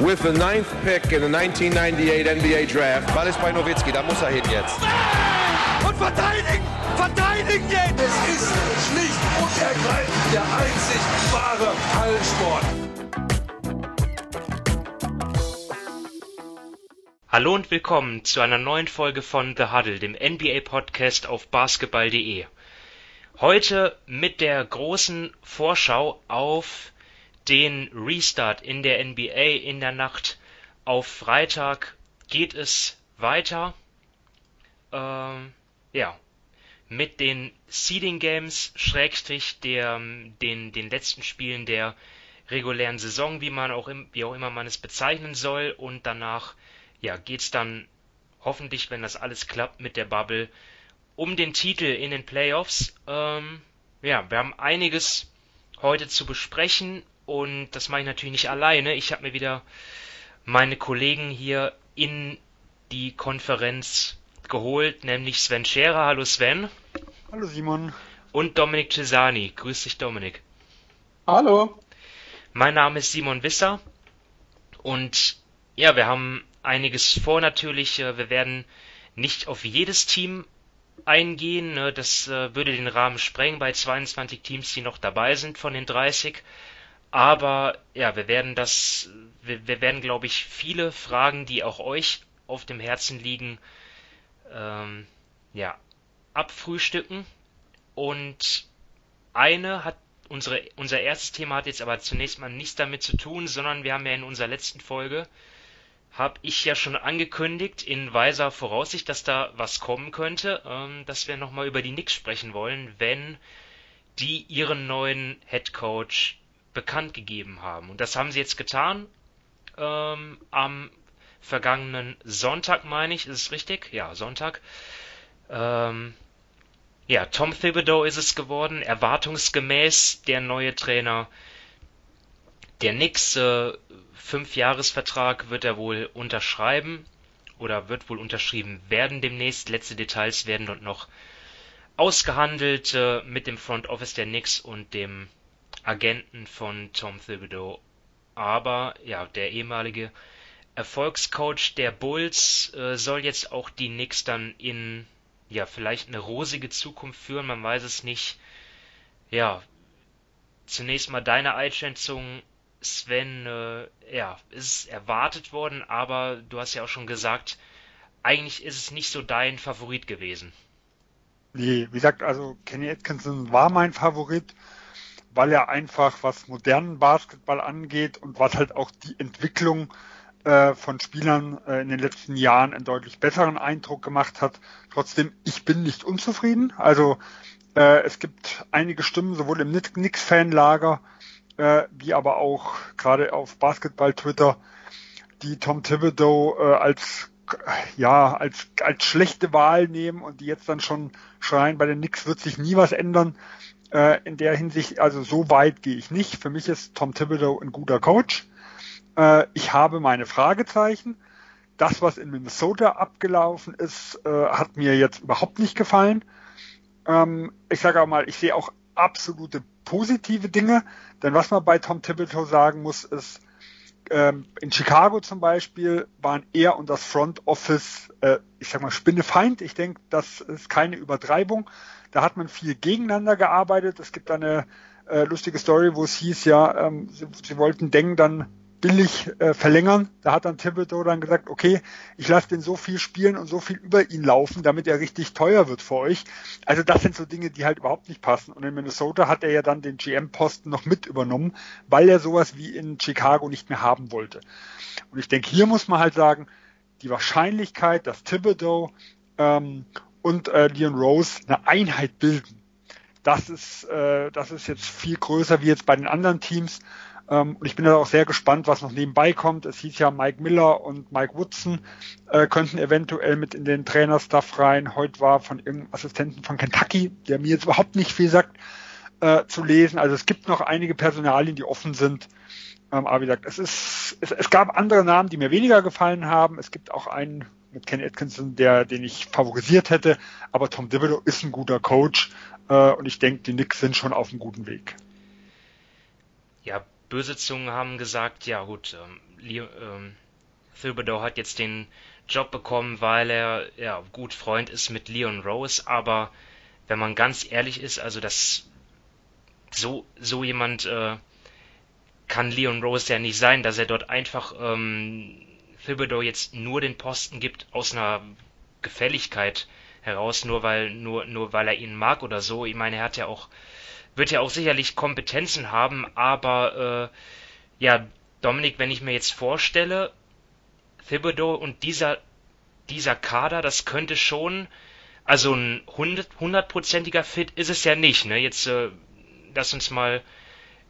with the ninth pick in the 1998 NBA Draft. Ball ist bei Nowitzki, da muss er hin jetzt. Und verteidigen! Verteidigen jetzt! Es ist schlicht und ergreifend der einzig wahre Hallensport. Hallo und willkommen zu einer neuen Folge von The Huddle, dem NBA-Podcast auf basketball.de. Heute mit der großen Vorschau auf den Restart in der NBA in der Nacht auf Freitag geht es weiter. Ähm, ja, mit den Seeding Games, Schrägstrich der, den, den letzten Spielen der regulären Saison, wie man auch, im, wie auch immer man es bezeichnen soll. Und danach, ja, geht's dann hoffentlich, wenn das alles klappt, mit der Bubble um den Titel in den Playoffs. Ähm, ja, wir haben einiges heute zu besprechen. Und das mache ich natürlich nicht alleine. Ich habe mir wieder meine Kollegen hier in die Konferenz geholt, nämlich Sven Scherer. Hallo Sven. Hallo Simon. Und Dominik Cesani. Grüß dich Dominik. Hallo. Mein Name ist Simon Wisser. Und ja, wir haben einiges vor natürlich. Äh, wir werden nicht auf jedes Team eingehen. Ne? Das äh, würde den Rahmen sprengen bei 22 Teams, die noch dabei sind von den 30. Aber ja, wir werden das, wir, wir werden, glaube ich, viele Fragen, die auch euch auf dem Herzen liegen, ähm, ja, abfrühstücken. Und eine hat unsere, unser erstes Thema hat jetzt aber zunächst mal nichts damit zu tun, sondern wir haben ja in unserer letzten Folge, habe ich ja schon angekündigt, in weiser Voraussicht, dass da was kommen könnte, ähm, dass wir nochmal über die Knicks sprechen wollen, wenn die ihren neuen Head Coach bekannt gegeben haben. Und das haben sie jetzt getan. Ähm, am vergangenen Sonntag, meine ich, ist es richtig? Ja, Sonntag. Ähm, ja, Tom Thibodeau ist es geworden, erwartungsgemäß der neue Trainer der Knicks. Äh, Fünfjahresvertrag wird er wohl unterschreiben oder wird wohl unterschrieben werden demnächst. Letzte Details werden dort noch ausgehandelt äh, mit dem Front Office der Knicks und dem Agenten von Tom Thibodeau. Aber ja, der ehemalige Erfolgscoach der Bulls äh, soll jetzt auch die Knicks dann in ja vielleicht eine rosige Zukunft führen. Man weiß es nicht. Ja, zunächst mal deine Einschätzung, Sven. Äh, ja, ist erwartet worden, aber du hast ja auch schon gesagt, eigentlich ist es nicht so dein Favorit gewesen. Nee, wie gesagt, also Kenny Atkinson war mein Favorit weil er einfach, was modernen Basketball angeht und was halt auch die Entwicklung äh, von Spielern äh, in den letzten Jahren einen deutlich besseren Eindruck gemacht hat. Trotzdem, ich bin nicht unzufrieden. Also äh, es gibt einige Stimmen, sowohl im Knicks-Fanlager, äh, wie aber auch gerade auf Basketball-Twitter, die Tom Thibodeau als ja, als, als schlechte Wahl nehmen und die jetzt dann schon schreien, bei den Knicks wird sich nie was ändern. Äh, in der Hinsicht, also so weit gehe ich nicht. Für mich ist Tom Thibodeau ein guter Coach. Äh, ich habe meine Fragezeichen. Das, was in Minnesota abgelaufen ist, äh, hat mir jetzt überhaupt nicht gefallen. Ähm, ich sage auch mal, ich sehe auch absolute positive Dinge. Denn was man bei Tom Thibodeau sagen muss, ist, ähm, in Chicago zum Beispiel waren er und das Front Office, äh, ich sag mal, Spinnefeind. Ich denke, das ist keine Übertreibung. Da hat man viel gegeneinander gearbeitet. Es gibt eine äh, lustige Story, wo es hieß, ja, ähm, sie, sie wollten Deng dann billig äh, verlängern. Da hat dann Thibodeau dann gesagt, okay, ich lasse den so viel spielen und so viel über ihn laufen, damit er richtig teuer wird für euch. Also das sind so Dinge, die halt überhaupt nicht passen. Und in Minnesota hat er ja dann den GM-Posten noch mit übernommen, weil er sowas wie in Chicago nicht mehr haben wollte. Und ich denke, hier muss man halt sagen, die Wahrscheinlichkeit, dass Thibodeau ähm, und äh, Leon Rose eine Einheit bilden. Das ist, äh, das ist jetzt viel größer wie jetzt bei den anderen Teams. Ähm, und ich bin da auch sehr gespannt, was noch nebenbei kommt. Es hieß ja, Mike Miller und Mike Woodson äh, könnten eventuell mit in den Trainerstaff rein. Heute war von irgendeinem Assistenten von Kentucky, der mir jetzt überhaupt nicht viel sagt, äh, zu lesen. Also es gibt noch einige Personalien, die offen sind. Ähm, aber wie gesagt, es ist, es, es gab andere Namen, die mir weniger gefallen haben. Es gibt auch einen mit Ken Atkinson, der, den ich favorisiert hätte. Aber Tom Thibodeau ist ein guter Coach äh, und ich denke, die Knicks sind schon auf einem guten Weg. Böse Zungen haben gesagt, ja gut, ähm, ähm, Thibodeau hat jetzt den Job bekommen, weil er ja gut Freund ist mit Leon Rose, aber wenn man ganz ehrlich ist, also das so so jemand äh, kann Leon Rose ja nicht sein, dass er dort einfach ähm, Thibodeau jetzt nur den Posten gibt aus einer Gefälligkeit heraus, nur weil nur nur weil er ihn mag oder so. Ich meine, er hat ja auch wird ja auch sicherlich Kompetenzen haben, aber äh, ja, Dominik, wenn ich mir jetzt vorstelle, Thibodeau und dieser, dieser Kader, das könnte schon, also ein hundertprozentiger Fit ist es ja nicht, ne? Jetzt äh, lass uns mal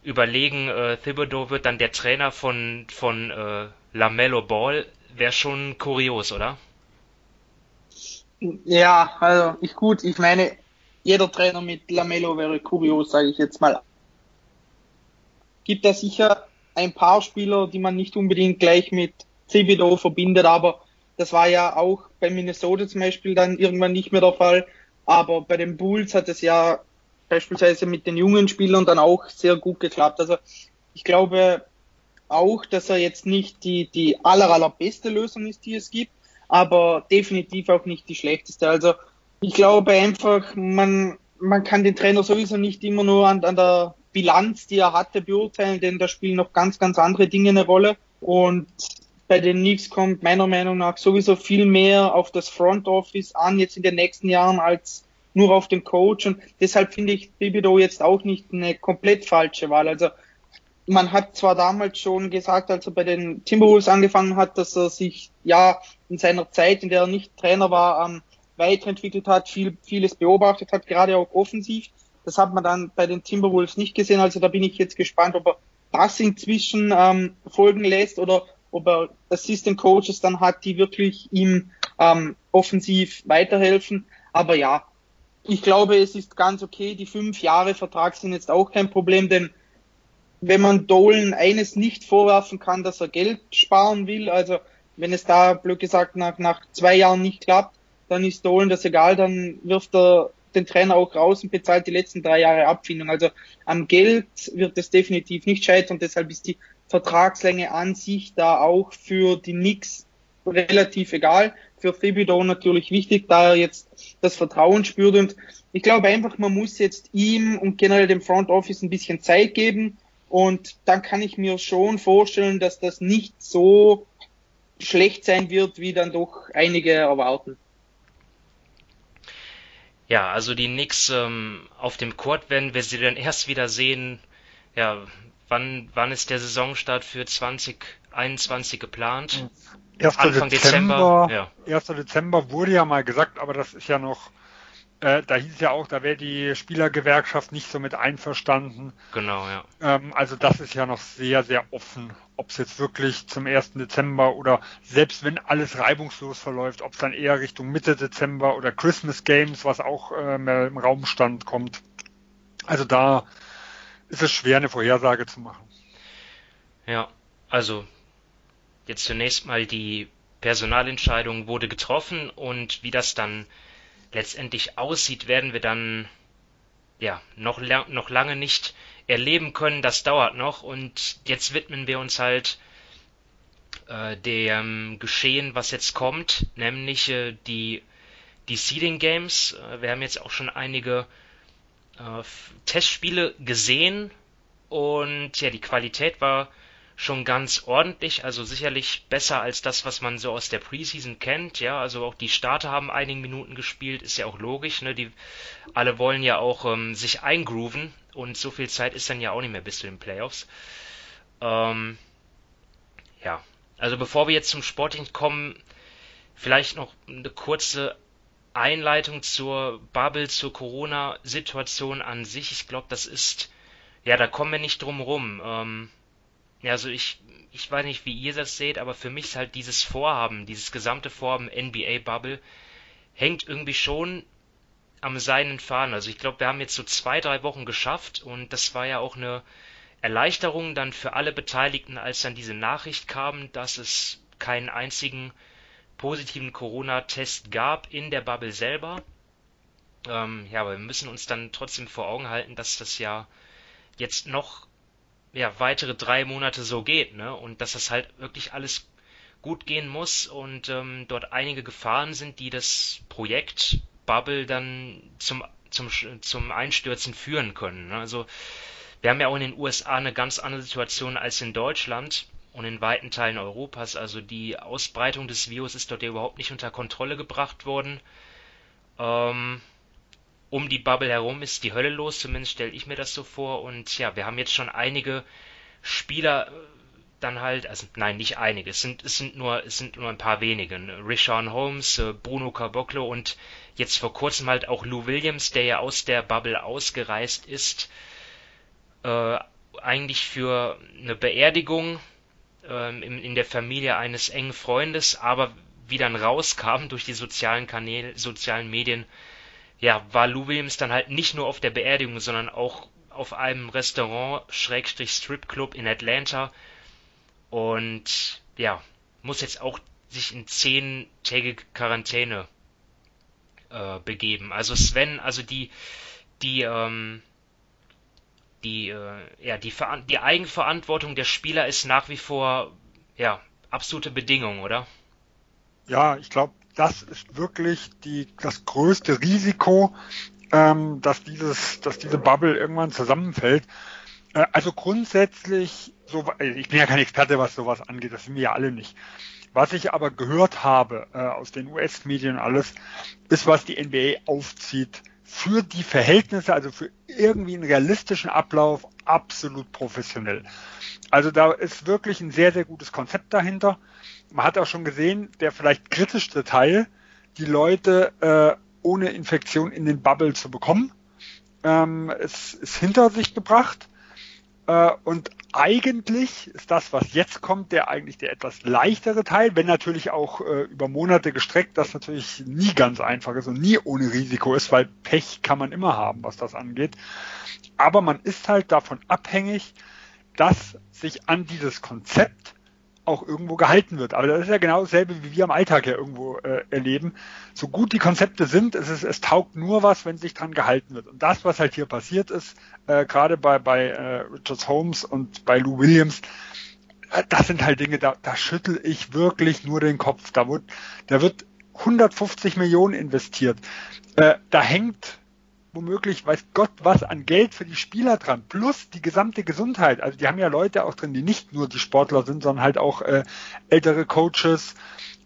überlegen, äh, Thibodeau wird dann der Trainer von, von äh, Lamello Ball, wäre schon kurios, oder? Ja, also ich gut, ich meine, jeder Trainer mit Lamello wäre kurios, sage ich jetzt mal. Gibt da sicher ein paar Spieler, die man nicht unbedingt gleich mit Thibodeau verbindet, aber das war ja auch bei Minnesota zum Beispiel dann irgendwann nicht mehr der Fall. Aber bei den Bulls hat es ja beispielsweise mit den jungen Spielern dann auch sehr gut geklappt. Also ich glaube auch, dass er jetzt nicht die, die aller, allerbeste Lösung ist, die es gibt, aber definitiv auch nicht die schlechteste. Also ich glaube einfach, man, man kann den Trainer sowieso nicht immer nur an, an der Bilanz, die er hatte, beurteilen, denn da spielen noch ganz, ganz andere Dinge eine Rolle. Und bei den Knicks kommt meiner Meinung nach sowieso viel mehr auf das Front Office an, jetzt in den nächsten Jahren, als nur auf den Coach. Und deshalb finde ich Bibido jetzt auch nicht eine komplett falsche Wahl. Also man hat zwar damals schon gesagt, als er bei den Timberwolves angefangen hat, dass er sich ja in seiner Zeit, in der er nicht Trainer war, weiterentwickelt hat, viel, vieles beobachtet hat, gerade auch offensiv. Das hat man dann bei den Timberwolves nicht gesehen. Also da bin ich jetzt gespannt, ob er das inzwischen ähm, folgen lässt oder ob er Assistant Coaches dann hat, die wirklich ihm ähm, offensiv weiterhelfen. Aber ja, ich glaube, es ist ganz okay. Die fünf Jahre Vertrag sind jetzt auch kein Problem, denn wenn man Dolan eines nicht vorwerfen kann, dass er Geld sparen will, also wenn es da, blöd gesagt, nach, nach zwei Jahren nicht klappt, dann ist Dolan das egal, dann wirft er den Trainer auch raus und bezahlt die letzten drei Jahre Abfindung. Also am Geld wird es definitiv nicht scheitern, deshalb ist die Vertragslänge an sich da auch für die Knicks relativ egal. Für Thibodeau natürlich wichtig, da er jetzt das Vertrauen spürt und ich glaube einfach, man muss jetzt ihm und generell dem Front Office ein bisschen Zeit geben und dann kann ich mir schon vorstellen, dass das nicht so schlecht sein wird, wie dann doch einige erwarten. Ja, also die Knicks ähm, auf dem Court werden wir sie dann erst wieder sehen. Ja, wann, wann ist der Saisonstart für 2021 geplant? 1. Anfang Dezember. Dezember ja. 1. Dezember wurde ja mal gesagt, aber das ist ja noch äh, da hieß es ja auch, da wäre die Spielergewerkschaft nicht so mit einverstanden. Genau, ja. Ähm, also das ist ja noch sehr, sehr offen, ob es jetzt wirklich zum 1. Dezember oder selbst wenn alles reibungslos verläuft, ob es dann eher Richtung Mitte Dezember oder Christmas Games, was auch äh, mehr im Raum stand, kommt. Also da ist es schwer, eine Vorhersage zu machen. Ja, also jetzt zunächst mal die Personalentscheidung wurde getroffen und wie das dann letztendlich aussieht, werden wir dann ja noch, noch lange nicht erleben können. Das dauert noch und jetzt widmen wir uns halt äh, dem Geschehen, was jetzt kommt, nämlich äh, die die Seeding Games. Äh, wir haben jetzt auch schon einige äh, Testspiele gesehen und ja, die Qualität war schon ganz ordentlich, also sicherlich besser als das, was man so aus der Preseason kennt, ja, also auch die Starter haben einige Minuten gespielt, ist ja auch logisch, ne, die alle wollen ja auch ähm, sich eingrooven und so viel Zeit ist dann ja auch nicht mehr bis zu den Playoffs. Ähm, ja, also bevor wir jetzt zum Sporting kommen, vielleicht noch eine kurze Einleitung zur Bubble, zur Corona-Situation an sich. Ich glaube, das ist, ja, da kommen wir nicht drum rum. Ähm, ja, also ich, ich weiß nicht, wie ihr das seht, aber für mich ist halt dieses Vorhaben, dieses gesamte Vorhaben NBA Bubble, hängt irgendwie schon am seinen Faden. Also ich glaube, wir haben jetzt so zwei, drei Wochen geschafft und das war ja auch eine Erleichterung dann für alle Beteiligten, als dann diese Nachricht kam, dass es keinen einzigen positiven Corona-Test gab in der Bubble selber. Ähm, ja, aber wir müssen uns dann trotzdem vor Augen halten, dass das ja jetzt noch ja, weitere drei Monate so geht, ne? Und dass das halt wirklich alles gut gehen muss und ähm, dort einige Gefahren sind, die das Projekt Bubble dann zum, zum, zum Einstürzen führen können. Ne? Also wir haben ja auch in den USA eine ganz andere Situation als in Deutschland und in weiten Teilen Europas. Also die Ausbreitung des Virus ist dort ja überhaupt nicht unter Kontrolle gebracht worden. Ähm, um die Bubble herum ist die Hölle los, zumindest stelle ich mir das so vor. Und ja, wir haben jetzt schon einige Spieler äh, dann halt, also nein, nicht einige, es sind, es sind nur, es sind nur ein paar wenige. Ne? Rishon Holmes, äh, Bruno Caboclo und jetzt vor kurzem halt auch Lou Williams, der ja aus der Bubble ausgereist ist, äh, eigentlich für eine Beerdigung ähm, in, in der Familie eines engen Freundes, aber wie dann rauskam durch die sozialen Kanäle, sozialen Medien, ja, war Lou Williams dann halt nicht nur auf der Beerdigung, sondern auch auf einem Restaurant, Schrägstrich Stripclub in Atlanta und ja, muss jetzt auch sich in zehntägige Quarantäne äh, begeben. Also Sven, also die, die, ähm, die, äh, ja, die, die Eigenverantwortung der Spieler ist nach wie vor, ja, absolute Bedingung, oder? Ja, ich glaube, das ist wirklich die, das größte Risiko, ähm, dass dieses, dass diese Bubble irgendwann zusammenfällt. Äh, also grundsätzlich, so, ich bin ja kein Experte, was sowas angeht, das sind wir ja alle nicht. Was ich aber gehört habe äh, aus den US-Medien alles, ist, was die NBA aufzieht für die Verhältnisse, also für irgendwie einen realistischen Ablauf, absolut professionell. Also da ist wirklich ein sehr, sehr gutes Konzept dahinter. Man hat auch schon gesehen, der vielleicht kritischste Teil, die Leute äh, ohne Infektion in den Bubble zu bekommen, ähm, ist, ist hinter sich gebracht. Äh, und eigentlich ist das, was jetzt kommt, der eigentlich der etwas leichtere Teil, wenn natürlich auch äh, über Monate gestreckt, das natürlich nie ganz einfach ist und nie ohne Risiko ist, weil Pech kann man immer haben, was das angeht. Aber man ist halt davon abhängig, dass sich an dieses Konzept auch irgendwo gehalten wird. Aber das ist ja genau dasselbe, wie wir im Alltag ja irgendwo äh, erleben. So gut die Konzepte sind, es, ist, es taugt nur was, wenn sich dran gehalten wird. Und das, was halt hier passiert ist, äh, gerade bei, bei äh, Richard Holmes und bei Lou Williams, äh, das sind halt Dinge, da, da schüttel ich wirklich nur den Kopf. Da wird, da wird 150 Millionen investiert. Äh, da hängt womöglich weiß Gott was an Geld für die Spieler dran, plus die gesamte Gesundheit. Also die haben ja Leute auch drin, die nicht nur die Sportler sind, sondern halt auch äh, ältere Coaches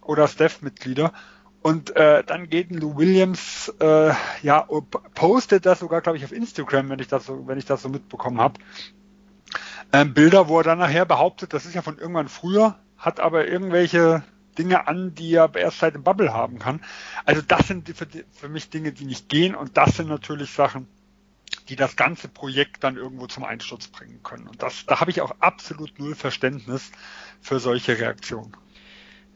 oder Staff-Mitglieder. Und äh, dann geht Lou Williams, äh, ja, postet das sogar, glaube ich, auf Instagram, wenn ich das so, wenn ich das so mitbekommen habe. Ähm, Bilder, wo er dann nachher behauptet, das ist ja von irgendwann früher, hat aber irgendwelche Dinge an, die er erst seit dem Bubble haben kann. Also das sind für, für mich Dinge, die nicht gehen und das sind natürlich Sachen, die das ganze Projekt dann irgendwo zum Einsturz bringen können. Und das, da habe ich auch absolut null Verständnis für solche Reaktionen.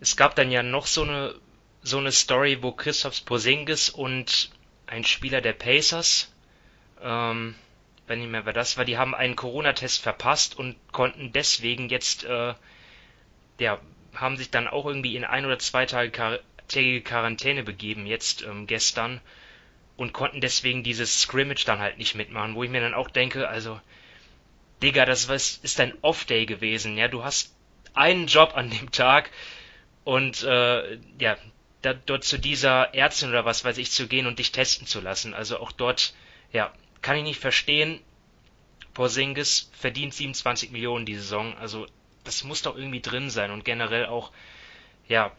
Es gab dann ja noch so eine, so eine Story, wo Christoph Posingis und ein Spieler der Pacers, ähm, wenn nicht mehr wer das war, die haben einen Corona-Test verpasst und konnten deswegen jetzt äh, ja, haben sich dann auch irgendwie in ein oder zwei Tage tägige Quarantäne begeben, jetzt ähm, gestern, und konnten deswegen dieses Scrimmage dann halt nicht mitmachen, wo ich mir dann auch denke, also, Digga, das was, ist dein Off-Day gewesen, ja, du hast einen Job an dem Tag und äh, ja, da, dort zu dieser Ärztin oder was weiß ich zu gehen und dich testen zu lassen. Also auch dort, ja, kann ich nicht verstehen. Porzingis verdient 27 Millionen die Saison, also das muss doch irgendwie drin sein und generell auch, ja,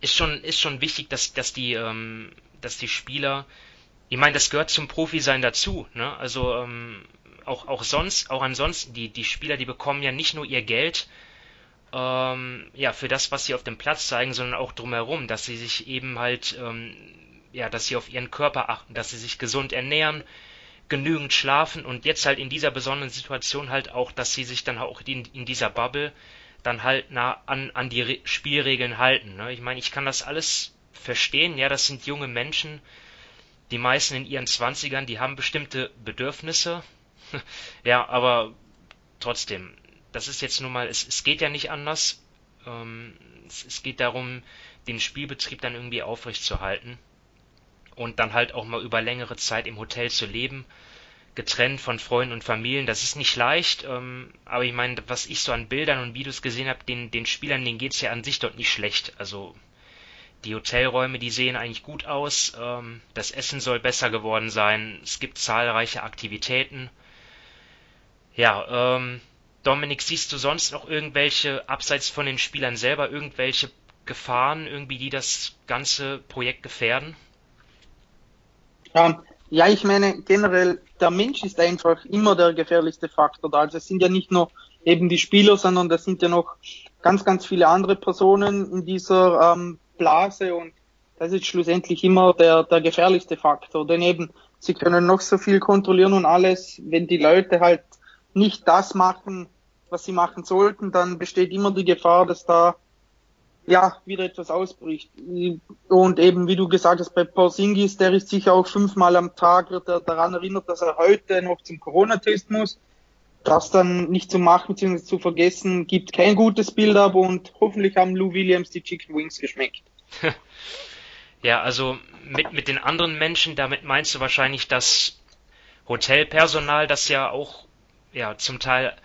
ist schon, ist schon wichtig, dass, dass die, ähm, dass die Spieler, ich meine, das gehört zum Profi-Sein dazu, ne? Also ähm, auch, auch sonst, auch ansonsten, die, die Spieler, die bekommen ja nicht nur ihr Geld, ähm, ja, für das, was sie auf dem Platz zeigen, sondern auch drumherum, dass sie sich eben halt, ähm, ja, dass sie auf ihren Körper achten, dass sie sich gesund ernähren, genügend schlafen und jetzt halt in dieser besonderen Situation halt auch, dass sie sich dann auch in, in dieser Bubble dann halt nah an, an die Re Spielregeln halten. Ne? Ich meine, ich kann das alles verstehen, ja, das sind junge Menschen, die meisten in ihren Zwanzigern, die haben bestimmte Bedürfnisse, ja, aber trotzdem, das ist jetzt nun mal, es, es geht ja nicht anders. Ähm, es, es geht darum, den Spielbetrieb dann irgendwie aufrechtzuerhalten und dann halt auch mal über längere Zeit im Hotel zu leben. getrennt von Freunden und Familien. Das ist nicht leicht, ähm, aber ich meine, was ich so an Bildern und Videos gesehen habe, den, den Spielern, denen geht's ja an sich dort nicht schlecht. Also die Hotelräume, die sehen eigentlich gut aus. Ähm, das Essen soll besser geworden sein. Es gibt zahlreiche Aktivitäten. Ja, ähm, Dominik, siehst du sonst noch irgendwelche, abseits von den Spielern selber, irgendwelche Gefahren, irgendwie, die das ganze Projekt gefährden? Ja, ja, ich meine, generell, der Mensch ist einfach immer der gefährlichste Faktor da. Also es sind ja nicht nur eben die Spieler, sondern das sind ja noch ganz, ganz viele andere Personen in dieser ähm, Blase und das ist schlussendlich immer der, der gefährlichste Faktor. Denn eben, sie können noch so viel kontrollieren und alles, wenn die Leute halt nicht das machen, was sie machen sollten, dann besteht immer die Gefahr, dass da ja, wieder etwas ausbricht. Und eben, wie du gesagt hast, bei Porzingis, der ist sicher auch fünfmal am Tag, wird er daran erinnert, dass er heute noch zum Corona-Test muss. Das dann nicht zu machen bzw. zu vergessen, gibt kein gutes Bild ab und hoffentlich haben Lou Williams die Chicken Wings geschmeckt. ja, also mit, mit den anderen Menschen, damit meinst du wahrscheinlich das Hotelpersonal, das ja auch ja, zum Teil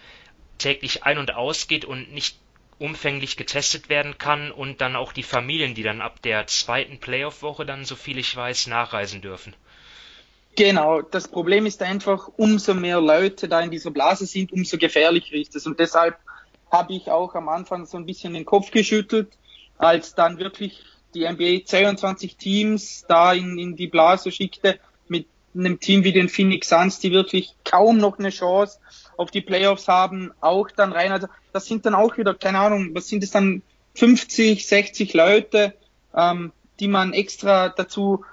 täglich ein- und ausgeht und nicht umfänglich getestet werden kann und dann auch die Familien, die dann ab der zweiten Playoff-Woche dann, so viel ich weiß, nachreisen dürfen. Genau, das Problem ist einfach, umso mehr Leute da in dieser Blase sind, umso gefährlicher ist es. Und deshalb habe ich auch am Anfang so ein bisschen den Kopf geschüttelt, als dann wirklich die NBA 22 Teams da in, in die Blase schickte, einem Team wie den Phoenix Suns, die wirklich kaum noch eine Chance auf die Playoffs haben, auch dann rein. Also das sind dann auch wieder, keine Ahnung, was sind es dann 50, 60 Leute, ähm, die man extra dazu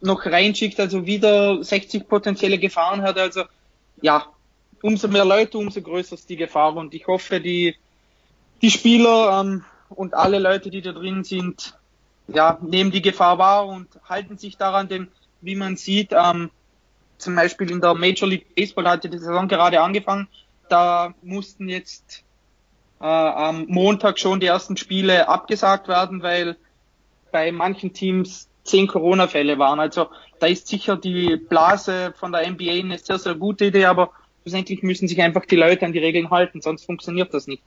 noch reinschickt, also wieder 60 potenzielle Gefahren hat. Also ja, umso mehr Leute, umso größer ist die Gefahr. Und ich hoffe, die, die Spieler ähm, und alle Leute, die da drin sind, ja, nehmen die Gefahr wahr und halten sich daran, denn wie man sieht, ähm, zum Beispiel in der Major League Baseball hatte die Saison gerade angefangen. Da mussten jetzt äh, am Montag schon die ersten Spiele abgesagt werden, weil bei manchen Teams zehn Corona-Fälle waren. Also da ist sicher die Blase von der NBA eine sehr, sehr gute Idee, aber schlussendlich müssen sich einfach die Leute an die Regeln halten, sonst funktioniert das nicht.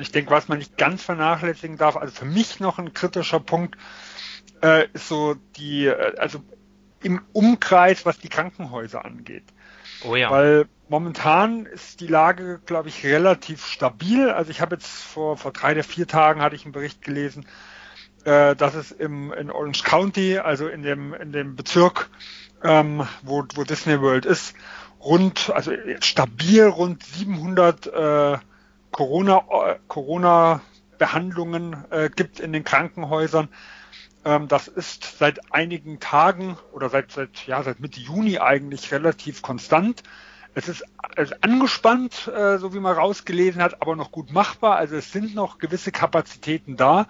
Ich denke, was man nicht ganz vernachlässigen darf, also für mich noch ein kritischer Punkt, äh, so die, äh, also im Umkreis, was die Krankenhäuser angeht. Oh ja. Weil momentan ist die Lage, glaube ich, relativ stabil. Also ich habe jetzt vor, vor drei oder vier Tagen hatte ich einen Bericht gelesen, äh, dass es im, in Orange County, also in dem, in dem Bezirk, ähm, wo, wo Disney World ist, rund, also stabil rund 700 äh, Corona, äh, Corona Behandlungen äh, gibt in den Krankenhäusern. Ähm, das ist seit einigen Tagen oder seit, seit, ja, seit Mitte Juni eigentlich relativ konstant. Es ist, es ist angespannt, äh, so wie man rausgelesen hat, aber noch gut machbar. Also es sind noch gewisse Kapazitäten da.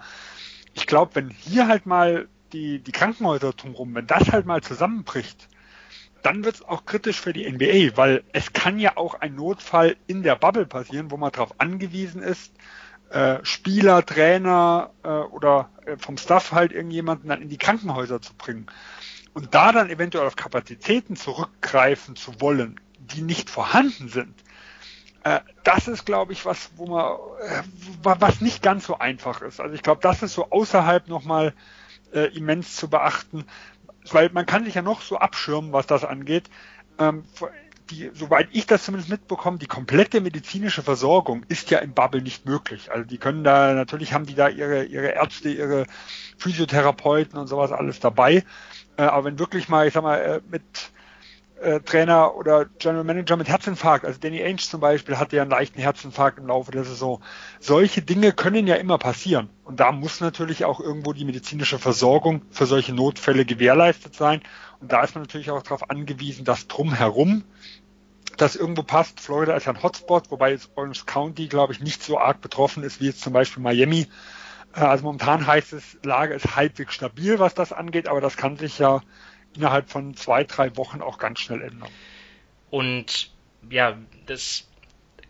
Ich glaube, wenn hier halt mal die, die Krankenhäuser drumherum, wenn das halt mal zusammenbricht, dann wird es auch kritisch für die NBA, weil es kann ja auch ein Notfall in der Bubble passieren, wo man darauf angewiesen ist, äh, Spieler, Trainer äh, oder äh, vom Staff halt irgendjemanden dann in die Krankenhäuser zu bringen. Und da dann eventuell auf Kapazitäten zurückgreifen zu wollen, die nicht vorhanden sind, äh, das ist, glaube ich, was, wo man, äh, was nicht ganz so einfach ist. Also ich glaube, das ist so außerhalb nochmal äh, immens zu beachten, weil man kann sich ja noch so abschirmen, was das angeht. Ähm, die, soweit ich das zumindest mitbekomme, die komplette medizinische Versorgung ist ja im Bubble nicht möglich. Also die können da, natürlich haben die da ihre, ihre Ärzte, ihre Physiotherapeuten und sowas alles dabei. Äh, aber wenn wirklich mal, ich sag mal, äh, mit äh, Trainer oder General Manager mit Herzinfarkt, also Danny Ainge zum Beispiel hatte ja einen leichten Herzinfarkt im Laufe der Saison. Solche Dinge können ja immer passieren. Und da muss natürlich auch irgendwo die medizinische Versorgung für solche Notfälle gewährleistet sein. Und da ist man natürlich auch darauf angewiesen, dass drumherum das irgendwo passt. Florida ist ja ein Hotspot, wobei jetzt Orange County, glaube ich, nicht so arg betroffen ist wie jetzt zum Beispiel Miami. Äh, also momentan heißt es, Lage ist halbwegs stabil, was das angeht, aber das kann sich ja innerhalb von zwei, drei Wochen auch ganz schnell ändern. Und ja, das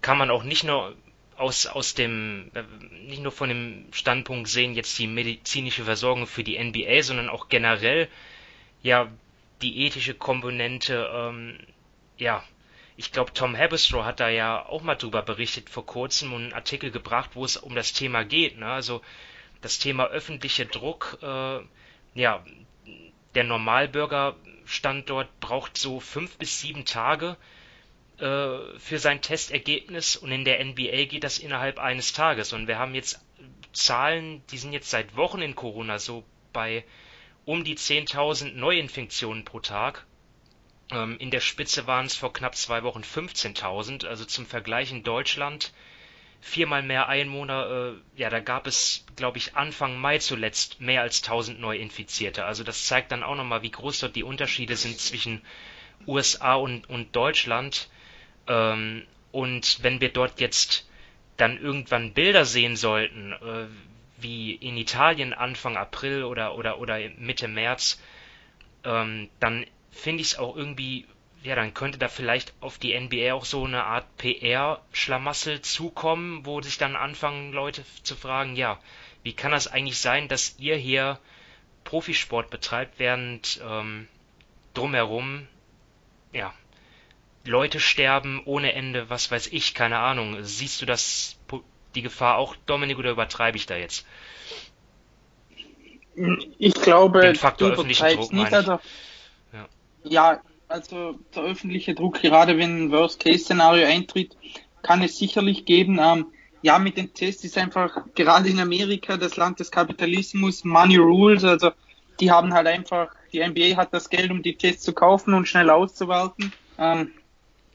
kann man auch nicht nur aus, aus dem, äh, nicht nur von dem Standpunkt sehen, jetzt die medizinische Versorgung für die NBA, sondern auch generell, ja, die ethische Komponente, ähm, ja, ich glaube, Tom Habestrow hat da ja auch mal drüber berichtet vor kurzem und einen Artikel gebracht, wo es um das Thema geht. Ne? Also das Thema öffentlicher Druck, äh, ja, der Normalbürgerstandort braucht so fünf bis sieben Tage äh, für sein Testergebnis und in der NBA geht das innerhalb eines Tages. Und wir haben jetzt Zahlen, die sind jetzt seit Wochen in Corona so bei um die 10.000 Neuinfektionen pro Tag. Ähm, in der Spitze waren es vor knapp zwei Wochen 15.000. Also zum Vergleich in Deutschland viermal mehr Einwohner. Äh, ja, da gab es, glaube ich, Anfang Mai zuletzt mehr als 1000 Neuinfizierte. Also das zeigt dann auch nochmal, wie groß dort die Unterschiede sind zwischen USA und, und Deutschland. Ähm, und wenn wir dort jetzt dann irgendwann Bilder sehen sollten, äh, wie in Italien Anfang April oder, oder, oder Mitte März, ähm, dann finde ich es auch irgendwie, ja, dann könnte da vielleicht auf die NBA auch so eine Art PR-Schlamassel zukommen, wo sich dann anfangen Leute zu fragen, ja, wie kann das eigentlich sein, dass ihr hier Profisport betreibt, während ähm, drumherum, ja, Leute sterben ohne Ende, was weiß ich, keine Ahnung. Siehst du das, die Gefahr auch, Dominik, oder übertreibe ich da jetzt? Ich glaube, Den Faktor du übertreibst nicht. Also, ja. ja, also der öffentliche Druck, gerade wenn ein Worst-Case-Szenario eintritt, kann es sicherlich geben. Ähm, ja, mit den Tests ist einfach gerade in Amerika das Land des Kapitalismus, Money Rules, also die haben halt einfach, die NBA hat das Geld, um die Tests zu kaufen und schnell auszuwerten. Ähm,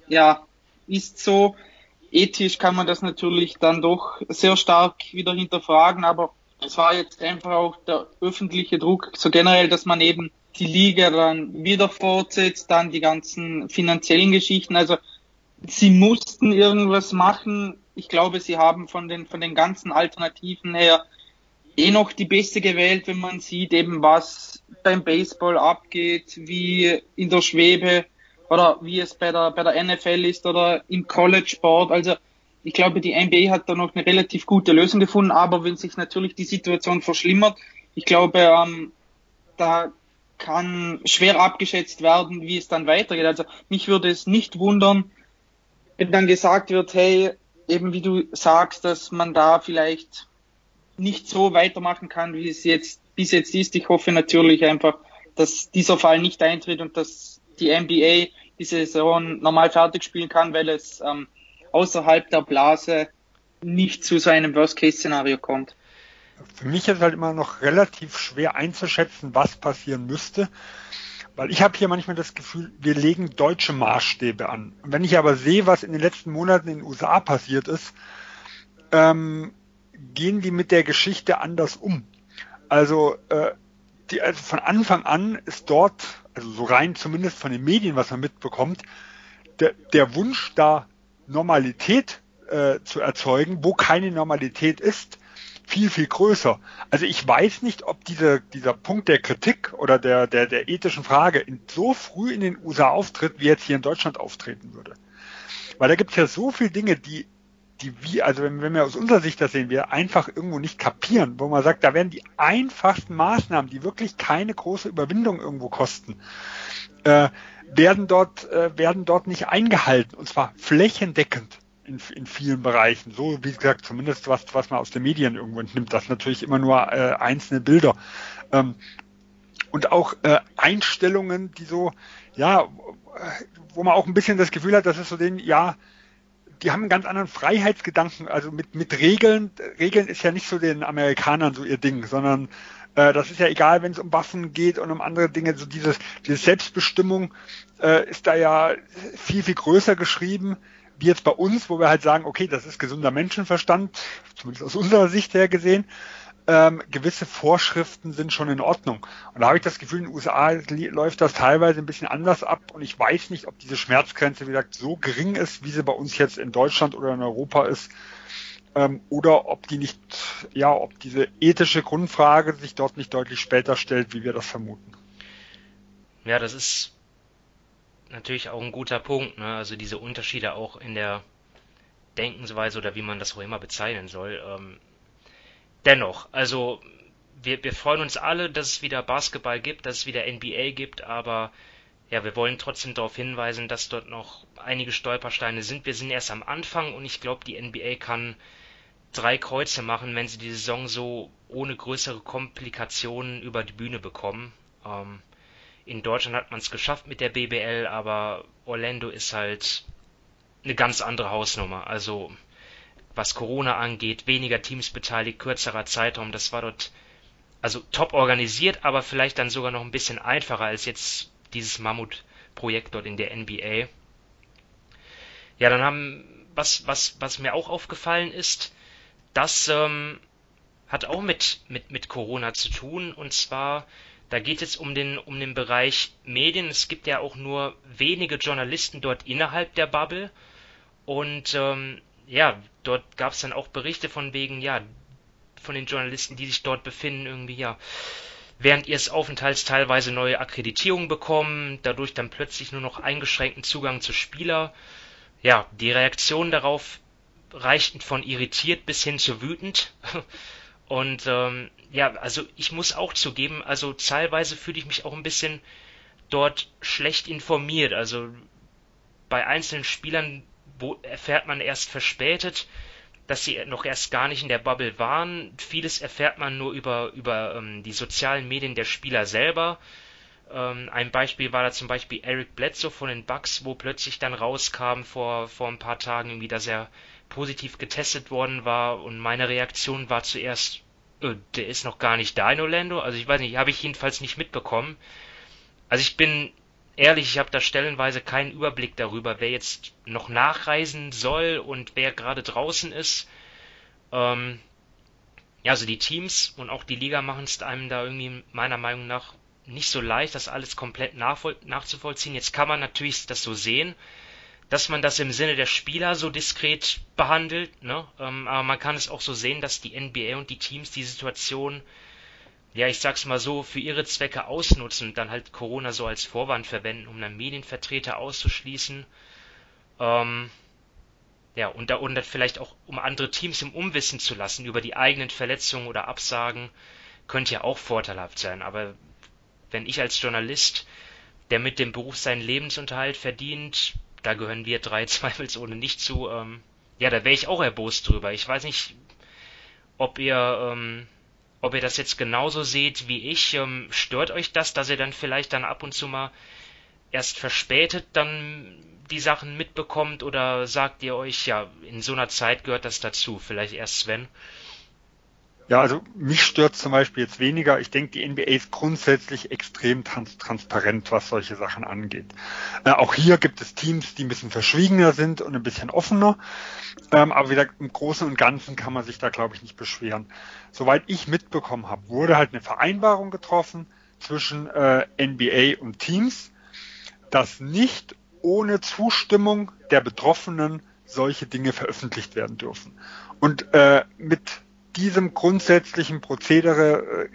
ja, ist so. Ethisch kann man das natürlich dann doch sehr stark wieder hinterfragen, aber es war jetzt einfach auch der öffentliche Druck, so generell, dass man eben die Liga dann wieder fortsetzt, dann die ganzen finanziellen Geschichten. Also sie mussten irgendwas machen. Ich glaube, sie haben von den, von den ganzen Alternativen her eh noch die beste gewählt, wenn man sieht eben, was beim Baseball abgeht, wie in der Schwebe oder wie es bei der, bei der NFL ist oder im College Sport. Also ich glaube, die NBA hat da noch eine relativ gute Lösung gefunden, aber wenn sich natürlich die Situation verschlimmert, ich glaube, ähm, da kann schwer abgeschätzt werden, wie es dann weitergeht. Also mich würde es nicht wundern, wenn dann gesagt wird, hey, eben wie du sagst, dass man da vielleicht nicht so weitermachen kann, wie es jetzt bis jetzt ist. Ich hoffe natürlich einfach, dass dieser Fall nicht eintritt und dass die NBA die Saison normal fertig spielen kann, weil es ähm, außerhalb der Blase nicht zu so einem Worst-Case-Szenario kommt. Für mich ist halt immer noch relativ schwer einzuschätzen, was passieren müsste, weil ich habe hier manchmal das Gefühl, wir legen deutsche Maßstäbe an. Wenn ich aber sehe, was in den letzten Monaten in den USA passiert ist, ähm, gehen die mit der Geschichte anders um. Also, äh, die, also von Anfang an ist dort also so rein zumindest von den Medien, was man mitbekommt, der, der Wunsch da Normalität äh, zu erzeugen, wo keine Normalität ist, viel, viel größer. Also ich weiß nicht, ob diese, dieser Punkt der Kritik oder der, der, der ethischen Frage in, so früh in den USA auftritt, wie jetzt hier in Deutschland auftreten würde. Weil da gibt es ja so viele Dinge, die die wir, also wenn, wenn wir aus unserer Sicht das sehen, wir einfach irgendwo nicht kapieren, wo man sagt, da werden die einfachsten Maßnahmen, die wirklich keine große Überwindung irgendwo kosten, äh, werden dort, äh, werden dort nicht eingehalten. Und zwar flächendeckend in, in vielen Bereichen. So, wie gesagt, zumindest was, was man aus den Medien irgendwo entnimmt. Das natürlich immer nur äh, einzelne Bilder. Ähm, und auch äh, Einstellungen, die so, ja, wo man auch ein bisschen das Gefühl hat, dass es so den, ja, die haben einen ganz anderen Freiheitsgedanken, also mit, mit Regeln. Regeln ist ja nicht so den Amerikanern so ihr Ding, sondern äh, das ist ja egal, wenn es um Waffen geht und um andere Dinge. So dieses, diese Selbstbestimmung äh, ist da ja viel, viel größer geschrieben, wie jetzt bei uns, wo wir halt sagen, okay, das ist gesunder Menschenverstand, zumindest aus unserer Sicht her gesehen ähm, gewisse Vorschriften sind schon in Ordnung. Und da habe ich das Gefühl, in den USA läuft das teilweise ein bisschen anders ab und ich weiß nicht, ob diese Schmerzgrenze, wie gesagt, so gering ist, wie sie bei uns jetzt in Deutschland oder in Europa ist, ähm, oder ob die nicht, ja, ob diese ethische Grundfrage sich dort nicht deutlich später stellt, wie wir das vermuten. Ja, das ist natürlich auch ein guter Punkt, ne? Also diese Unterschiede auch in der Denkensweise oder wie man das auch immer bezeichnen soll. Ähm, dennoch, also wir, wir freuen uns alle, dass es wieder Basketball gibt, dass es wieder NBA gibt, aber ja, wir wollen trotzdem darauf hinweisen, dass dort noch einige Stolpersteine sind. Wir sind erst am Anfang und ich glaube, die NBA kann drei Kreuze machen, wenn sie die Saison so ohne größere Komplikationen über die Bühne bekommen. Ähm, in Deutschland hat man es geschafft mit der BBL, aber Orlando ist halt eine ganz andere Hausnummer. Also was Corona angeht, weniger Teams beteiligt, kürzerer Zeitraum, das war dort also top organisiert, aber vielleicht dann sogar noch ein bisschen einfacher als jetzt dieses Mammutprojekt dort in der NBA. Ja, dann haben, was, was, was mir auch aufgefallen ist, das ähm, hat auch mit, mit, mit Corona zu tun. Und zwar, da geht es um den, um den Bereich Medien. Es gibt ja auch nur wenige Journalisten dort innerhalb der Bubble. Und ähm, ja, dort gab es dann auch Berichte von wegen, ja, von den Journalisten, die sich dort befinden, irgendwie, ja, während ihres Aufenthalts teilweise neue Akkreditierungen bekommen, dadurch dann plötzlich nur noch eingeschränkten Zugang zu Spieler. Ja, die Reaktionen darauf reichten von irritiert bis hin zu wütend. Und ähm, ja, also ich muss auch zugeben, also teilweise fühle ich mich auch ein bisschen dort schlecht informiert. Also bei einzelnen Spielern erfährt man erst verspätet, dass sie noch erst gar nicht in der Bubble waren. Vieles erfährt man nur über, über ähm, die sozialen Medien der Spieler selber. Ähm, ein Beispiel war da zum Beispiel Eric Bledsoe von den Bucks, wo plötzlich dann rauskam vor, vor ein paar Tagen irgendwie, dass er positiv getestet worden war und meine Reaktion war zuerst, äh, der ist noch gar nicht da in Orlando. Also ich weiß nicht, habe ich jedenfalls nicht mitbekommen. Also ich bin ehrlich, ich habe da stellenweise keinen Überblick darüber, wer jetzt noch nachreisen soll und wer gerade draußen ist. Ähm, ja, also die Teams und auch die Liga machen es einem da irgendwie meiner Meinung nach nicht so leicht, das alles komplett nachzuvollziehen. Jetzt kann man natürlich das so sehen, dass man das im Sinne der Spieler so diskret behandelt, ne? Ähm, aber man kann es auch so sehen, dass die NBA und die Teams die Situation ja, ich sag's mal so, für ihre Zwecke ausnutzen und dann halt Corona so als Vorwand verwenden, um dann Medienvertreter auszuschließen. Ähm, ja, und da und dann vielleicht auch, um andere Teams im Umwissen zu lassen über die eigenen Verletzungen oder Absagen, könnte ja auch vorteilhaft sein. Aber wenn ich als Journalist, der mit dem Beruf seinen Lebensunterhalt verdient, da gehören wir drei zweifelsohne nicht zu, ähm, ja, da wäre ich auch erbost drüber. Ich weiß nicht, ob ihr ähm, ob ihr das jetzt genauso seht wie ich. Ähm, stört euch das, dass ihr dann vielleicht dann ab und zu mal erst verspätet dann die Sachen mitbekommt oder sagt ihr euch, ja, in so einer Zeit gehört das dazu? Vielleicht erst Sven. Ja, also mich stört zum Beispiel jetzt weniger. Ich denke, die NBA ist grundsätzlich extrem trans transparent, was solche Sachen angeht. Äh, auch hier gibt es Teams, die ein bisschen verschwiegener sind und ein bisschen offener. Ähm, aber wie gesagt, im Großen und Ganzen kann man sich da, glaube ich, nicht beschweren. Soweit ich mitbekommen habe, wurde halt eine Vereinbarung getroffen zwischen äh, NBA und Teams, dass nicht ohne Zustimmung der Betroffenen solche Dinge veröffentlicht werden dürfen. Und äh, mit diesem grundsätzlichen Prozedere äh,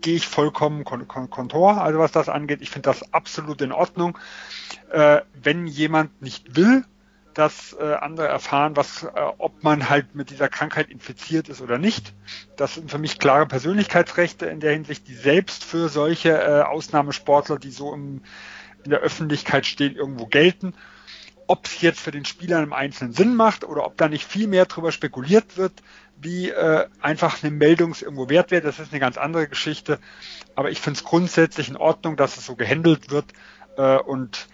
gehe ich vollkommen kon kon kontor, also was das angeht. Ich finde das absolut in Ordnung. Äh, wenn jemand nicht will, dass äh, andere erfahren, was, äh, ob man halt mit dieser Krankheit infiziert ist oder nicht. Das sind für mich klare Persönlichkeitsrechte in der Hinsicht, die selbst für solche äh, Ausnahmesportler, die so im, in der Öffentlichkeit stehen, irgendwo gelten. Ob es jetzt für den Spieler im Einzelnen Sinn macht oder ob da nicht viel mehr drüber spekuliert wird, wie äh, einfach eine Meldung irgendwo wert wäre, das ist eine ganz andere Geschichte. Aber ich finde es grundsätzlich in Ordnung, dass es so gehandelt wird äh, und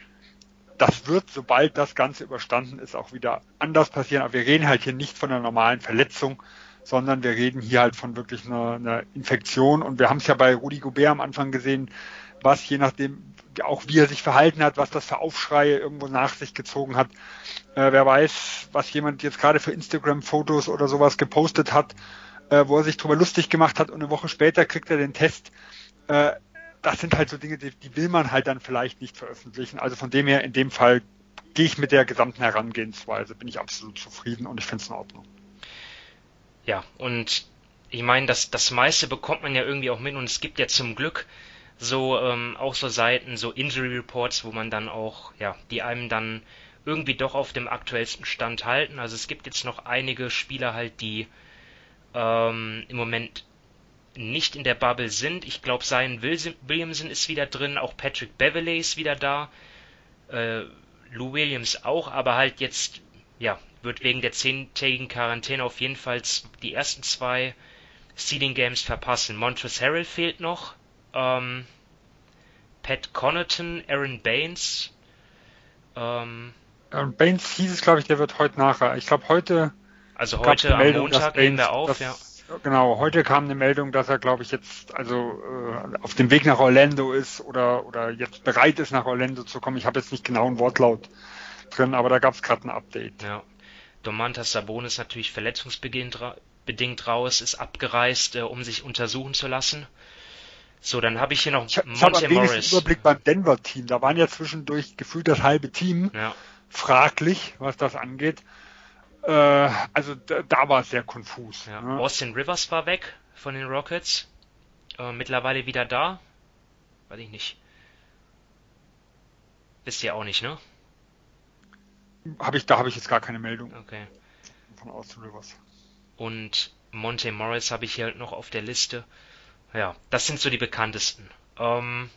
das wird, sobald das Ganze überstanden ist, auch wieder anders passieren. Aber wir reden halt hier nicht von einer normalen Verletzung, sondern wir reden hier halt von wirklich einer, einer Infektion. Und wir haben es ja bei Rudi Gobert am Anfang gesehen, was je nachdem, auch wie er sich verhalten hat, was das für Aufschreie irgendwo nach sich gezogen hat. Äh, wer weiß, was jemand jetzt gerade für Instagram-Fotos oder sowas gepostet hat, äh, wo er sich drüber lustig gemacht hat und eine Woche später kriegt er den Test. Äh, das sind halt so Dinge, die, die will man halt dann vielleicht nicht veröffentlichen. Also von dem her, in dem Fall gehe ich mit der gesamten Herangehensweise, bin ich absolut zufrieden und ich finde es in Ordnung. Ja, und ich meine, das, das meiste bekommt man ja irgendwie auch mit und es gibt ja zum Glück so ähm, auch so Seiten, so Injury Reports, wo man dann auch, ja, die einem dann irgendwie doch auf dem aktuellsten Stand halten. Also es gibt jetzt noch einige Spieler halt, die ähm, im Moment nicht in der Bubble sind. Ich glaube, Zion Williamson ist wieder drin, auch Patrick Beverley ist wieder da, äh, Lou Williams auch, aber halt jetzt, ja, wird wegen der zehntägigen Quarantäne auf jeden Fall die ersten zwei Seeding Games verpassen. Montrezl Harrell fehlt noch, ähm, Pat Connaughton, Aaron Baines, ähm, Baines hieß es, glaube ich, der wird heute nachher. Ich glaube, heute. Also heute am Meldung, Montag nehmen wir auf, das, ja. Genau, heute kam eine Meldung, dass er, glaube ich, jetzt also äh, auf dem Weg nach Orlando ist oder oder jetzt bereit ist, nach Orlando zu kommen. Ich habe jetzt nicht genau einen Wortlaut drin, aber da gab es gerade ein Update. Ja. Domantas Sabonis natürlich verletzungsbedingt bedingt raus, ist abgereist, äh, um sich untersuchen zu lassen. So, dann habe ich hier noch ich, Monte ich Morris. Überblick beim Denver-Team. Da waren ja zwischendurch gefühlt das halbe Team ja. Fraglich, was das angeht. Äh, also da, da, war es sehr konfus. Ja. Ne? Austin Rivers war weg von den Rockets. Äh, mittlerweile wieder da. Weiß ich nicht. Wisst ihr auch nicht, ne? Hab ich, da habe ich jetzt gar keine Meldung. Okay. Von Austin Rivers. Und Monte Morris habe ich hier noch auf der Liste. Ja, das sind so die bekanntesten. Ähm,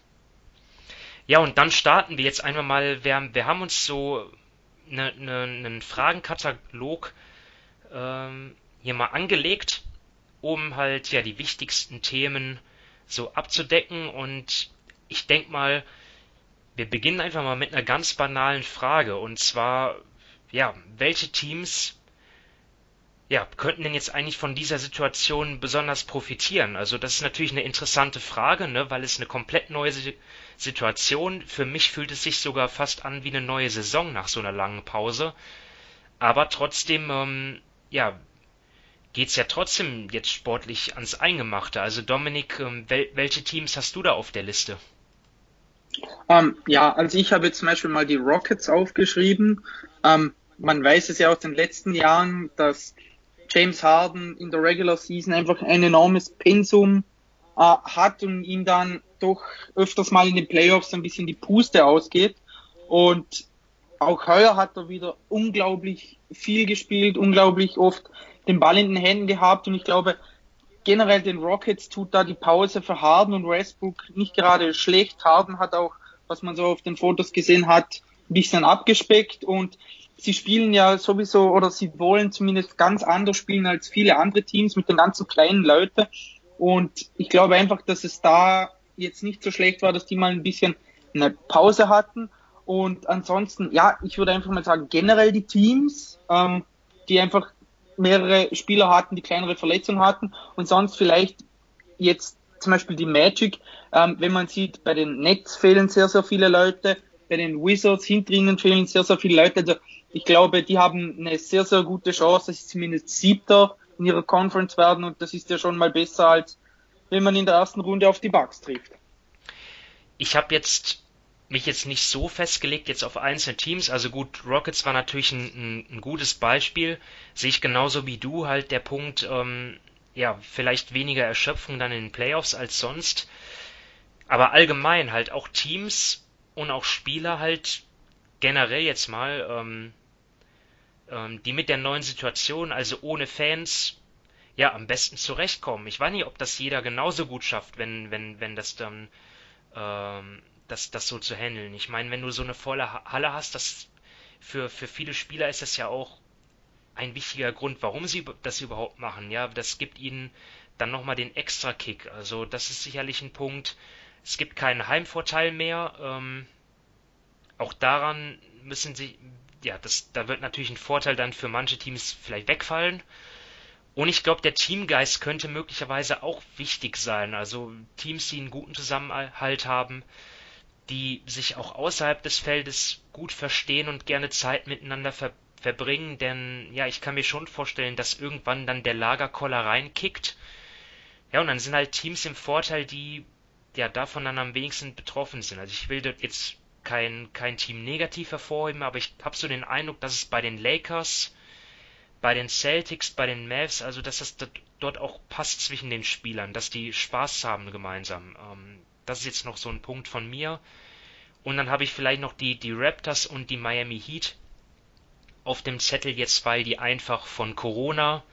ja, und dann starten wir jetzt einmal mal. Wir, wir haben uns so ne, ne, einen Fragenkatalog ähm, hier mal angelegt, um halt ja die wichtigsten Themen so abzudecken. Und ich denke mal, wir beginnen einfach mal mit einer ganz banalen Frage. Und zwar, ja, welche Teams ja, könnten denn jetzt eigentlich von dieser Situation besonders profitieren? Also das ist natürlich eine interessante Frage, ne, weil es eine komplett neue Situation. Für mich fühlt es sich sogar fast an wie eine neue Saison nach so einer langen Pause. Aber trotzdem, ähm, ja, geht's ja trotzdem jetzt sportlich ans Eingemachte. Also Dominik, ähm, wel welche Teams hast du da auf der Liste? Ähm, ja, also ich habe jetzt zum Beispiel mal die Rockets aufgeschrieben. Ähm, man weiß es ja aus den letzten Jahren, dass James Harden in der Regular Season einfach ein enormes Pensum äh, hat und ihm dann doch öfters mal in den Playoffs ein bisschen die Puste ausgeht. Und auch heuer hat er wieder unglaublich viel gespielt, unglaublich oft den Ball in den Händen gehabt und ich glaube, generell den Rockets tut da die Pause für Harden und Westbrook nicht gerade schlecht. Harden hat auch, was man so auf den Fotos gesehen hat, ein bisschen abgespeckt und sie spielen ja sowieso oder sie wollen zumindest ganz anders spielen als viele andere Teams mit den ganzen kleinen Leuten. Und ich glaube einfach, dass es da jetzt nicht so schlecht war, dass die mal ein bisschen eine Pause hatten. Und ansonsten, ja, ich würde einfach mal sagen, generell die Teams, ähm, die einfach mehrere Spieler hatten, die kleinere Verletzungen hatten und sonst vielleicht jetzt zum Beispiel die Magic, ähm, wenn man sieht, bei den Nets fehlen sehr, sehr viele Leute, bei den Wizards hinter ihnen fehlen sehr, sehr viele Leute. Also ich glaube, die haben eine sehr, sehr gute Chance, dass sie zumindest Siebter in ihrer Conference werden und das ist ja schon mal besser, als wenn man in der ersten Runde auf die Bucks trifft. Ich habe jetzt mich jetzt nicht so festgelegt jetzt auf einzelne Teams. Also gut, Rockets war natürlich ein, ein, ein gutes Beispiel. Sehe ich genauso wie du halt der Punkt, ähm, ja, vielleicht weniger Erschöpfung dann in den Playoffs als sonst. Aber allgemein halt auch Teams und auch Spieler halt generell jetzt mal, ähm, ähm, die mit der neuen Situation, also ohne Fans, ja, am besten zurechtkommen. Ich weiß nicht, ob das jeder genauso gut schafft, wenn, wenn, wenn das dann, ähm, das, das so zu handeln. Ich meine, wenn du so eine volle Halle hast, das für, für viele Spieler ist das ja auch ein wichtiger Grund, warum sie das überhaupt machen. Ja, das gibt ihnen dann nochmal den extra Kick. Also das ist sicherlich ein Punkt. Es gibt keinen Heimvorteil mehr. Ähm, auch daran müssen sie, ja, das, da wird natürlich ein Vorteil dann für manche Teams vielleicht wegfallen. Und ich glaube, der Teamgeist könnte möglicherweise auch wichtig sein. Also Teams, die einen guten Zusammenhalt haben, die sich auch außerhalb des Feldes gut verstehen und gerne Zeit miteinander ver verbringen. Denn ja, ich kann mir schon vorstellen, dass irgendwann dann der Lagerkoller reinkickt. Ja, und dann sind halt Teams im Vorteil, die ja davon dann am wenigsten betroffen sind. Also ich will jetzt kein, kein Team negativ hervorheben, aber ich habe so den Eindruck, dass es bei den Lakers, bei den Celtics, bei den Mavs, also dass das dort auch passt zwischen den Spielern, dass die Spaß haben gemeinsam. Ähm, das ist jetzt noch so ein Punkt von mir. Und dann habe ich vielleicht noch die, die Raptors und die Miami Heat auf dem Zettel jetzt, weil die einfach von Corona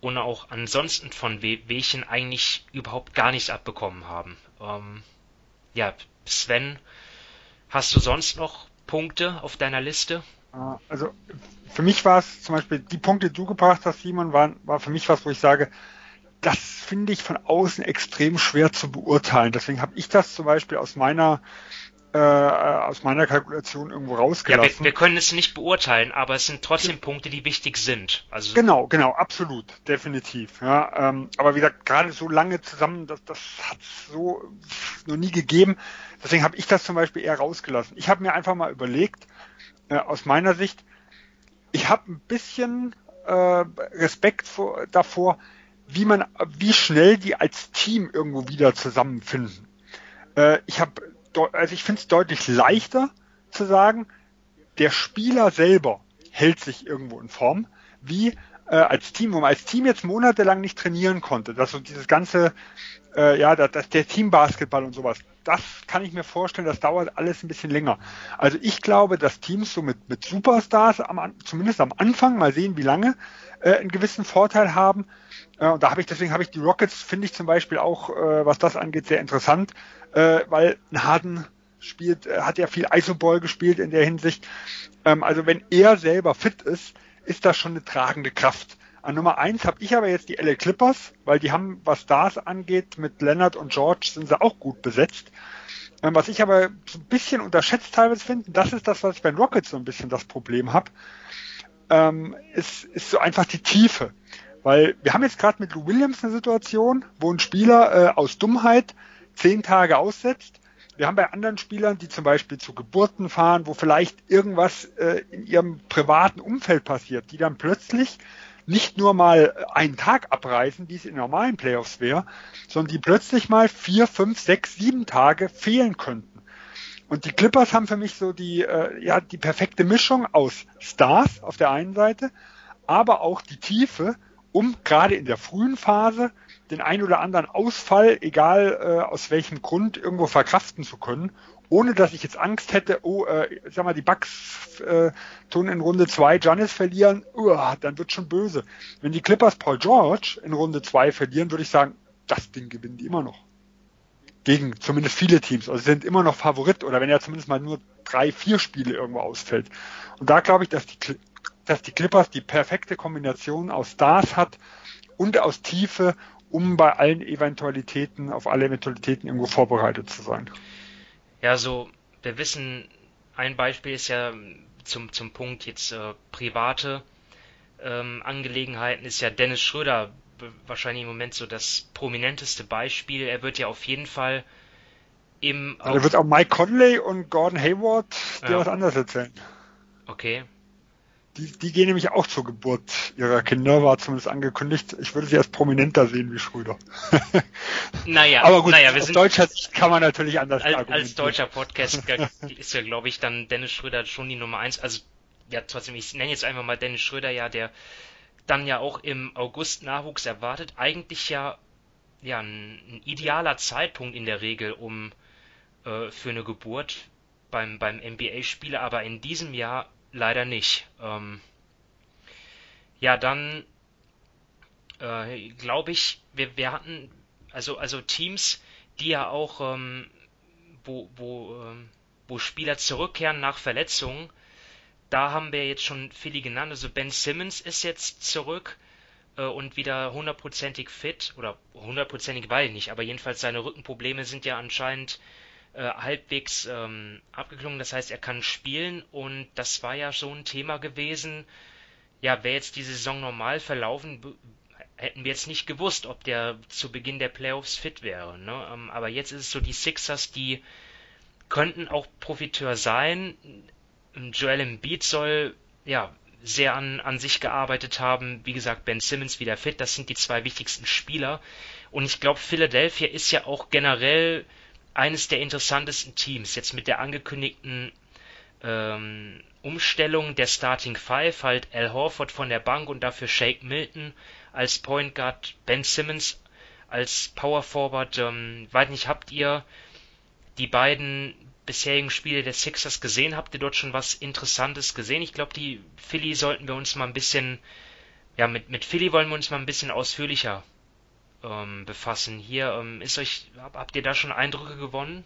und auch ansonsten von Wehchen eigentlich überhaupt gar nichts abbekommen haben. Ähm, ja, Sven, hast du sonst noch Punkte auf deiner Liste? Also für mich war es zum Beispiel, die Punkte, die du gebracht hast, Simon, waren, war für mich was, wo ich sage, das finde ich von außen extrem schwer zu beurteilen. Deswegen habe ich das zum Beispiel aus meiner äh, aus meiner Kalkulation irgendwo rausgelassen. Ja, wir, wir, können es nicht beurteilen, aber es sind trotzdem Punkte, die wichtig sind. Also genau, genau, absolut, definitiv. Ja, ähm, aber wie gesagt, gerade so lange zusammen, das, das hat es so noch nie gegeben. Deswegen habe ich das zum Beispiel eher rausgelassen. Ich habe mir einfach mal überlegt, äh, aus meiner Sicht, ich habe ein bisschen äh, Respekt vor, davor, wie man, wie schnell die als Team irgendwo wieder zusammenfinden. Äh, ich habe, also ich finde es deutlich leichter zu sagen, der Spieler selber hält sich irgendwo in Form, wie äh, als Team, wo man als Team jetzt monatelang nicht trainieren konnte, dass so dieses ganze, äh, ja, dass, dass der Teambasketball und sowas, das kann ich mir vorstellen, das dauert alles ein bisschen länger. Also ich glaube, dass Teams so mit, mit Superstars, am, zumindest am Anfang, mal sehen, wie lange, äh, einen gewissen Vorteil haben. Äh, und da habe ich, deswegen habe ich die Rockets, finde ich zum Beispiel auch, äh, was das angeht, sehr interessant, äh, weil Harden spielt, äh, hat ja viel Isoball gespielt in der Hinsicht. Ähm, also wenn er selber fit ist, ist das schon eine tragende Kraft. An Nummer eins habe ich aber jetzt die LA Clippers, weil die haben, was Stars angeht, mit Leonard und George sind sie auch gut besetzt. Ähm, was ich aber so ein bisschen unterschätzt teilweise finde, das ist das, was ich bei den Rockets so ein bisschen das Problem habe, ähm, ist, ist so einfach die Tiefe. Weil wir haben jetzt gerade mit Lou Williams eine Situation, wo ein Spieler äh, aus Dummheit zehn Tage aussetzt. Wir haben bei anderen Spielern, die zum Beispiel zu Geburten fahren, wo vielleicht irgendwas äh, in ihrem privaten Umfeld passiert, die dann plötzlich nicht nur mal einen Tag abreisen, wie es in normalen Playoffs wäre, sondern die plötzlich mal vier, fünf, sechs, sieben Tage fehlen könnten. Und die Clippers haben für mich so die, äh, ja, die perfekte Mischung aus Stars auf der einen Seite, aber auch die Tiefe, um gerade in der frühen Phase den ein oder anderen Ausfall, egal äh, aus welchem Grund, irgendwo verkraften zu können ohne dass ich jetzt Angst hätte, oh, äh, sag mal, die Bucks äh, tun in Runde 2 Giannis verlieren, uh, dann wird schon böse. Wenn die Clippers Paul George in Runde 2 verlieren, würde ich sagen, das Ding gewinnen die immer noch. Gegen zumindest viele Teams. Also sind immer noch Favorit oder wenn er zumindest mal nur drei, vier Spiele irgendwo ausfällt. Und da glaube ich, dass die, dass die Clippers die perfekte Kombination aus Stars hat und aus Tiefe, um bei allen Eventualitäten, auf alle Eventualitäten irgendwo vorbereitet zu sein. Ja, so, wir wissen, ein Beispiel ist ja zum, zum Punkt jetzt äh, private ähm, Angelegenheiten, ist ja Dennis Schröder wahrscheinlich im Moment so das prominenteste Beispiel. Er wird ja auf jeden Fall im. Ja, da wird auch Mike Conley und Gordon Hayward dir ja. was anderes erzählen. Okay. Die, die gehen nämlich auch zur Geburt ihrer Kinder, war zumindest angekündigt. Ich würde sie als prominenter sehen wie Schröder. Naja, aber gut, naja, wir aus sind, deutscher Sicht kann man natürlich anders als, als deutscher Podcast ist ja, glaube ich, dann Dennis Schröder schon die Nummer eins. Also, ja, trotzdem, ich nenne jetzt einfach mal Dennis Schröder, ja, der dann ja auch im August Nachwuchs erwartet. Eigentlich ja, ja, ein, ein idealer Zeitpunkt in der Regel, um äh, für eine Geburt beim, beim NBA-Spieler, aber in diesem Jahr leider nicht. Ähm, ja, dann äh, glaube ich, wir, wir hatten also also Teams, die ja auch ähm, wo wo ähm, wo Spieler zurückkehren nach Verletzungen. Da haben wir jetzt schon viele genannt. Also Ben Simmons ist jetzt zurück äh, und wieder hundertprozentig fit oder hundertprozentig ich nicht, aber jedenfalls seine Rückenprobleme sind ja anscheinend äh, halbwegs ähm, abgeklungen. Das heißt, er kann spielen und das war ja so ein Thema gewesen. Ja, wäre jetzt die Saison normal verlaufen, hätten wir jetzt nicht gewusst, ob der zu Beginn der Playoffs fit wäre. Ne? Ähm, aber jetzt ist es so, die Sixers, die könnten auch Profiteur sein. Joel Embiid soll ja sehr an, an sich gearbeitet haben. Wie gesagt, Ben Simmons wieder fit. Das sind die zwei wichtigsten Spieler. Und ich glaube, Philadelphia ist ja auch generell eines der interessantesten Teams. Jetzt mit der angekündigten ähm, Umstellung der Starting Five, halt Al Horford von der Bank und dafür Shake Milton als Point Guard, Ben Simmons als Power Forward. Ähm, weiß nicht, habt ihr die beiden bisherigen Spiele der Sixers gesehen? Habt ihr dort schon was Interessantes gesehen? Ich glaube, die Philly sollten wir uns mal ein bisschen Ja, mit, mit Philly wollen wir uns mal ein bisschen ausführlicher ähm, befassen. Hier, ähm, ist euch, hab, habt ihr da schon Eindrücke gewonnen?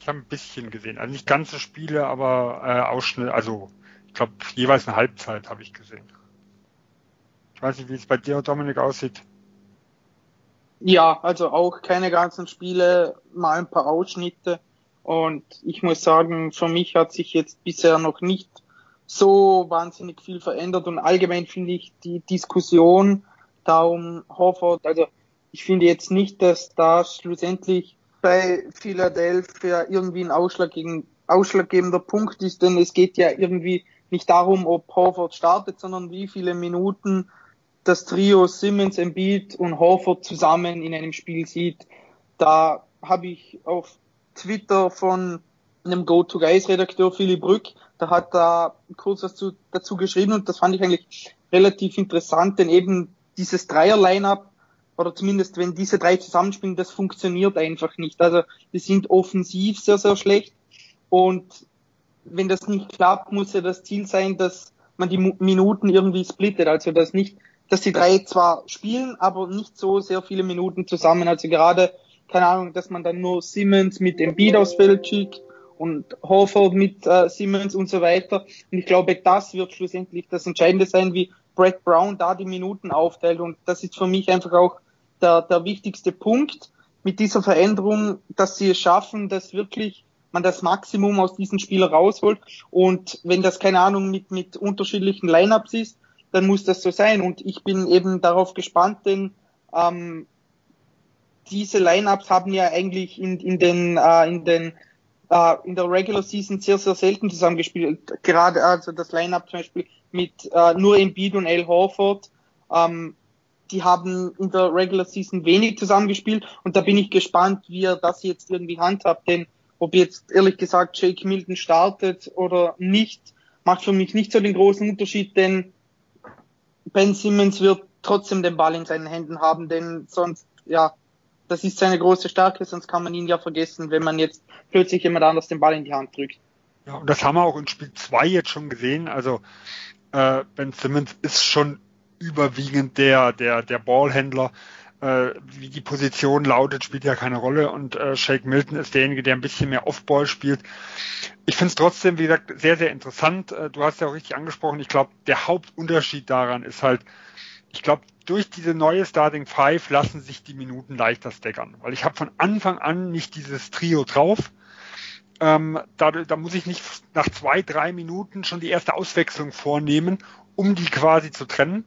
Ich habe ein bisschen gesehen. Also nicht ganze Spiele, aber äh, Ausschnitt, also ich glaube jeweils eine Halbzeit habe ich gesehen. Ich weiß nicht, wie es bei dir, Dominik, aussieht. Ja, also auch keine ganzen Spiele, mal ein paar Ausschnitte. Und ich muss sagen, für mich hat sich jetzt bisher noch nicht so wahnsinnig viel verändert. Und allgemein finde ich die Diskussion da um Hofford, also ich finde jetzt nicht, dass da schlussendlich bei Philadelphia irgendwie ein ausschlaggebender Punkt ist, denn es geht ja irgendwie nicht darum, ob Horford startet, sondern wie viele Minuten das Trio Simmons, Embiid und Horford zusammen in einem Spiel sieht. Da habe ich auf Twitter von einem Go-to-Guys-Redakteur Philipp Brück, da hat da kurz was zu, dazu geschrieben und das fand ich eigentlich relativ interessant, denn eben dieses Dreier-Line-Up oder zumindest wenn diese drei zusammenspielen, das funktioniert einfach nicht. Also die sind offensiv sehr, sehr schlecht und wenn das nicht klappt, muss ja das Ziel sein, dass man die Minuten irgendwie splittet. Also dass nicht, dass die drei zwar spielen, aber nicht so sehr viele Minuten zusammen. Also gerade, keine Ahnung, dass man dann nur Simmons mit dem Beat aufs Feld schickt und Horford mit äh, Simmons und so weiter. Und ich glaube, das wird schlussendlich das Entscheidende sein, wie Brad Brown da die Minuten aufteilt. Und das ist für mich einfach auch der, der wichtigste Punkt mit dieser Veränderung, dass sie es schaffen, dass wirklich man das Maximum aus diesem Spieler rausholt. Und wenn das, keine Ahnung, mit, mit unterschiedlichen Lineups ist, dann muss das so sein. Und ich bin eben darauf gespannt, denn ähm, diese Lineups haben ja eigentlich in, in den, äh, in den äh, in der Regular Season sehr, sehr selten zusammengespielt. Gerade also das Lineup zum Beispiel mit äh, nur Embiid und Al Horford. Ähm, die haben in der Regular Season wenig zusammengespielt und da bin ich gespannt, wie er das jetzt irgendwie handhabt, denn ob jetzt ehrlich gesagt Jake Milton startet oder nicht, macht für mich nicht so den großen Unterschied, denn Ben Simmons wird trotzdem den Ball in seinen Händen haben, denn sonst, ja, das ist seine große Stärke, sonst kann man ihn ja vergessen, wenn man jetzt plötzlich jemand anders den Ball in die Hand drückt. Ja, und das haben wir auch in Spiel 2 jetzt schon gesehen. Also äh, Ben Simmons ist schon überwiegend der, der, der Ballhändler äh, wie die Position lautet, spielt ja keine Rolle und äh, Shake Milton ist derjenige, der ein bisschen mehr Offball spielt. Ich finde es trotzdem, wie gesagt, sehr, sehr interessant. Äh, du hast ja auch richtig angesprochen, ich glaube, der Hauptunterschied daran ist halt, ich glaube, durch diese neue Starting Five lassen sich die Minuten leichter stackern, weil ich habe von Anfang an nicht dieses Trio drauf. Ähm, da, da muss ich nicht nach zwei, drei Minuten schon die erste Auswechslung vornehmen, um die quasi zu trennen.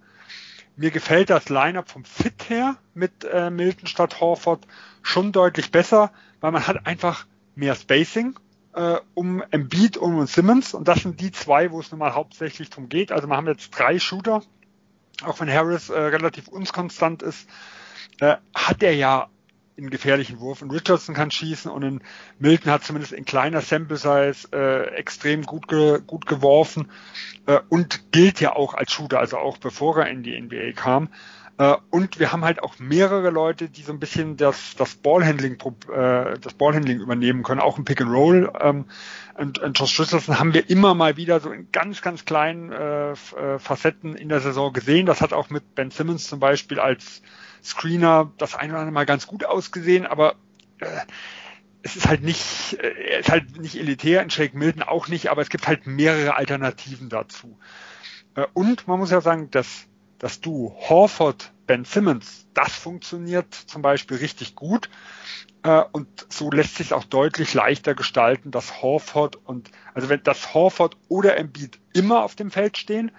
Mir gefällt das Lineup vom Fit her mit äh, Milton statt Horford schon deutlich besser, weil man hat einfach mehr Spacing äh, um Embiid und Simmons und das sind die zwei, wo es nun mal hauptsächlich drum geht. Also wir haben jetzt drei Shooter, auch wenn Harris äh, relativ unskonstant ist, äh, hat er ja einen gefährlichen Wurf. Und Richardson kann schießen und in Milton hat zumindest in kleiner Sample Size äh, extrem gut, ge gut geworfen äh, und gilt ja auch als Shooter, also auch bevor er in die NBA kam. Äh, und wir haben halt auch mehrere Leute, die so ein bisschen das, das Ballhandling, äh, das Ballhandling übernehmen können, auch im Pick and Roll. Ähm, und, und Josh Richardson haben wir immer mal wieder so in ganz, ganz kleinen äh, äh, Facetten in der Saison gesehen. Das hat auch mit Ben Simmons zum Beispiel als Screener das ein oder andere Mal ganz gut ausgesehen, aber äh, es ist halt nicht, äh, er ist halt nicht elitär, in Shake Milton auch nicht, aber es gibt halt mehrere Alternativen dazu. Und man muss ja sagen, dass, dass du Horford, Ben Simmons, das funktioniert zum Beispiel richtig gut. Äh, und so lässt sich auch deutlich leichter gestalten, dass Horford und, also wenn das Horford oder Embiid immer auf dem Feld stehen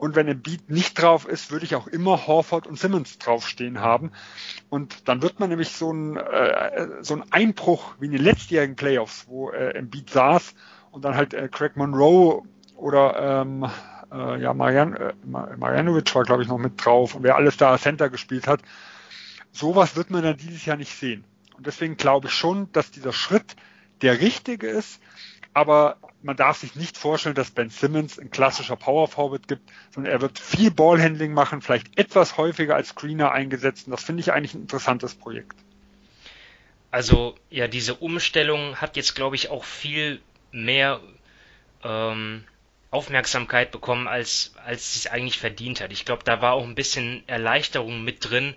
und wenn Beat nicht drauf ist, würde ich auch immer Horford und Simmons draufstehen haben. Und dann wird man nämlich so ein äh, so ein Einbruch wie in den letztjährigen Playoffs, wo äh, Embiid saß und dann halt äh, Craig Monroe oder ähm, äh, ja Marian, äh, Marjanovic war glaube ich noch mit drauf und wer alles da Center gespielt hat. Sowas wird man dann dieses Jahr nicht sehen. Und deswegen glaube ich schon, dass dieser Schritt der richtige ist. Aber man darf sich nicht vorstellen, dass Ben Simmons ein klassischer Power Forward gibt, sondern er wird viel Ballhandling machen, vielleicht etwas häufiger als Screener eingesetzt. Und das finde ich eigentlich ein interessantes Projekt. Also ja, diese Umstellung hat jetzt, glaube ich, auch viel mehr ähm, Aufmerksamkeit bekommen, als, als sie es eigentlich verdient hat. Ich glaube, da war auch ein bisschen Erleichterung mit drin,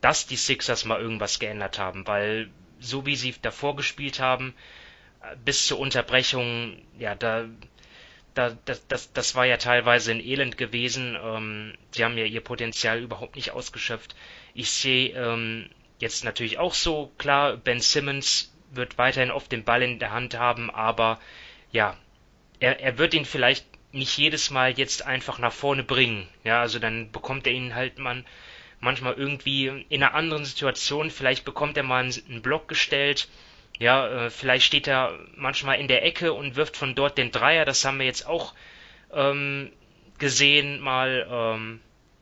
dass die Sixers mal irgendwas geändert haben, weil so wie sie davor gespielt haben, äh, bis zur Unterbrechung, ja, da, da, das, das, das war ja teilweise ein Elend gewesen. Ähm, sie haben ja ihr Potenzial überhaupt nicht ausgeschöpft. Ich sehe ähm, jetzt natürlich auch so, klar, Ben Simmons wird weiterhin oft den Ball in der Hand haben, aber ja, er, er wird ihn vielleicht nicht jedes Mal jetzt einfach nach vorne bringen. Ja, also dann bekommt er ihn halt man manchmal irgendwie in einer anderen Situation, vielleicht bekommt er mal einen Block gestellt, ja, äh, vielleicht steht er manchmal in der Ecke und wirft von dort den Dreier, das haben wir jetzt auch ähm, gesehen mal, ähm,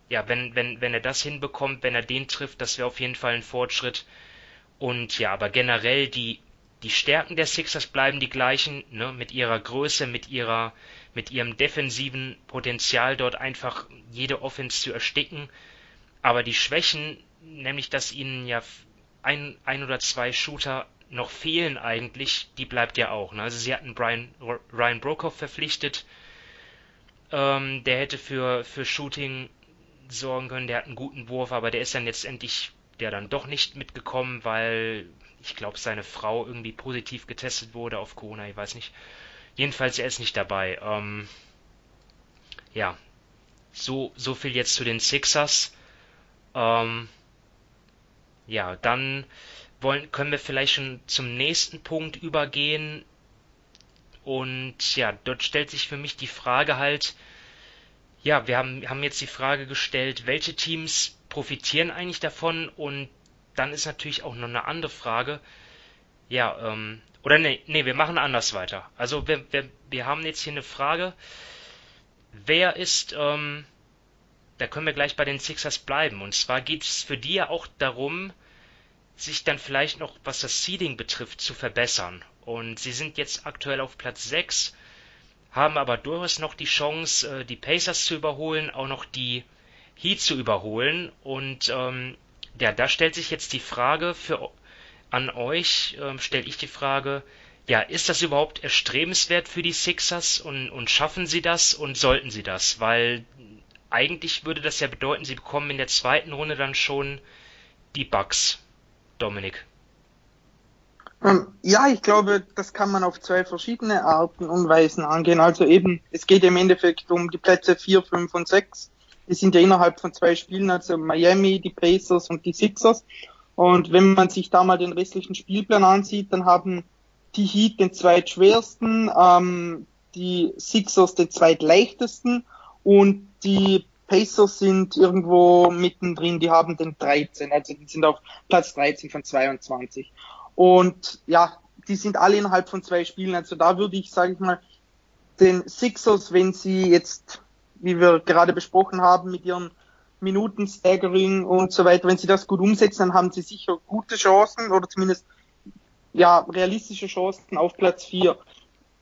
ja, wenn, wenn, wenn er das hinbekommt, wenn er den trifft, das wäre auf jeden Fall ein Fortschritt. Und ja, aber generell die, die Stärken der Sixers bleiben die gleichen, ne, mit ihrer Größe, mit ihrer, mit ihrem defensiven Potenzial dort einfach jede Offense zu ersticken. Aber die Schwächen, nämlich dass ihnen ja ein, ein oder zwei Shooter noch fehlen eigentlich, die bleibt ja auch. Ne? Also sie hatten Brian, Ryan Brokoff verpflichtet, ähm, der hätte für, für Shooting sorgen können, der hat einen guten Wurf, aber der ist dann letztendlich der dann doch nicht mitgekommen, weil ich glaube, seine Frau irgendwie positiv getestet wurde auf Corona, ich weiß nicht. Jedenfalls, er ist nicht dabei. Ähm, ja, so, so viel jetzt zu den Sixers. Ähm, ja, dann wollen, können wir vielleicht schon zum nächsten Punkt übergehen. Und ja, dort stellt sich für mich die Frage halt, ja, wir haben, haben jetzt die Frage gestellt, welche Teams profitieren eigentlich davon? Und dann ist natürlich auch noch eine andere Frage. Ja, ähm, oder nee, nee, wir machen anders weiter. Also wir, wir, wir haben jetzt hier eine Frage. Wer ist, ähm, da können wir gleich bei den Sixers bleiben. Und zwar geht es für die ja auch darum, sich dann vielleicht noch, was das Seeding betrifft, zu verbessern. Und sie sind jetzt aktuell auf Platz 6, haben aber durchaus noch die Chance, äh, die Pacers zu überholen, auch noch die Heat zu überholen. Und ähm, ja, da stellt sich jetzt die Frage für an euch, ähm, stelle ich die Frage, ja, ist das überhaupt erstrebenswert für die Sixers und, und schaffen sie das und sollten sie das? Weil eigentlich würde das ja bedeuten, sie bekommen in der zweiten Runde dann schon die Bugs. Dominik. Ähm, ja, ich glaube, das kann man auf zwei verschiedene Arten und Weisen angehen. Also eben, es geht im Endeffekt um die Plätze 4, 5 und 6. Die sind ja innerhalb von zwei Spielen, also Miami, die Pacers und die Sixers. Und wenn man sich da mal den restlichen Spielplan ansieht, dann haben die Heat den zweitschwersten, ähm, die Sixers den zweitleichtesten und die Pacers sind irgendwo mittendrin, die haben den 13, also die sind auf Platz 13 von 22. Und ja, die sind alle innerhalb von zwei Spielen, also da würde ich, sage ich mal, den Sixers, wenn sie jetzt, wie wir gerade besprochen haben, mit ihren Minuten Staggering und so weiter, wenn sie das gut umsetzen, dann haben sie sicher gute Chancen oder zumindest ja realistische Chancen auf Platz 4.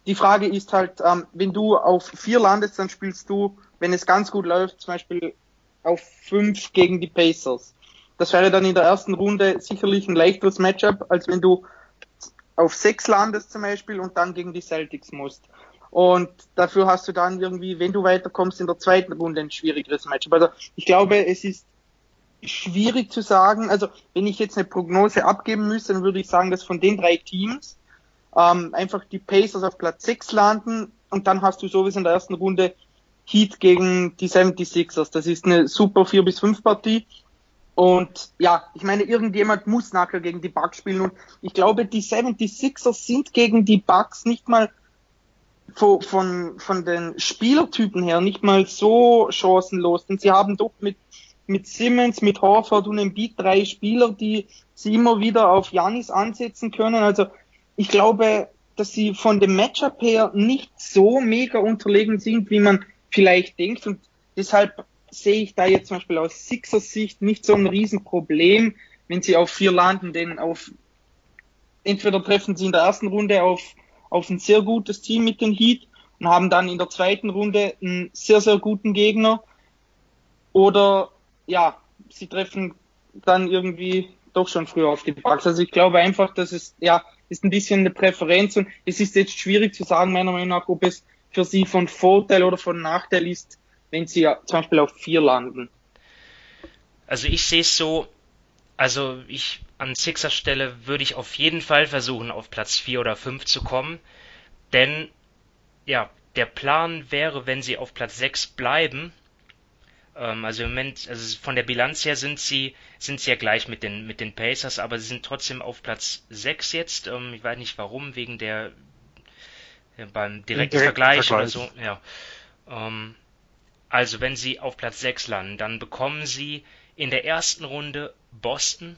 Die Frage ist halt, ähm, wenn du auf 4 landest, dann spielst du wenn es ganz gut läuft, zum Beispiel auf 5 gegen die Pacers. Das wäre dann in der ersten Runde sicherlich ein leichteres Matchup, als wenn du auf 6 landest zum Beispiel und dann gegen die Celtics musst. Und dafür hast du dann irgendwie, wenn du weiterkommst, in der zweiten Runde ein schwierigeres Matchup. Also ich glaube, es ist schwierig zu sagen. Also wenn ich jetzt eine Prognose abgeben müsste, dann würde ich sagen, dass von den drei Teams ähm, einfach die Pacers auf Platz 6 landen und dann hast du sowieso in der ersten Runde Heat gegen die 76ers. Das ist eine super 4 bis 5 Partie. Und ja, ich meine, irgendjemand muss nachher gegen die Bucks spielen. Und ich glaube, die 76ers sind gegen die Bucks nicht mal von, von, von den Spielertypen her nicht mal so chancenlos. Denn sie haben doch mit, mit Simmons, mit Horford und Embiid drei Spieler, die sie immer wieder auf Janis ansetzen können. Also ich glaube, dass sie von dem Matchup her nicht so mega unterlegen sind, wie man vielleicht denkt. Und deshalb sehe ich da jetzt zum Beispiel aus Sixers Sicht nicht so ein Riesenproblem, wenn sie auf vier landen, denn auf entweder treffen sie in der ersten Runde auf, auf ein sehr gutes Team mit den Heat und haben dann in der zweiten Runde einen sehr, sehr guten Gegner. Oder ja, sie treffen dann irgendwie doch schon früher auf die Bugs. Also ich glaube einfach, dass es ja ist ein bisschen eine Präferenz und es ist jetzt schwierig zu sagen, meiner Meinung nach, ob es für sie von Vorteil oder von Nachteil ist, wenn sie ja zum Beispiel auf vier landen? Also ich sehe es so, also ich an Sixers Stelle würde ich auf jeden Fall versuchen, auf Platz 4 oder 5 zu kommen. Denn ja, der Plan wäre, wenn sie auf Platz 6 bleiben, ähm, also im Moment, also von der Bilanz her sind sie, sind sie ja gleich mit den, mit den Pacers, aber sie sind trotzdem auf Platz 6 jetzt. Ähm, ich weiß nicht warum, wegen der ja, beim direkten Direkt Vergleich, Vergleich oder so, ja. Ähm, also wenn sie auf Platz 6 landen, dann bekommen sie in der ersten Runde Boston.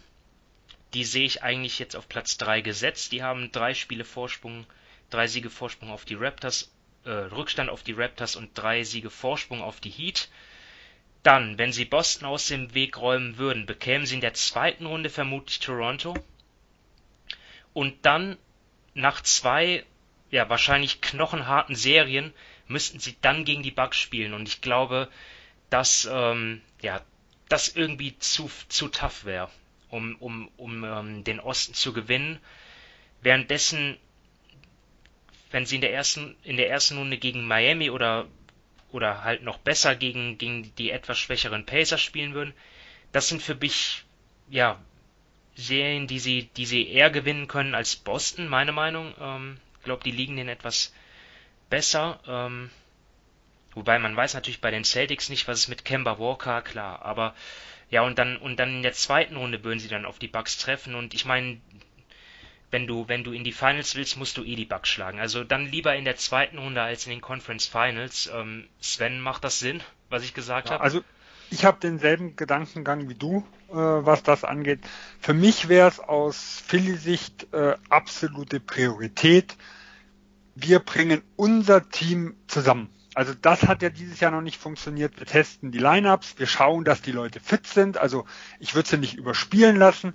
Die sehe ich eigentlich jetzt auf Platz 3 gesetzt. Die haben drei Spiele Vorsprung, drei Siege Vorsprung auf die Raptors, äh, Rückstand auf die Raptors und drei Siege Vorsprung auf die Heat. Dann, wenn sie Boston aus dem Weg räumen würden, bekämen sie in der zweiten Runde vermutlich Toronto. Und dann nach zwei, ja, wahrscheinlich knochenharten Serien müssten sie dann gegen die Bucks spielen. Und ich glaube, dass, ähm, ja, das irgendwie zu, zu tough wäre, um, um, um ähm, den Osten zu gewinnen. Währenddessen, wenn sie in der ersten, in der ersten Runde gegen Miami oder, oder halt noch besser gegen, gegen die etwas schwächeren Pacers spielen würden, das sind für mich, ja, Serien, die sie, die sie eher gewinnen können als Boston, meine Meinung. Ähm, ich glaube, die liegen denen etwas besser. Ähm, wobei man weiß natürlich bei den Celtics nicht, was ist mit Kemba Walker, klar. Aber ja, und dann, und dann in der zweiten Runde würden sie dann auf die Bucks treffen. Und ich meine, wenn du, wenn du in die Finals willst, musst du eh die Bucks schlagen. Also dann lieber in der zweiten Runde als in den Conference Finals. Ähm, Sven, macht das Sinn, was ich gesagt Ja, habe? also ich habe denselben Gedankengang wie du, äh, was das angeht. Für mich wäre es aus Philly-Sicht äh, absolute Priorität. Wir bringen unser Team zusammen. Also das hat ja dieses Jahr noch nicht funktioniert. Wir testen die Lineups, wir schauen, dass die Leute fit sind. Also ich würde sie nicht überspielen lassen.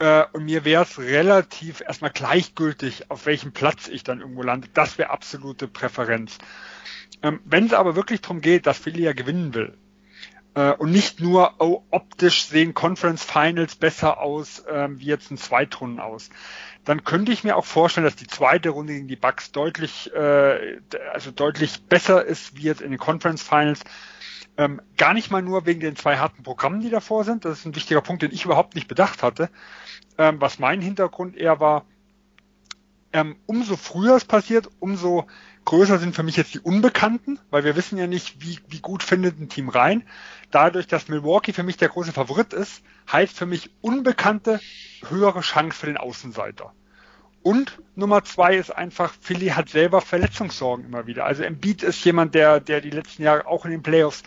Äh, und mir wäre es relativ erstmal gleichgültig, auf welchem Platz ich dann irgendwo lande. Das wäre absolute Präferenz. Ähm, Wenn es aber wirklich darum geht, dass Philly ja gewinnen will, äh, und nicht nur, oh, optisch sehen Conference Finals besser aus, ähm, wie jetzt ein Zweitrunden aus. Dann könnte ich mir auch vorstellen, dass die zweite Runde gegen die Bucks deutlich, äh, also deutlich besser ist, wie jetzt in den Conference Finals. Ähm, gar nicht mal nur wegen den zwei harten Programmen, die davor sind. Das ist ein wichtiger Punkt, den ich überhaupt nicht bedacht hatte. Ähm, was mein Hintergrund eher war, ähm, umso früher es passiert, umso größer sind für mich jetzt die Unbekannten, weil wir wissen ja nicht, wie, wie gut findet ein Team rein. Dadurch, dass Milwaukee für mich der große Favorit ist, heißt für mich Unbekannte höhere Chance für den Außenseiter. Und Nummer zwei ist einfach, Philly hat selber Verletzungssorgen immer wieder. Also Embiid ist jemand, der, der die letzten Jahre auch in den Playoffs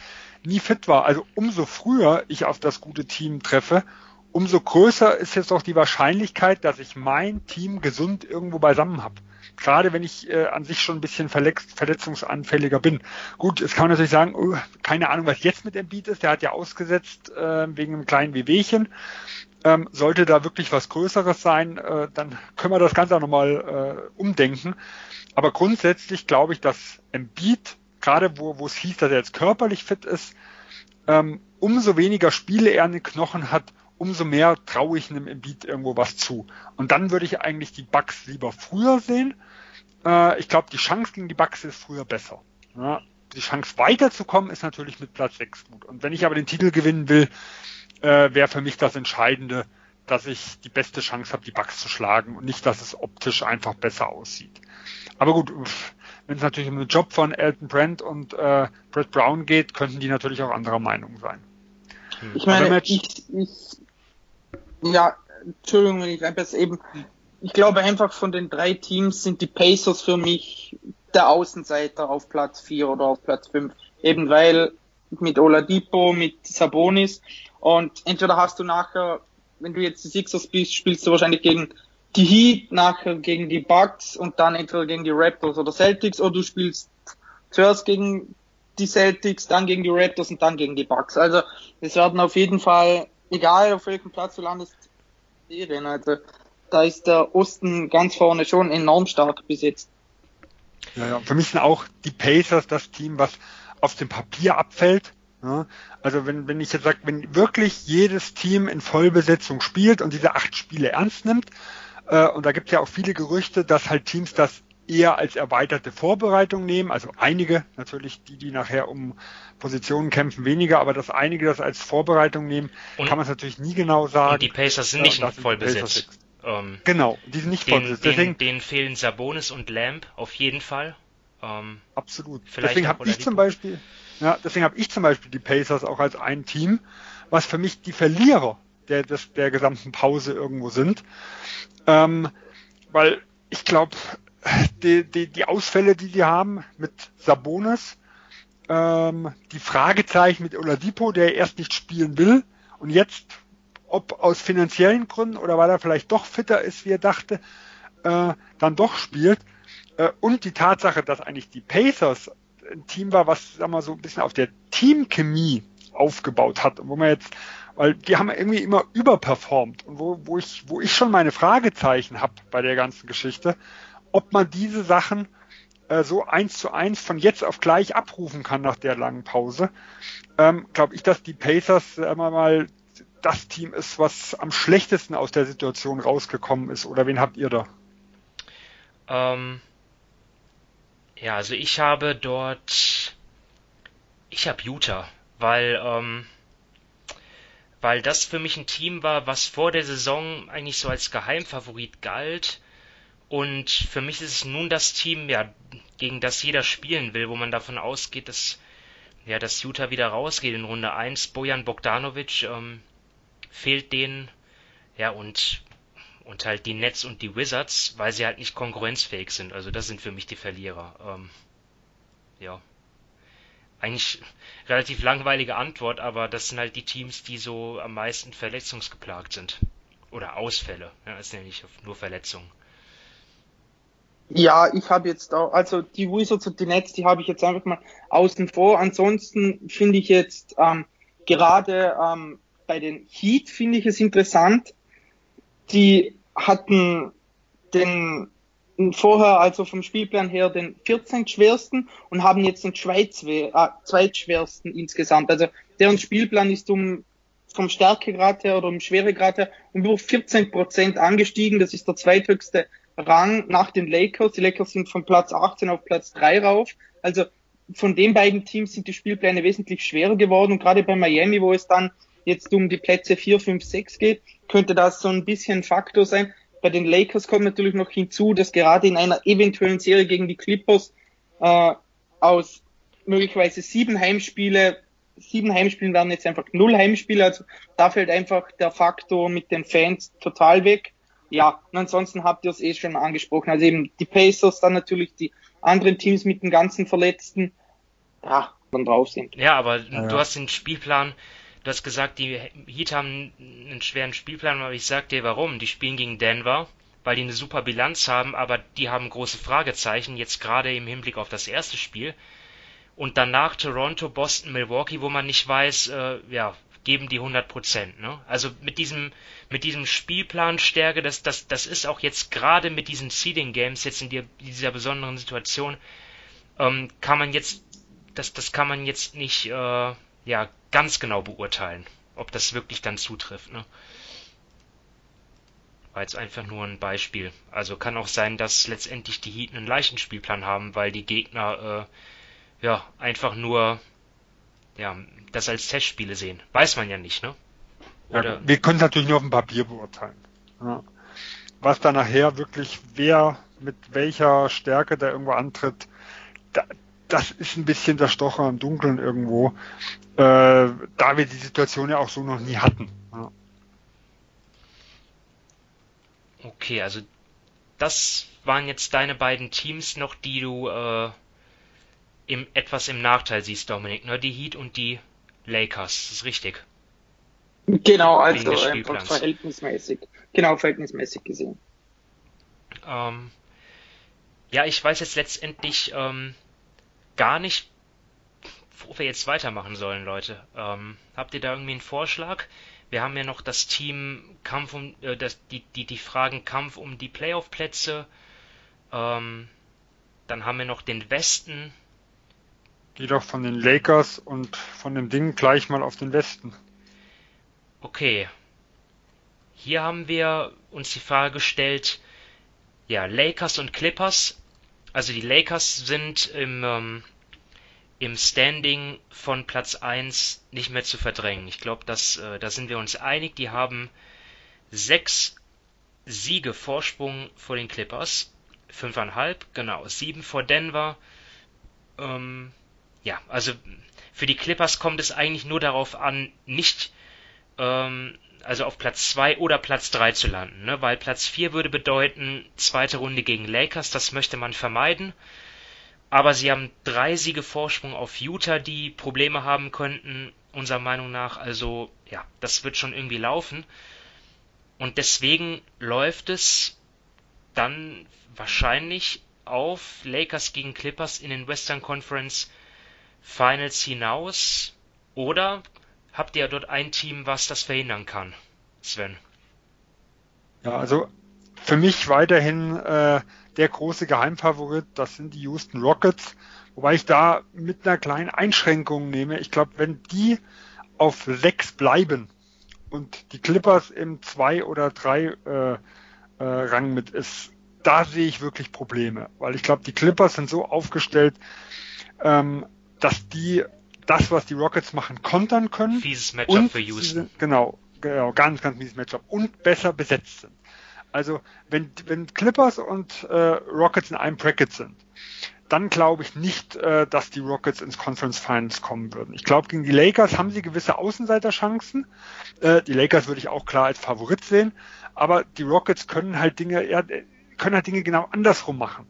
nie fit war. Also umso früher ich auf das gute Team treffe, umso größer ist jetzt auch die Wahrscheinlichkeit, dass ich mein Team gesund irgendwo beisammen habe. Gerade wenn ich äh, an sich schon ein bisschen verletzt, verletzungsanfälliger bin. Gut, jetzt kann man natürlich sagen, oh, keine Ahnung, was jetzt mit Embiid ist. Der hat ja ausgesetzt äh, wegen einem kleinen Wehwehchen. Ähm, sollte da wirklich was Größeres sein, äh, dann können wir das Ganze auch nochmal äh, umdenken. Aber grundsätzlich glaube ich, dass Embiid, gerade wo, wo es hieß, dass er jetzt körperlich fit ist, ähm, umso weniger Spiele er an den Knochen hat, umso mehr traue ich einem Embiid irgendwo was zu. Und dann würde ich eigentlich die Bugs lieber früher sehen. Äh, ich glaube, die Chance gegen die Bugs ist früher besser. Ja, die Chance weiterzukommen ist natürlich mit Platz 6 gut. Und wenn ich aber den Titel gewinnen will, äh, wäre für mich das Entscheidende, dass ich die beste Chance habe, die Bugs zu schlagen und nicht, dass es optisch einfach besser aussieht. Aber gut, wenn es natürlich um den Job von Elton Brand und äh, Brett Brown geht, könnten die natürlich auch anderer Meinung sein. Ich meine, ich, ich, ja, Entschuldigung, wenn ich jetzt eben, ich glaube einfach von den drei Teams sind die Pacers für mich der Außenseiter auf Platz 4 oder auf Platz 5. Eben weil mit Oladipo, mit Sabonis und entweder hast du nachher, wenn du jetzt die Sixers bist, spielst du wahrscheinlich gegen die Heat, nachher gegen die Bucks und dann entweder gegen die Raptors oder Celtics oder du spielst zuerst gegen die Celtics, dann gegen die Raptors und dann gegen die Bucks. Also es werden auf jeden Fall, egal auf welchem Platz du landest, Serien. Also da ist der Osten ganz vorne schon enorm stark bis jetzt. Ja, ja. Für mich sind auch die Pacers das Team, was auf dem Papier abfällt. Ja, also wenn, wenn ich jetzt sage, wenn wirklich jedes Team in Vollbesetzung spielt und diese acht Spiele ernst nimmt, äh, und da gibt es ja auch viele Gerüchte, dass halt Teams das eher als erweiterte Vorbereitung nehmen. Also einige, natürlich die, die nachher um Positionen kämpfen, weniger, aber dass einige das als Vorbereitung nehmen, und, kann man es natürlich nie genau sagen. Und die Pacers sind nicht voll besetzt. Ähm, genau, die sind nicht den, voll besetzt. Deswegen, denen fehlen Sabonis und Lamp auf jeden Fall. Ähm, absolut. Deswegen habe ich zum Beispiel, ja, deswegen habe ich zum Beispiel die Pacers auch als ein Team, was für mich die Verlierer der, des, der gesamten Pause irgendwo sind. Ähm, weil ich glaube, die, die, die Ausfälle, die die haben mit Sabonis, ähm, die Fragezeichen mit Oladipo, der erst nicht spielen will und jetzt, ob aus finanziellen Gründen oder weil er vielleicht doch fitter ist, wie er dachte, äh, dann doch spielt. Äh, und die Tatsache, dass eigentlich die Pacers ein Team war, was, sagen wir so, ein bisschen auf der Teamchemie aufgebaut hat wo man jetzt weil die haben irgendwie immer überperformt und wo, wo ich, wo ich schon meine Fragezeichen habe bei der ganzen Geschichte, ob man diese Sachen äh, so eins zu eins von jetzt auf gleich abrufen kann nach der langen Pause, ähm, glaube ich, dass die Pacers äh, immer mal das Team ist, was am schlechtesten aus der Situation rausgekommen ist. Oder wen habt ihr da? Ähm, ja, also ich habe dort, ich habe Utah, weil ähm, weil das für mich ein Team war, was vor der Saison eigentlich so als Geheimfavorit galt. Und für mich ist es nun das Team, ja, gegen das jeder spielen will, wo man davon ausgeht, dass, ja, dass Utah wieder rausgeht in Runde 1. Bojan Bogdanovic ähm, fehlt denen, ja, und, und halt die Nets und die Wizards, weil sie halt nicht konkurrenzfähig sind. Also das sind für mich die Verlierer. Ähm, ja eigentlich relativ langweilige Antwort, aber das sind halt die Teams, die so am meisten verletzungsgeplagt sind. Oder Ausfälle, ja, ist ja nicht nur Verletzungen. Ja, ich habe jetzt auch, also die Wizards und die Nets, die habe ich jetzt einfach mal außen vor. Ansonsten finde ich jetzt ähm, gerade ähm, bei den Heat finde ich es interessant. Die hatten den vorher also vom Spielplan her den 14 schwersten und haben jetzt den Schweiz, äh, zweitschwersten insgesamt. Also deren Spielplan ist um vom Stärkegrad her oder um Schweregrad her um über 14 Prozent angestiegen. Das ist der zweithöchste Rang nach den Lakers. Die Lakers sind von Platz 18 auf Platz 3 rauf. Also von den beiden Teams sind die Spielpläne wesentlich schwerer geworden und gerade bei Miami, wo es dann jetzt um die Plätze 4, 5, 6 geht, könnte das so ein bisschen Faktor sein. Bei den Lakers kommt natürlich noch hinzu, dass gerade in einer eventuellen Serie gegen die Clippers äh, aus möglicherweise sieben Heimspiele, sieben Heimspielen werden jetzt einfach null Heimspiele, also da fällt einfach der Faktor mit den Fans total weg. Ja, und ansonsten habt ihr es eh schon angesprochen, also eben die Pacers, dann natürlich die anderen Teams mit den ganzen Verletzten, ja, dann drauf sind. Ja, aber ja, du hast den Spielplan Du hast gesagt, die Heat haben einen schweren Spielplan, aber ich sag dir warum. Die spielen gegen Denver, weil die eine super Bilanz haben, aber die haben große Fragezeichen, jetzt gerade im Hinblick auf das erste Spiel. Und danach Toronto, Boston, Milwaukee, wo man nicht weiß, äh, ja, geben die 100 Prozent. Ne? Also mit diesem, mit diesem Spielplanstärke, das, das, das ist auch jetzt gerade mit diesen Seeding Games, jetzt in, die, dieser besonderen Situation, ähm, kann man jetzt, das, das kann man jetzt nicht, äh, ja, ganz genau beurteilen, ob das wirklich dann zutrifft. Ne? War jetzt einfach nur ein Beispiel. Also kann auch sein, dass letztendlich die Heat einen leichten Spielplan haben, weil die Gegner äh, ja einfach nur ja das als Testspiele sehen. Weiß man ja nicht, ne? Oder ja, wir können es natürlich nur auf dem Papier beurteilen. Ja. Was da nachher wirklich wer mit welcher Stärke da irgendwo antritt, da, das ist ein bisschen der Stocher im Dunkeln irgendwo, äh, da wir die Situation ja auch so noch nie hatten. Ja. Okay, also das waren jetzt deine beiden Teams noch, die du äh, im, etwas im Nachteil siehst, Dominik, ne? Die Heat und die Lakers, das ist richtig. Genau, also einfach verhältnismäßig. Genau, verhältnismäßig gesehen. Ähm, ja, ich weiß jetzt letztendlich, ähm, gar nicht, wo wir jetzt weitermachen sollen, Leute. Ähm, habt ihr da irgendwie einen Vorschlag? Wir haben ja noch das Team Kampf um äh, das, die, die, die Fragen Kampf um die Playoff-Plätze. Ähm, dann haben wir noch den Westen. Geh doch von den Lakers und von dem Ding gleich mal auf den Westen. Okay. Hier haben wir uns die Frage gestellt, ja, Lakers und Clippers also die Lakers sind im, ähm, im Standing von Platz 1 nicht mehr zu verdrängen. Ich glaube, äh, da sind wir uns einig. Die haben sechs Siege Vorsprung vor den Clippers. Fünfeinhalb, genau. Sieben vor Denver. Ähm, ja, also für die Clippers kommt es eigentlich nur darauf an, nicht ähm, also auf Platz 2 oder Platz 3 zu landen, ne? weil Platz 4 würde bedeuten, zweite Runde gegen Lakers, das möchte man vermeiden. Aber sie haben drei Siege Vorsprung auf Utah, die Probleme haben könnten, unserer Meinung nach. Also ja, das wird schon irgendwie laufen. Und deswegen läuft es dann wahrscheinlich auf Lakers gegen Clippers in den Western Conference Finals hinaus. Oder habt ihr dort ein Team, was das verhindern kann, Sven? Ja, also für mich weiterhin äh, der große Geheimfavorit, das sind die Houston Rockets, wobei ich da mit einer kleinen Einschränkung nehme. Ich glaube, wenn die auf sechs bleiben und die Clippers im zwei oder drei äh, äh, Rang mit ist, da sehe ich wirklich Probleme, weil ich glaube, die Clippers sind so aufgestellt, ähm, dass die das, was die Rockets machen, kontern können. Fieses Matchup für Houston. Genau, genau, ganz, ganz mieses Matchup und besser besetzt sind. Also wenn, wenn Clippers und äh, Rockets in einem Bracket sind, dann glaube ich nicht, äh, dass die Rockets ins Conference Finals kommen würden. Ich glaube, gegen die Lakers haben sie gewisse Außenseiterchancen. Äh, die Lakers würde ich auch klar als Favorit sehen, aber die Rockets können halt Dinge, eher, können halt Dinge genau andersrum machen.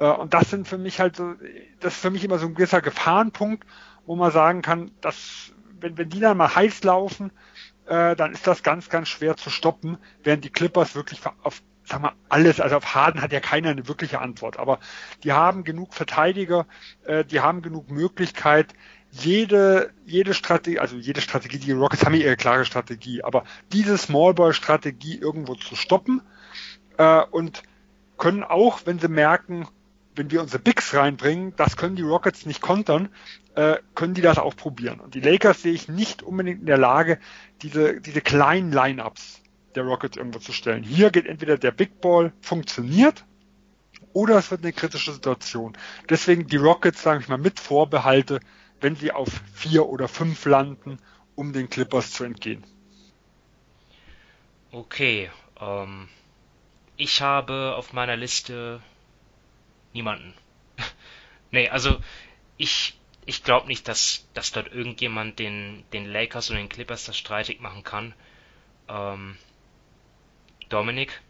Äh, und das sind für mich halt so, das ist für mich immer so ein gewisser Gefahrenpunkt, wo man sagen kann, dass wenn, wenn die dann mal heiß laufen, äh, dann ist das ganz, ganz schwer zu stoppen, während die Clippers wirklich auf sag mal, alles, also auf Harden hat ja keiner eine wirkliche Antwort, aber die haben genug Verteidiger, äh, die haben genug Möglichkeit, jede, jede Strategie, also jede Strategie, die Rockets haben ja ihre klare Strategie, aber diese Smallball-Strategie irgendwo zu stoppen äh, und können auch, wenn sie merken, wenn wir unsere Bigs reinbringen, das können die Rockets nicht kontern, äh, können die das auch probieren. Und die Lakers sehe ich nicht unbedingt in der Lage, diese, diese kleinen Lineups der Rockets irgendwo zu stellen. Hier geht entweder der Big Ball funktioniert oder es wird eine kritische Situation. Deswegen die Rockets, sage ich mal, mit Vorbehalte, wenn sie auf vier oder fünf landen, um den Clippers zu entgehen. Okay, ähm, ich habe auf meiner Liste niemanden. nee, also ich ich glaube nicht, dass, dass dort irgendjemand den, den Lakers und den Clippers das streitig machen kann. Ähm, Dominik?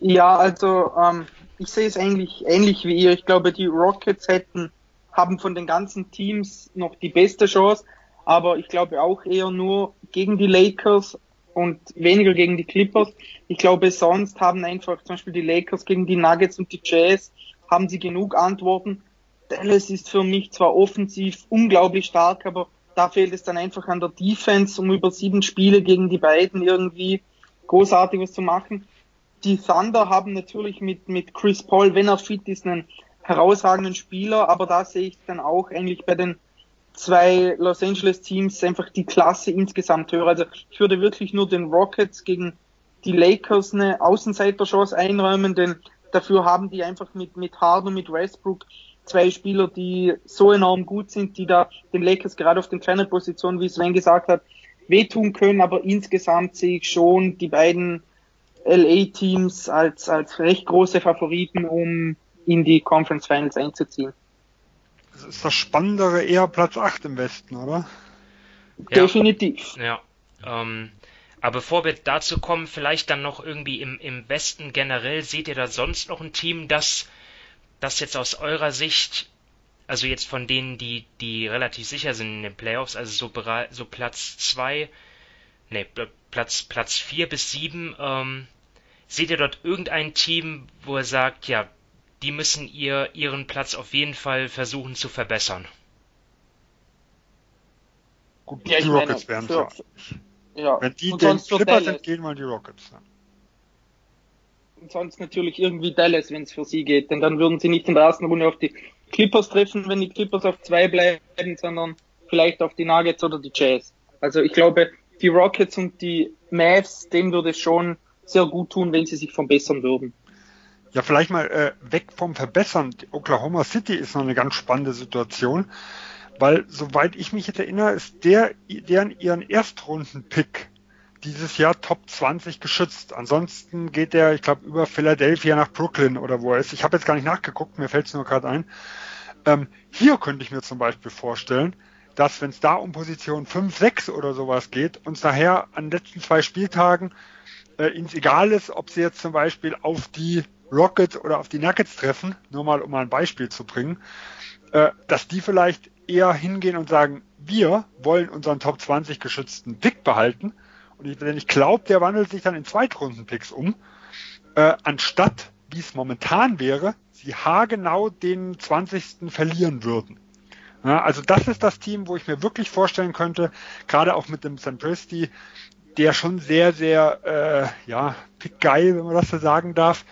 Ja, also ähm, ich sehe es eigentlich ähnlich wie ihr. Ich glaube, die Rockets hätten haben von den ganzen Teams noch die beste Chance, aber ich glaube auch eher nur gegen die Lakers und weniger gegen die Clippers. Ich glaube, sonst haben einfach zum Beispiel die Lakers gegen die Nuggets und die Jazz haben sie genug Antworten. Dallas ist für mich zwar offensiv unglaublich stark, aber da fehlt es dann einfach an der Defense, um über sieben Spiele gegen die beiden irgendwie großartiges zu machen. Die Thunder haben natürlich mit, mit Chris Paul, wenn er fit ist, einen herausragenden Spieler, aber da sehe ich dann auch eigentlich bei den zwei Los Angeles Teams einfach die Klasse insgesamt höher. Also ich würde wirklich nur den Rockets gegen die Lakers eine Außenseiterchance einräumen, denn dafür haben die einfach mit, mit Harden und mit Westbrook zwei Spieler, die so enorm gut sind, die da den Lakers gerade auf den kleinen Positionen, wie Sven gesagt hat, wehtun können, aber insgesamt sehe ich schon die beiden LA-Teams als, als recht große Favoriten, um in die Conference Finals einzuziehen. Das ist das Spannendere eher Platz 8 im Westen, oder? Ja, Definitiv. Ja. Ähm, aber bevor wir dazu kommen, vielleicht dann noch irgendwie im, im Westen generell, seht ihr da sonst noch ein Team, das, das jetzt aus eurer Sicht, also jetzt von denen, die, die relativ sicher sind in den Playoffs, also so, so Platz 2, ne, Platz, Platz 4 bis 7, ähm, seht ihr dort irgendein Team, wo ihr sagt, ja, die müssen ihr ihren Platz auf jeden Fall versuchen zu verbessern. Gut, die ja, Rockets wären für, ja. Wenn die den Clippers entgehen wollen, die Rockets. Ja. Und sonst natürlich irgendwie Dallas, wenn es für sie geht, denn dann würden sie nicht in der ersten Runde auf die Clippers treffen, wenn die Clippers auf zwei bleiben, sondern vielleicht auf die Nuggets oder die Jazz. Also ich glaube, die Rockets und die Mavs, denen würde es schon sehr gut tun, wenn sie sich verbessern würden. Ja, vielleicht mal äh, weg vom Verbessern. Oklahoma City ist noch eine ganz spannende Situation, weil soweit ich mich jetzt erinnere, ist der deren ihren Erstrunden-Pick dieses Jahr Top 20 geschützt. Ansonsten geht der, ich glaube, über Philadelphia nach Brooklyn oder wo er ist. Ich habe jetzt gar nicht nachgeguckt, mir fällt es nur gerade ein. Ähm, hier könnte ich mir zum Beispiel vorstellen, dass wenn es da um Position 5, 6 oder sowas geht, uns daher an den letzten zwei Spieltagen äh, ihnen egal ist, ob sie jetzt zum Beispiel auf die Rockets oder auf die Nuggets treffen, nur mal um mal ein Beispiel zu bringen, äh, dass die vielleicht eher hingehen und sagen, wir wollen unseren Top 20 geschützten Pick behalten. Und ich, ich glaube, der wandelt sich dann in Zweitrunden-Picks um, äh, anstatt, wie es momentan wäre, sie haargenau den 20. verlieren würden. Ja, also das ist das Team, wo ich mir wirklich vorstellen könnte, gerade auch mit dem St. Presti, der schon sehr, sehr, äh, ja, geil, wenn man das so sagen darf,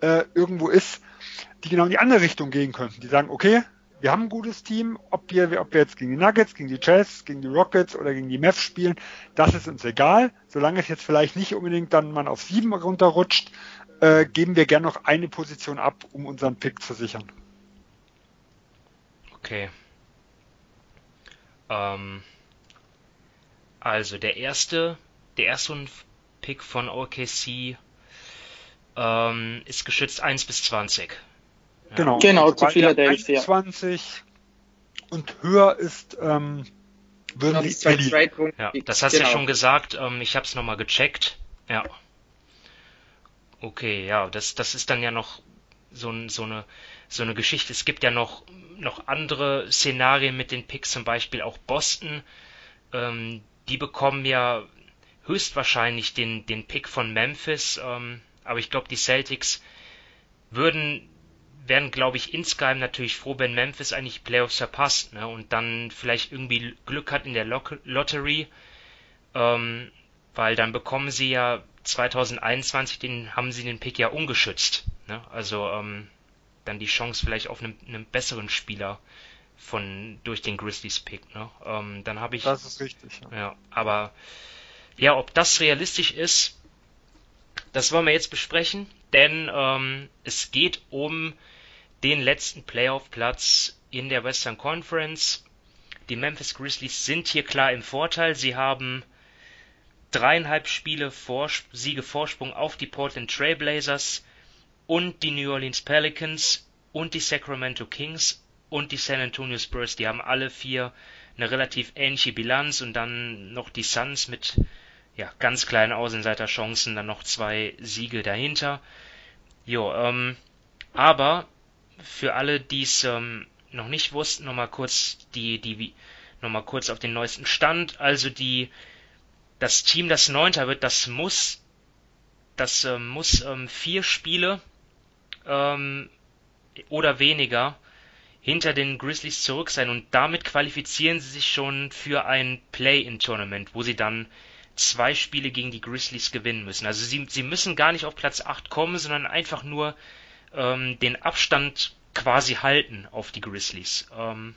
äh, irgendwo ist, die genau in die andere Richtung gehen könnten. Die sagen, okay, wir haben ein gutes Team, ob wir, ob wir jetzt gegen die Nuggets, gegen die Jazz, gegen die Rockets oder gegen die Mavs spielen, das ist uns egal. Solange es jetzt vielleicht nicht unbedingt dann man auf sieben runterrutscht, äh, geben wir gern noch eine Position ab, um unseren Pick zu sichern. Okay. Ähm, also der erste, der erste Pick von OKC ähm, ist geschützt 1 bis 20. Ja. Genau, genau zu Philadelphia. 20 und höher ist ähm, würden die verlieren. Ja, das hast du genau. ja schon gesagt. Ähm, ich habe es nochmal gecheckt. Ja. Okay, ja, das, das ist dann ja noch so, so, eine, so eine Geschichte. Es gibt ja noch, noch andere Szenarien mit den Picks, zum Beispiel auch Boston. Ähm, die bekommen ja höchstwahrscheinlich den, den Pick von Memphis. Ähm, aber ich glaube, die Celtics würden, wären, glaube ich, insgeheim natürlich froh, wenn Memphis eigentlich Playoffs verpasst, ne? Und dann vielleicht irgendwie Glück hat in der Lottery, ähm, weil dann bekommen sie ja 2021, den haben sie den Pick ja ungeschützt, ne? Also ähm, dann die Chance vielleicht auf einen, einen besseren Spieler von durch den Grizzlies Pick, ne? Ähm, dann habe ich. Das ist richtig. Ja. ja, aber ja, ob das realistisch ist, das wollen wir jetzt besprechen, denn ähm, es geht um den letzten Playoff-Platz in der Western Conference. Die Memphis Grizzlies sind hier klar im Vorteil. Sie haben dreieinhalb Spiele Vors Siege Vorsprung auf die Portland Trailblazers und die New Orleans Pelicans und die Sacramento Kings und die San Antonio Spurs. Die haben alle vier eine relativ ähnliche Bilanz und dann noch die Suns mit ja, ganz kleinen Außenseiterchancen, dann noch zwei Siege dahinter. Jo, ähm, aber für alle, die es ähm, noch nicht wussten, nochmal kurz die, die, nochmal kurz auf den neuesten Stand. Also die, das Team, das Neunter wird, das muss, das ähm, muss ähm, vier Spiele ähm, oder weniger hinter den Grizzlies zurück sein und damit qualifizieren sie sich schon für ein Play-in-Tournament, wo sie dann zwei Spiele gegen die Grizzlies gewinnen müssen. Also sie, sie müssen gar nicht auf Platz 8 kommen, sondern einfach nur ähm, den Abstand quasi halten auf die Grizzlies. Ähm,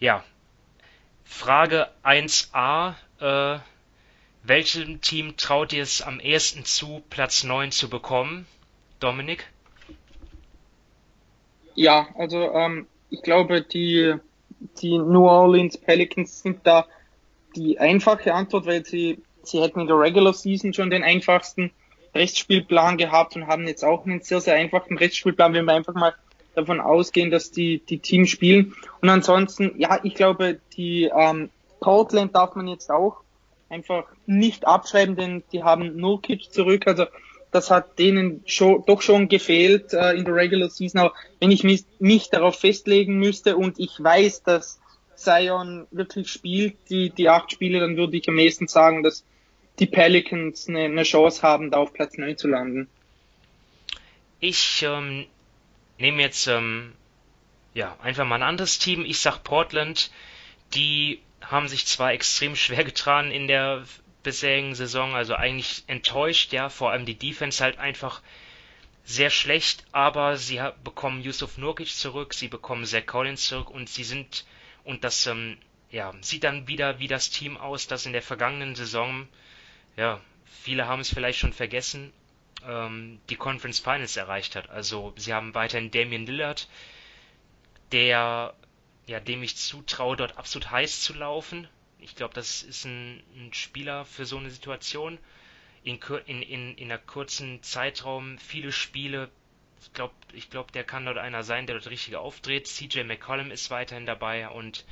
ja. Frage 1a. Äh, welchem Team traut ihr es am ehesten zu, Platz 9 zu bekommen? Dominik? Ja, also ähm, ich glaube, die, die New Orleans Pelicans sind da die einfache Antwort, weil sie, sie hätten in der Regular Season schon den einfachsten Rechtsspielplan gehabt und haben jetzt auch einen sehr, sehr einfachen Rechtsspielplan, wenn wir einfach mal davon ausgehen, dass die, die Teams spielen. Und ansonsten, ja, ich glaube, die ähm, Portland darf man jetzt auch einfach nicht abschreiben, denn die haben Nurkic zurück. Also das hat denen schon, doch schon gefehlt äh, in der Regular Season. Aber wenn ich mich, mich darauf festlegen müsste und ich weiß, dass Zion wirklich spielt, die, die acht Spiele, dann würde ich am ehesten sagen, dass die Pelicans eine, eine Chance haben, da auf Platz 9 zu landen. Ich ähm, nehme jetzt ähm, ja einfach mal ein anderes Team. Ich sag Portland. Die haben sich zwar extrem schwer getan in der bisherigen Saison, also eigentlich enttäuscht, ja, vor allem die Defense halt einfach sehr schlecht, aber sie bekommen Yusuf Nurkic zurück, sie bekommen Zach Collins zurück und sie sind und das ähm, ja, sieht dann wieder wie das Team aus, das in der vergangenen Saison, ja, viele haben es vielleicht schon vergessen, ähm, die Conference Finals erreicht hat. Also sie haben weiterhin Damian Lillard, der ja, dem ich zutraue, dort absolut heiß zu laufen. Ich glaube, das ist ein, ein, Spieler für so eine Situation. In, in, in, in einer kurzen Zeitraum viele Spiele. Ich glaube, ich glaub, der kann dort einer sein, der dort richtig aufdreht. CJ McCollum ist weiterhin dabei und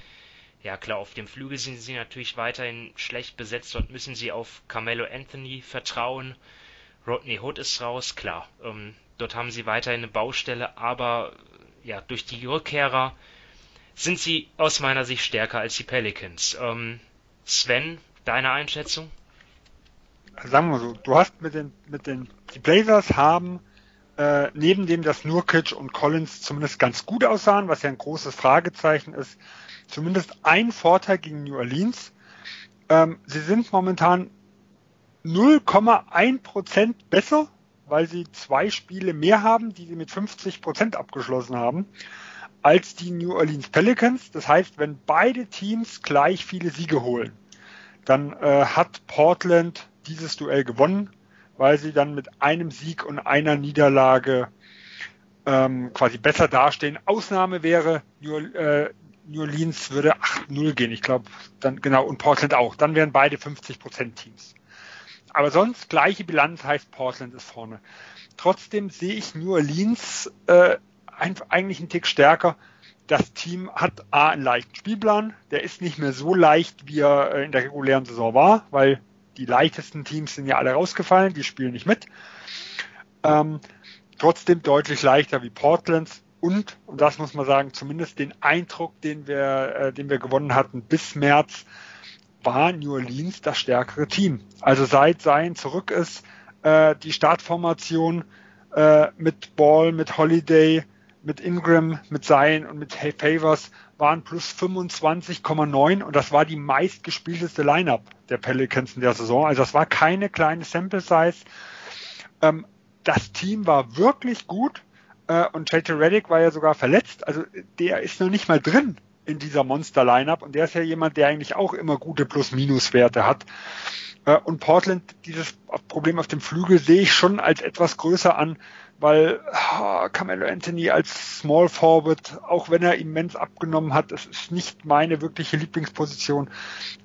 ja klar, auf dem Flügel sind sie natürlich weiterhin schlecht besetzt. Dort müssen sie auf Carmelo Anthony vertrauen. Rodney Hood ist raus, klar. Ähm, dort haben sie weiterhin eine Baustelle, aber ja, durch die Rückkehrer sind sie aus meiner Sicht stärker als die Pelicans. Ähm, Sven, deine Einschätzung? Sagen wir so, du hast mit den, mit den, die Blazers haben äh, neben dem, dass Nurkic und Collins zumindest ganz gut aussahen, was ja ein großes Fragezeichen ist, zumindest ein Vorteil gegen New Orleans. Ähm, sie sind momentan 0,1 Prozent besser, weil sie zwei Spiele mehr haben, die sie mit 50 Prozent abgeschlossen haben, als die New Orleans Pelicans. Das heißt, wenn beide Teams gleich viele Siege holen, dann äh, hat Portland dieses Duell gewonnen, weil sie dann mit einem Sieg und einer Niederlage ähm, quasi besser dastehen. Ausnahme wäre, New, äh, New Orleans würde 8-0 gehen, ich glaube, dann genau, und Portland auch. Dann wären beide 50% Teams. Aber sonst gleiche Bilanz heißt Portland ist vorne. Trotzdem sehe ich New Orleans äh, eigentlich einen Tick stärker. Das Team hat A einen leichten Spielplan, der ist nicht mehr so leicht, wie er äh, in der regulären Saison war, weil die leichtesten Teams sind ja alle rausgefallen, die spielen nicht mit. Ähm, trotzdem deutlich leichter wie Portlands und, und das muss man sagen, zumindest den Eindruck, den wir, äh, den wir gewonnen hatten bis März, war New Orleans das stärkere Team. Also seit Sein zurück ist, äh, die Startformation äh, mit Ball, mit Holiday, mit Ingram, mit Sein und mit Favors waren plus 25,9 und das war die meistgespielteste Lineup der Pelicans in der Saison. Also das war keine kleine Sample Size. Ähm, das Team war wirklich gut äh, und JT Reddick war ja sogar verletzt. Also der ist noch nicht mal drin in dieser Monster-Lineup und der ist ja jemand, der eigentlich auch immer gute Plus-Minus-Werte hat. Äh, und Portland, dieses Problem auf dem Flügel sehe ich schon als etwas größer an, weil oh, Carmelo Anthony als Small Forward, auch wenn er immens abgenommen hat, das ist nicht meine wirkliche Lieblingsposition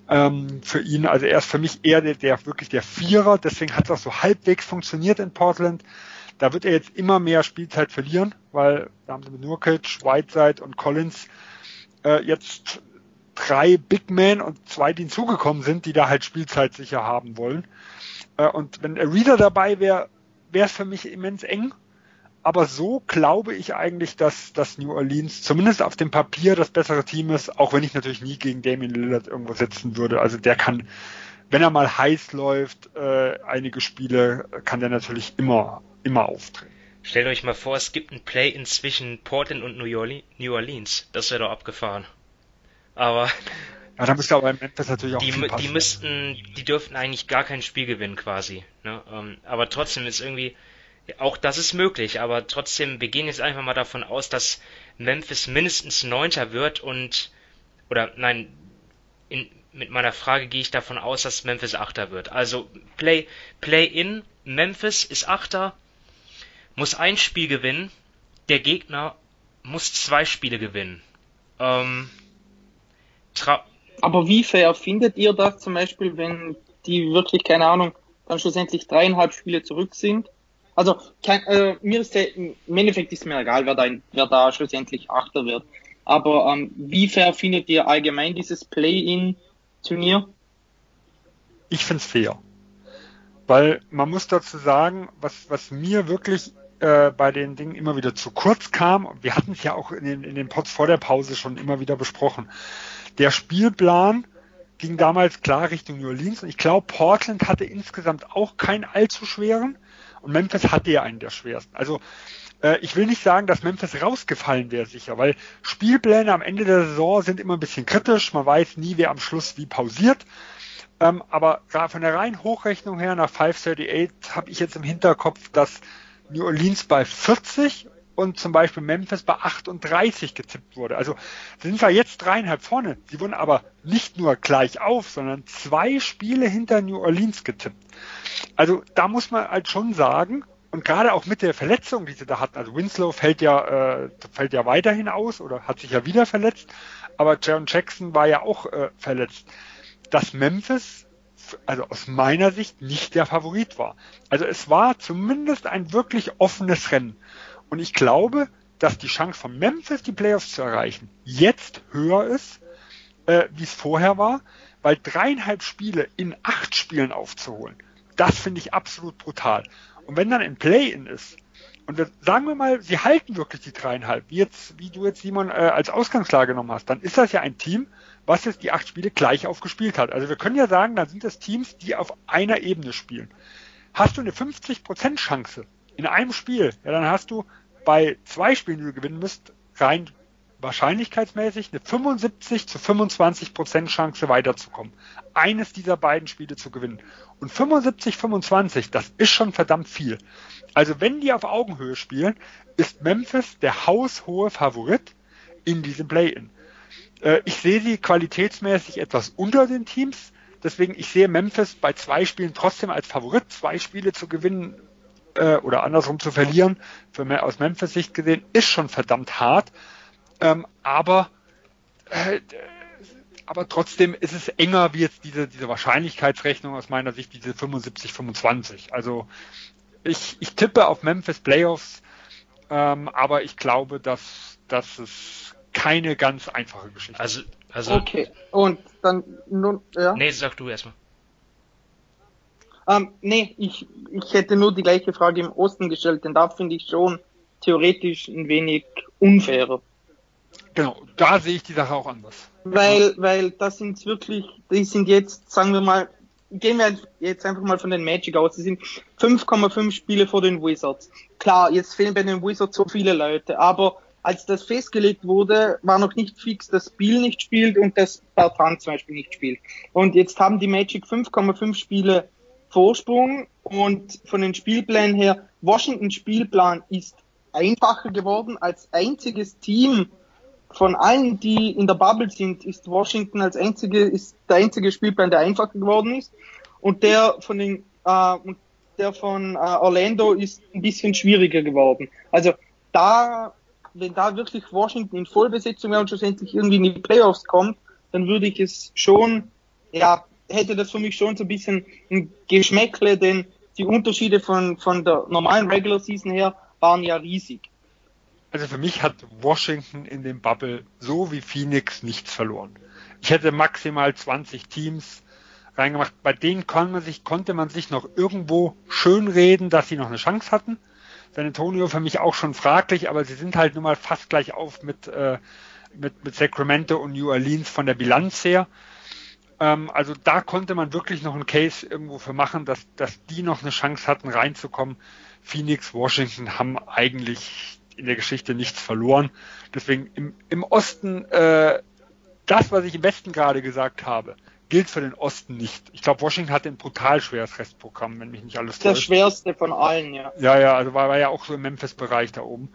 ähm, für ihn. Also er ist für mich eher der, der wirklich der Vierer, deswegen hat das so halbwegs funktioniert in Portland. Da wird er jetzt immer mehr Spielzeit verlieren, weil da haben sie mit Nurkic, Whiteside und Collins äh, jetzt drei Big Men und zwei, die hinzugekommen sind, die da halt Spielzeit sicher haben wollen. Äh, und wenn er Reader dabei wäre, wäre es für mich immens eng. Aber so glaube ich eigentlich, dass, dass New Orleans zumindest auf dem Papier das bessere Team ist, auch wenn ich natürlich nie gegen Damien Lillard irgendwo setzen würde. Also der kann, wenn er mal heiß läuft, äh, einige Spiele kann der natürlich immer immer auftreten. Stellt euch mal vor, es gibt ein Play inzwischen Portland und New Orleans. Das wäre doch abgefahren. Aber. Ja, da müsste aber im Memphis natürlich auch die, die müssten, die dürften eigentlich gar kein Spiel gewinnen quasi. Ne? Ähm, aber trotzdem ist irgendwie, auch das ist möglich, aber trotzdem, wir gehen jetzt einfach mal davon aus, dass Memphis mindestens Neunter wird und, oder nein, in, mit meiner Frage gehe ich davon aus, dass Memphis Achter wird. Also Play, Play in, Memphis ist Achter, muss ein Spiel gewinnen, der Gegner muss zwei Spiele gewinnen. Ähm, Aber wie fair findet ihr das zum Beispiel, wenn die wirklich, keine Ahnung, dann schlussendlich dreieinhalb Spiele zurück sind? Also kein, äh, mir ist der, im Endeffekt ist mir egal, wer da, wer da schlussendlich Achter wird. Aber ähm, wie fair findet ihr allgemein dieses Play-in-Turnier? Ich find's fair. Weil man muss dazu sagen, was, was mir wirklich äh, bei den Dingen immer wieder zu kurz kam. Wir hatten es ja auch in den, in den Pots vor der Pause schon immer wieder besprochen. Der Spielplan ging damals klar Richtung New Orleans und ich glaube, Portland hatte insgesamt auch keinen allzu schweren und Memphis hatte ja einen der schwersten. Also äh, ich will nicht sagen, dass Memphis rausgefallen wäre sicher, weil Spielpläne am Ende der Saison sind immer ein bisschen kritisch. Man weiß nie, wer am Schluss wie pausiert. Ähm, aber von der reinen Hochrechnung her nach 538 habe ich jetzt im Hinterkopf, dass New Orleans bei 40 und zum Beispiel Memphis bei 38 getippt wurde. Also sind wir jetzt dreieinhalb vorne. Sie wurden aber nicht nur gleich auf, sondern zwei Spiele hinter New Orleans getippt. Also da muss man halt schon sagen, und gerade auch mit der Verletzung, die sie da hatten, also Winslow fällt ja, äh, fällt ja weiterhin aus oder hat sich ja wieder verletzt, aber Jaron Jackson war ja auch äh, verletzt, dass Memphis, also aus meiner Sicht, nicht der Favorit war. Also es war zumindest ein wirklich offenes Rennen. Und ich glaube, dass die Chance von Memphis, die Playoffs zu erreichen, jetzt höher ist, äh, wie es vorher war, weil dreieinhalb Spiele in acht Spielen aufzuholen, das finde ich absolut brutal. Und wenn dann ein Play-in ist, und wir, sagen wir mal, sie halten wirklich die dreieinhalb, wie jetzt, wie du jetzt Simon äh, als Ausgangslage genommen hast, dann ist das ja ein Team, was jetzt die acht Spiele gleich aufgespielt hat. Also wir können ja sagen, dann sind das Teams, die auf einer Ebene spielen. Hast du eine 50% Chance in einem Spiel, ja, dann hast du bei zwei Spielen, die du gewinnen müsst, rein wahrscheinlichkeitsmäßig eine 75 zu 25 Prozent Chance weiterzukommen. Eines dieser beiden Spiele zu gewinnen. Und 75, 25, das ist schon verdammt viel. Also wenn die auf Augenhöhe spielen, ist Memphis der haushohe Favorit in diesem Play-In. Äh, ich sehe sie qualitätsmäßig etwas unter den Teams. Deswegen, ich sehe Memphis bei zwei Spielen trotzdem als Favorit. Zwei Spiele zu gewinnen äh, oder andersrum zu verlieren, für, aus Memphis Sicht gesehen, ist schon verdammt hart. Ähm, aber äh, aber trotzdem ist es enger wie jetzt diese, diese Wahrscheinlichkeitsrechnung aus meiner Sicht, diese 75-25. Also ich, ich tippe auf Memphis Playoffs, ähm, aber ich glaube, dass, dass es keine ganz einfache Geschichte also, also Okay, und dann nun, ja. Nee, sag du erstmal. Ähm, nee, ich, ich hätte nur die gleiche Frage im Osten gestellt, denn da finde ich schon theoretisch ein wenig unfairer. Genau, da sehe ich die Sache auch anders. Weil, weil das sind wirklich, die sind jetzt, sagen wir mal, gehen wir jetzt einfach mal von den Magic aus. Die sind 5,5 Spiele vor den Wizards. Klar, jetzt fehlen bei den Wizards so viele Leute, aber als das festgelegt wurde, war noch nicht fix, dass Bill nicht spielt und dass Bertrand zum Beispiel nicht spielt. Und jetzt haben die Magic 5,5 Spiele Vorsprung und von den Spielplänen her, Washington Spielplan ist einfacher geworden als einziges Team von allen, die in der Bubble sind, ist Washington als einzige, ist der einzige Spielplan, der einfacher geworden ist. Und der von den, äh, der von äh, Orlando ist ein bisschen schwieriger geworden. Also da, wenn da wirklich Washington in Vollbesetzung wäre und schlussendlich irgendwie in die Playoffs kommt, dann würde ich es schon, ja, hätte das für mich schon so ein bisschen ein Geschmäckle, denn die Unterschiede von, von der normalen Regular Season her waren ja riesig. Also für mich hat Washington in dem Bubble so wie Phoenix nichts verloren. Ich hätte maximal 20 Teams reingemacht. Bei denen kann man sich, konnte man sich noch irgendwo schön reden, dass sie noch eine Chance hatten. San Antonio für mich auch schon fraglich, aber sie sind halt nun mal fast gleich auf mit, äh, mit, mit Sacramento und New Orleans von der Bilanz her. Ähm, also da konnte man wirklich noch einen Case irgendwo für machen, dass, dass die noch eine Chance hatten reinzukommen. Phoenix, Washington haben eigentlich in der Geschichte nichts verloren. Deswegen im, im Osten, äh, das, was ich im Westen gerade gesagt habe, gilt für den Osten nicht. Ich glaube, Washington hatte ein brutal schweres Restprogramm, wenn mich nicht alles täuscht. Das schwerste von allen, ja. Ja, ja, also war, war ja auch so im Memphis-Bereich da oben.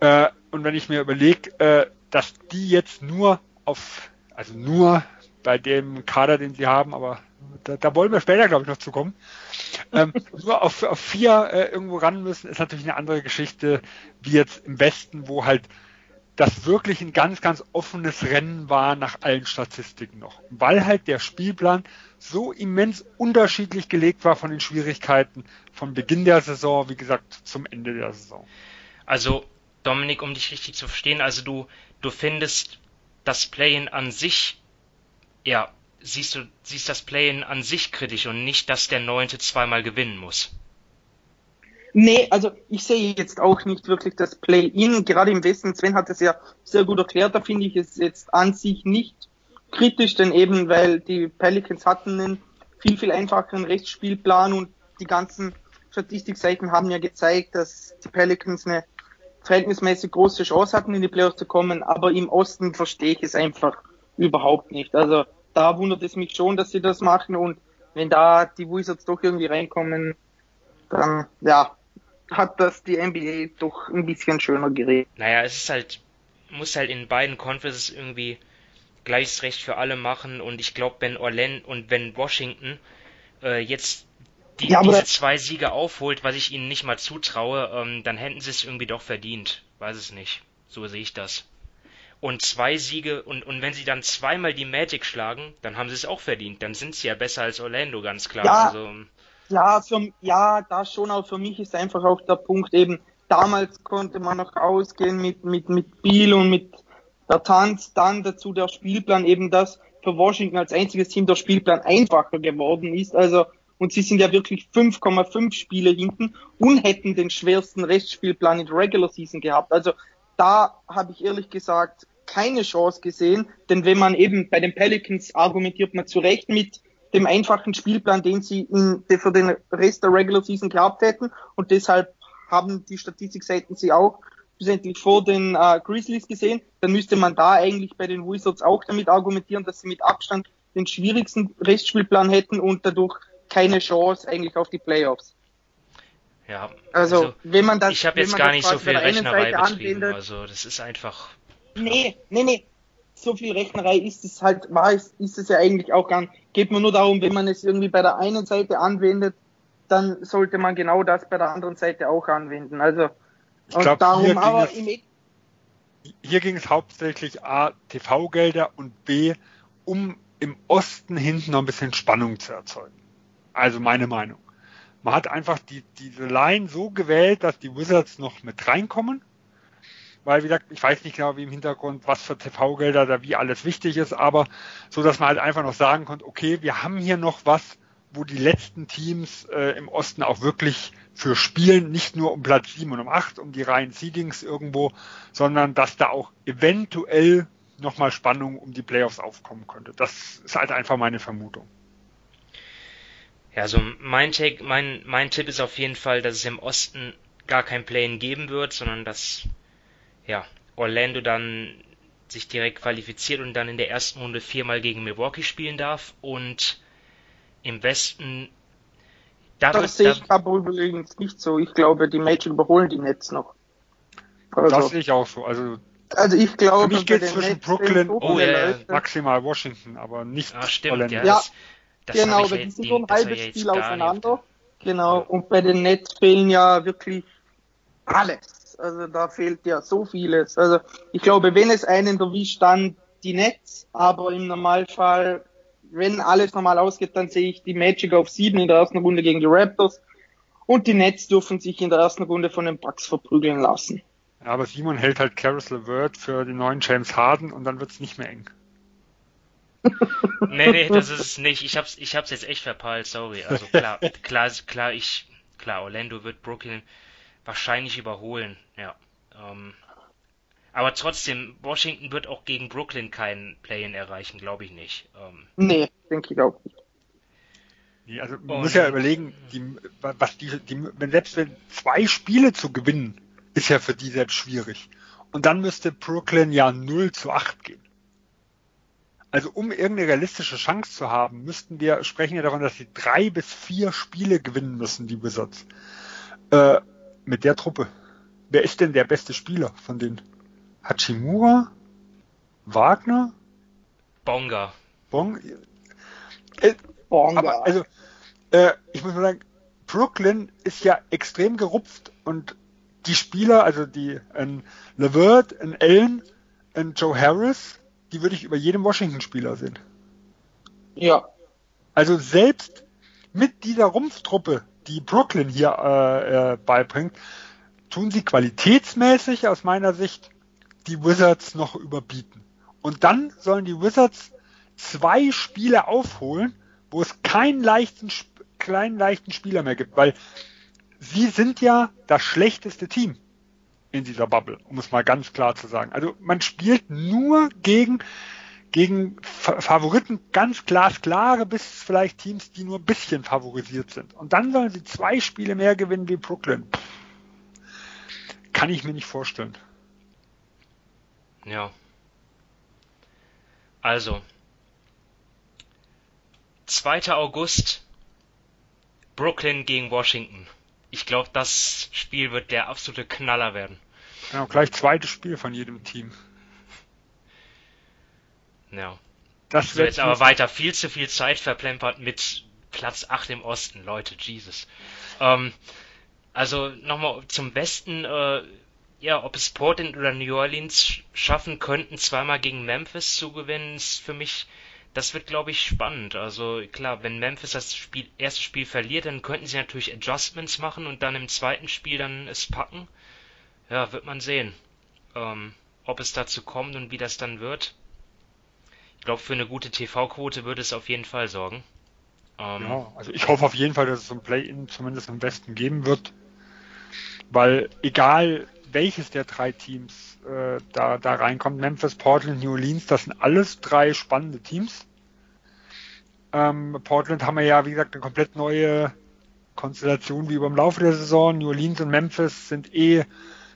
Äh, und wenn ich mir überlege, äh, dass die jetzt nur auf, also nur bei dem Kader, den sie haben, aber da, da wollen wir später, glaube ich, noch zu kommen, ähm, nur auf, auf vier äh, irgendwo ran müssen, ist natürlich eine andere Geschichte, wie jetzt im Westen, wo halt das wirklich ein ganz, ganz offenes Rennen war nach allen Statistiken noch. Weil halt der Spielplan so immens unterschiedlich gelegt war von den Schwierigkeiten von Beginn der Saison, wie gesagt, zum Ende der Saison. Also, Dominik, um dich richtig zu verstehen, also du, du findest das Play-in an sich, ja, siehst du siehst das Play-in an sich kritisch und nicht, dass der Neunte zweimal gewinnen muss. Nee, also ich sehe jetzt auch nicht wirklich das Play-in, gerade im Westen. Sven hat es ja sehr gut erklärt, da finde ich es jetzt an sich nicht kritisch, denn eben weil die Pelicans hatten einen viel, viel einfacheren Rechtsspielplan und die ganzen Statistikseiten haben ja gezeigt, dass die Pelicans eine verhältnismäßig große Chance hatten, in die Playoffs zu kommen, aber im Osten verstehe ich es einfach überhaupt nicht. Also da wundert es mich schon, dass sie das machen und wenn da die Wizards doch irgendwie reinkommen, dann ja, hat das die NBA doch ein bisschen schöner geregelt. Naja, es ist halt, muss halt in beiden Conferences irgendwie gleiches Recht für alle machen und ich glaube, wenn Orlando und wenn Washington äh, jetzt die, Ja, diese zwei Siege aufholt, was ich ihnen nicht mal zutraue, ähm, dann hätten sie es irgendwie doch verdient. Weiß es nicht. So sehe ich das. Und zwei Siege, und, und wenn sie dann zweimal die Magic schlagen, dann haben sie es auch verdient. Dann sind sie ja besser als Orlando, ganz klar. Ja. Also, Ja, für, ja, da schon, aber für mich ist einfach auch der Punkt eben, damals konnte man noch ausgehen mit, mit, mit Biel und mit der Tanz, dann dazu der Spielplan eben, dass für Washington als einziges Team der Spielplan einfacher geworden ist, also, und sie sind ja wirklich 5,5 Spiele hinten und hätten den schwersten Restspielplan in der Regular Season gehabt. Also, da habe ich ehrlich gesagt keine Chance gesehen, denn wenn man eben bei den Pelicans argumentiert man zu Recht mit dem einfachen Spielplan, den sie in, für den Rest der Regular Season gehabt hätten und deshalb haben die Statistikseiten sie auch schlussendlich vor den äh, Grizzlies gesehen, dann müsste man da eigentlich bei den Wizards auch damit argumentieren, dass sie mit Abstand den schwierigsten Restspielplan hätten und dadurch keine Chance eigentlich auf die Playoffs. Ja. Also, wenn man das, ich habe wenn jetzt man gar das nicht so viel der einen Rechnerei Seite betrieben. anwendet, Also, das ist einfach. Nee, nee, nee. So viel Rechnerei ist es halt, war es, ist es ja eigentlich auch gar nicht. Geht mir nur darum, wenn man es irgendwie bei der einen Seite anwendet, dann sollte man genau das bei der anderen Seite auch anwenden. Also, Ich und glaub, darum, hier ging aber es- im E- Hier ging es hauptsächlich A, TV-Gelder und B, um im Osten hinten noch ein bisschen Spannung zu erzeugen. Also meine Meinung. Man hat einfach die, diese Line so gewählt, dass die Wizards noch mit reinkommen. Weil, wie gesagt, ich weiß nicht genau, wie im Hintergrund, was für TV-Gelder da wie alles wichtig ist, aber so, dass man halt einfach noch sagen konnte, okay, wir haben hier noch was, wo die letzten Teams äh, im Osten auch wirklich für spielen, nicht nur um Platz 7 und um 8, um die reinen Seedings irgendwo, sondern dass da auch eventuell nochmal Spannung um die Playoffs aufkommen könnte. Das ist halt einfach meine Vermutung. Ja, also mein Take, mein, mein Tipp ist auf jeden Fall, dass es im Osten gar kein Play-in geben wird, sondern dass ja, Orlando dann sich direkt qualifiziert und dann in der ersten Runde viermal gegen Milwaukee spielen darf und im Westen da das wird, sehe da, ich aber übrigens nicht so. Ich glaube, die Magic überholen die Nets noch. Also, Das sehe ich auch so. Also also ich glaube, Für mich den zwischen Nets Brooklyn so Oh. Leute. maximal Washington, aber nicht ah, stimmt, Orlando. ja, Ja, das, genau, weil die sind so ein halbes Spiel auseinander. Genau, und bei den Nets fehlen ja wirklich alles. Also da fehlt ja so vieles. Also ich glaube, wenn es einen erwischt, dann die Nets, aber im Normalfall, wenn alles normal ausgeht, dann sehe ich die Magic auf sieben in der ersten Runde gegen die Raptors und die Nets dürfen sich in der ersten Runde von den Bucks verprügeln lassen. Ja, aber Simon hält halt Caris LeVert für den neuen James Harden und dann wird's nicht mehr eng. Nee, nee, das ist es nicht. Ich hab's, ich hab's jetzt echt verpeilt, sorry. Also klar, klar, klar, ich, klar, Orlando wird Brooklyn wahrscheinlich überholen, ja. Ähm, aber trotzdem, Washington wird auch gegen Brooklyn keinen Play-in erreichen, glaube ich nicht. Ähm, Nee, denke ich auch nicht. Nee, Also man Und- muss ja überlegen, die, was die, die, wenn selbst wenn zwei Spiele zu gewinnen, ist ja für die selbst schwierig. Und dann müsste Brooklyn ja 0 zu 8 gehen. Also um irgendeine realistische Chance zu haben, müssten wir sprechen ja davon, dass sie drei bis vier Spiele gewinnen müssen, die Wizards. Äh, mit der Truppe. Wer ist denn der beste Spieler von denen? Hachimura? Wagner? Bonga. Bong? Äh, Bonga. aber also, äh, ich muss mal sagen, Brooklyn ist ja extrem gerupft und die Spieler, also die ein Levert, ein Allen, ein Joe Harris, die würde ich über jedem Washington-Spieler sehen. ja, Also selbst mit dieser Rumpftruppe, die Brooklyn hier äh, äh, beibringt, tun sie qualitätsmäßig aus meiner Sicht die Wizards noch überbieten. Und dann sollen die Wizards zwei Spiele aufholen, wo es keinen leichten, kleinen leichten Spieler mehr gibt, weil sie sind ja das schlechteste Team in dieser Bubble, um es mal ganz klar zu sagen. Also man spielt nur gegen gegen Fa- Favoriten ganz glasklare bis vielleicht Teams, die nur ein bisschen favorisiert sind. Und dann sollen sie zwei Spiele mehr gewinnen wie Brooklyn. Kann ich mir nicht vorstellen. Ja. Also. 2. August. Brooklyn gegen Washington. Ich glaube, das Spiel wird der absolute Knaller werden. Genau, gleich zweites Spiel von jedem Team. Ja. Das wird jetzt aber weiter viel zu viel Zeit verplempert mit Platz 8 im Osten, Leute, Jesus. Ähm, also nochmal zum Besten, äh, ja, ob es Portland oder New Orleans schaffen könnten, zweimal gegen Memphis zu gewinnen, ist für mich, das wird, glaube ich, spannend. Also klar, wenn Memphis das Spiel, erste Spiel verliert, dann könnten sie natürlich Adjustments machen und dann im zweiten Spiel dann es packen. Ja, wird man sehen, ähm, ob es dazu kommt und wie das dann wird. Ich glaube, für eine gute TV-Quote würde es auf jeden Fall sorgen. Ähm, ja, also ich hoffe auf jeden Fall, dass es ein Play-In zumindest im Westen geben wird. Weil egal welches der drei Teams äh, da, da reinkommt, Memphis, Portland, New Orleans, das sind alles drei spannende Teams. Ähm, Portland haben wir ja, wie gesagt, eine komplett neue Konstellation wie über im Laufe der Saison. New Orleans und Memphis sind eh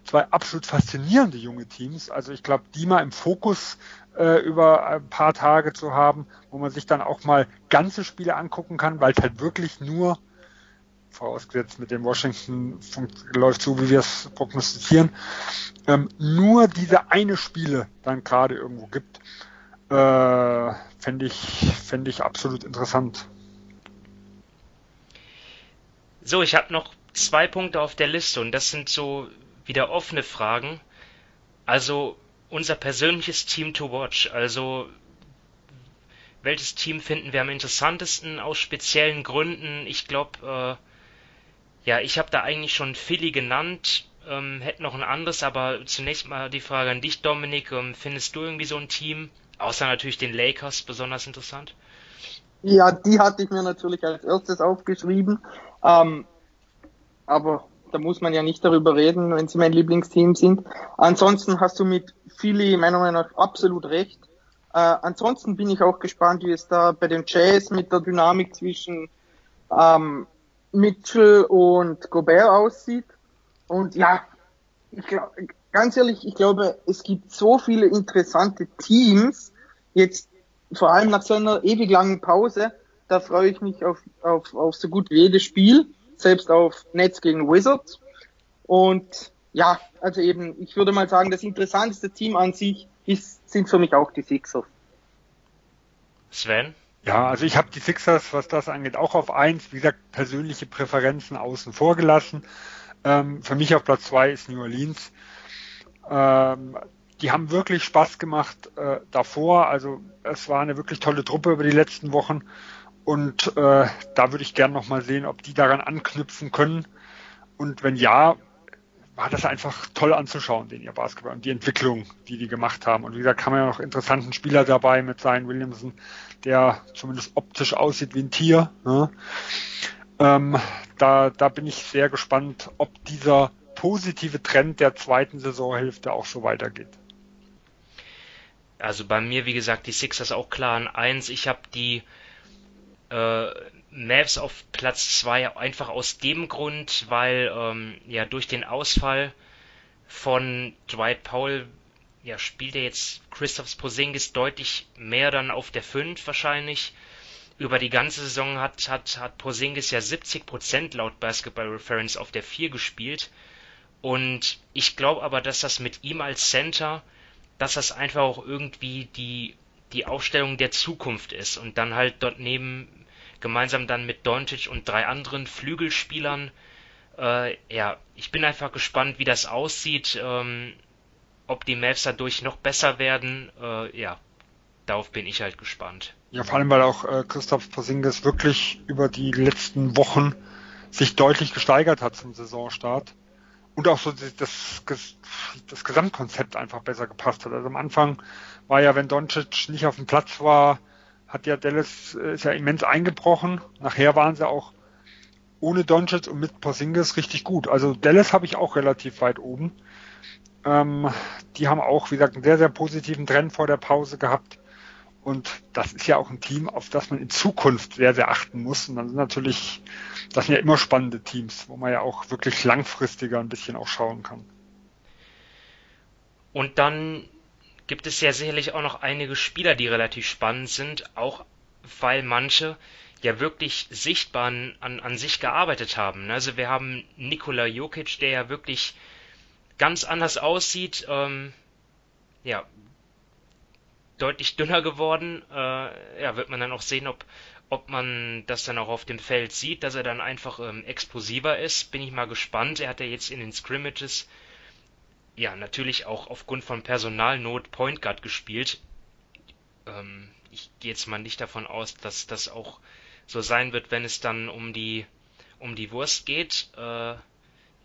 zwei absolut faszinierende junge Teams. Also ich glaube, die mal im Fokus äh, über ein paar Tage zu haben, wo man sich dann auch mal ganze Spiele angucken kann, weil es halt wirklich nur vorausgesetzt mit dem Washington läuft so, wie wir es prognostizieren, ähm, nur diese eine Spiele dann gerade irgendwo gibt, äh, fände ich, fänd ich absolut interessant. So, ich habe noch zwei Punkte auf der Liste und das sind so wieder offene Fragen. Also unser persönliches Team to watch. Also welches Team finden wir am interessantesten aus speziellen Gründen? Ich glaube, äh, ja, ich habe da eigentlich schon Philly genannt, ähm, hätte noch ein anderes, aber zunächst mal die Frage an dich, Dominik. Ähm, findest du irgendwie so ein Team, außer natürlich den Lakers, besonders interessant? Ja, die hatte ich mir natürlich als erstes aufgeschrieben. Ähm, aber da muss man ja nicht darüber reden, wenn sie mein Lieblingsteam sind. Ansonsten hast du mit Philly meiner Meinung nach absolut recht. Äh, ansonsten bin ich auch gespannt, wie es da bei den Jazz mit der Dynamik zwischen ähm, Mitchell und Gobert aussieht. Und ja, ich glaub, ganz ehrlich, ich glaube, es gibt so viele interessante Teams, jetzt vor allem nach so einer ewig langen Pause, da freue ich mich auf, auf, auf so gut wie jedes Spiel, selbst auf Nets gegen Wizards. Und ja, also eben, ich würde mal sagen, das interessanteste Team an sich ist, sind für mich auch die Sixers. Sven? Ja, also ich habe die Sixers, was das angeht, auch auf eins. Wie gesagt, persönliche Präferenzen außen vor gelassen. Ähm, für mich auf Platz zwei ist New Orleans. Ähm, die haben wirklich Spaß gemacht äh, davor. Also es war eine wirklich tolle Truppe über die letzten Wochen. Und äh, da würde ich gerne nochmal sehen, ob die daran anknüpfen können. Und wenn ja, war das einfach toll anzuschauen, den ihr Basketball und die Entwicklung, die die gemacht haben. Und wie gesagt, wir ja noch interessanten Spieler dabei mit Zion Williamson, der zumindest optisch aussieht wie ein Tier. Ne? Ähm, da, da bin ich sehr gespannt, ob dieser positive Trend der zweiten Saisonhälfte auch so weitergeht. Also bei mir, wie gesagt, die Sixers auch klar an eins. Ich habe die äh, Mavs auf Platz 2 einfach aus dem Grund, weil ähm, ja durch den Ausfall von Dwight Powell ja, spielt er jetzt Christophs Posingis deutlich mehr dann auf der 5 wahrscheinlich. Über die ganze Saison hat, hat, hat Porzingis ja 70% laut Basketball Reference auf der 4 gespielt. Und ich glaube aber, dass das mit ihm als Center, dass das einfach auch irgendwie die, die Aufstellung der Zukunft ist. Und dann halt dort neben, gemeinsam dann mit Doncic und drei anderen Flügelspielern. Äh, ja, ich bin einfach gespannt, wie das aussieht. Ähm, ob die Mavs dadurch noch besser werden, äh, ja, darauf bin ich halt gespannt. Ja, vor allem, weil auch äh, Christoph Porzingis wirklich über die letzten Wochen sich deutlich gesteigert hat zum Saisonstart und auch so das, das, das Gesamtkonzept einfach besser gepasst hat. Also am Anfang war ja, wenn Doncic nicht auf dem Platz war, hat ja Dallas äh, ist ja immens eingebrochen. Nachher waren sie auch ohne Doncic und mit Porzingis richtig gut. Also Dallas habe ich auch relativ weit oben. Ähm, die haben auch, wie gesagt, einen sehr, sehr positiven Trend vor der Pause gehabt. Und das ist ja auch ein Team, auf das man in Zukunft sehr, sehr achten muss. Und dann sind natürlich, das sind ja immer spannende Teams, wo man ja auch wirklich langfristiger ein bisschen auch schauen kann. Und dann gibt es ja sicherlich auch noch einige Spieler, die relativ spannend sind, auch weil manche ja wirklich sichtbar an, an sich gearbeitet haben. Also wir haben Nikola Jokic, der ja wirklich ganz anders aussieht. Ähm, ja, deutlich dünner geworden. Äh, ja, wird man dann auch sehen, ob, ob man das dann auch auf dem Feld sieht, dass er dann einfach ähm, explosiver ist, bin ich mal gespannt. Er hat ja jetzt in den Scrimmages ja natürlich auch aufgrund von Personalnot Point Guard gespielt. Ähm, ich gehe jetzt mal nicht davon aus, dass das auch so sein wird, wenn es dann um die um die Wurst geht. Äh,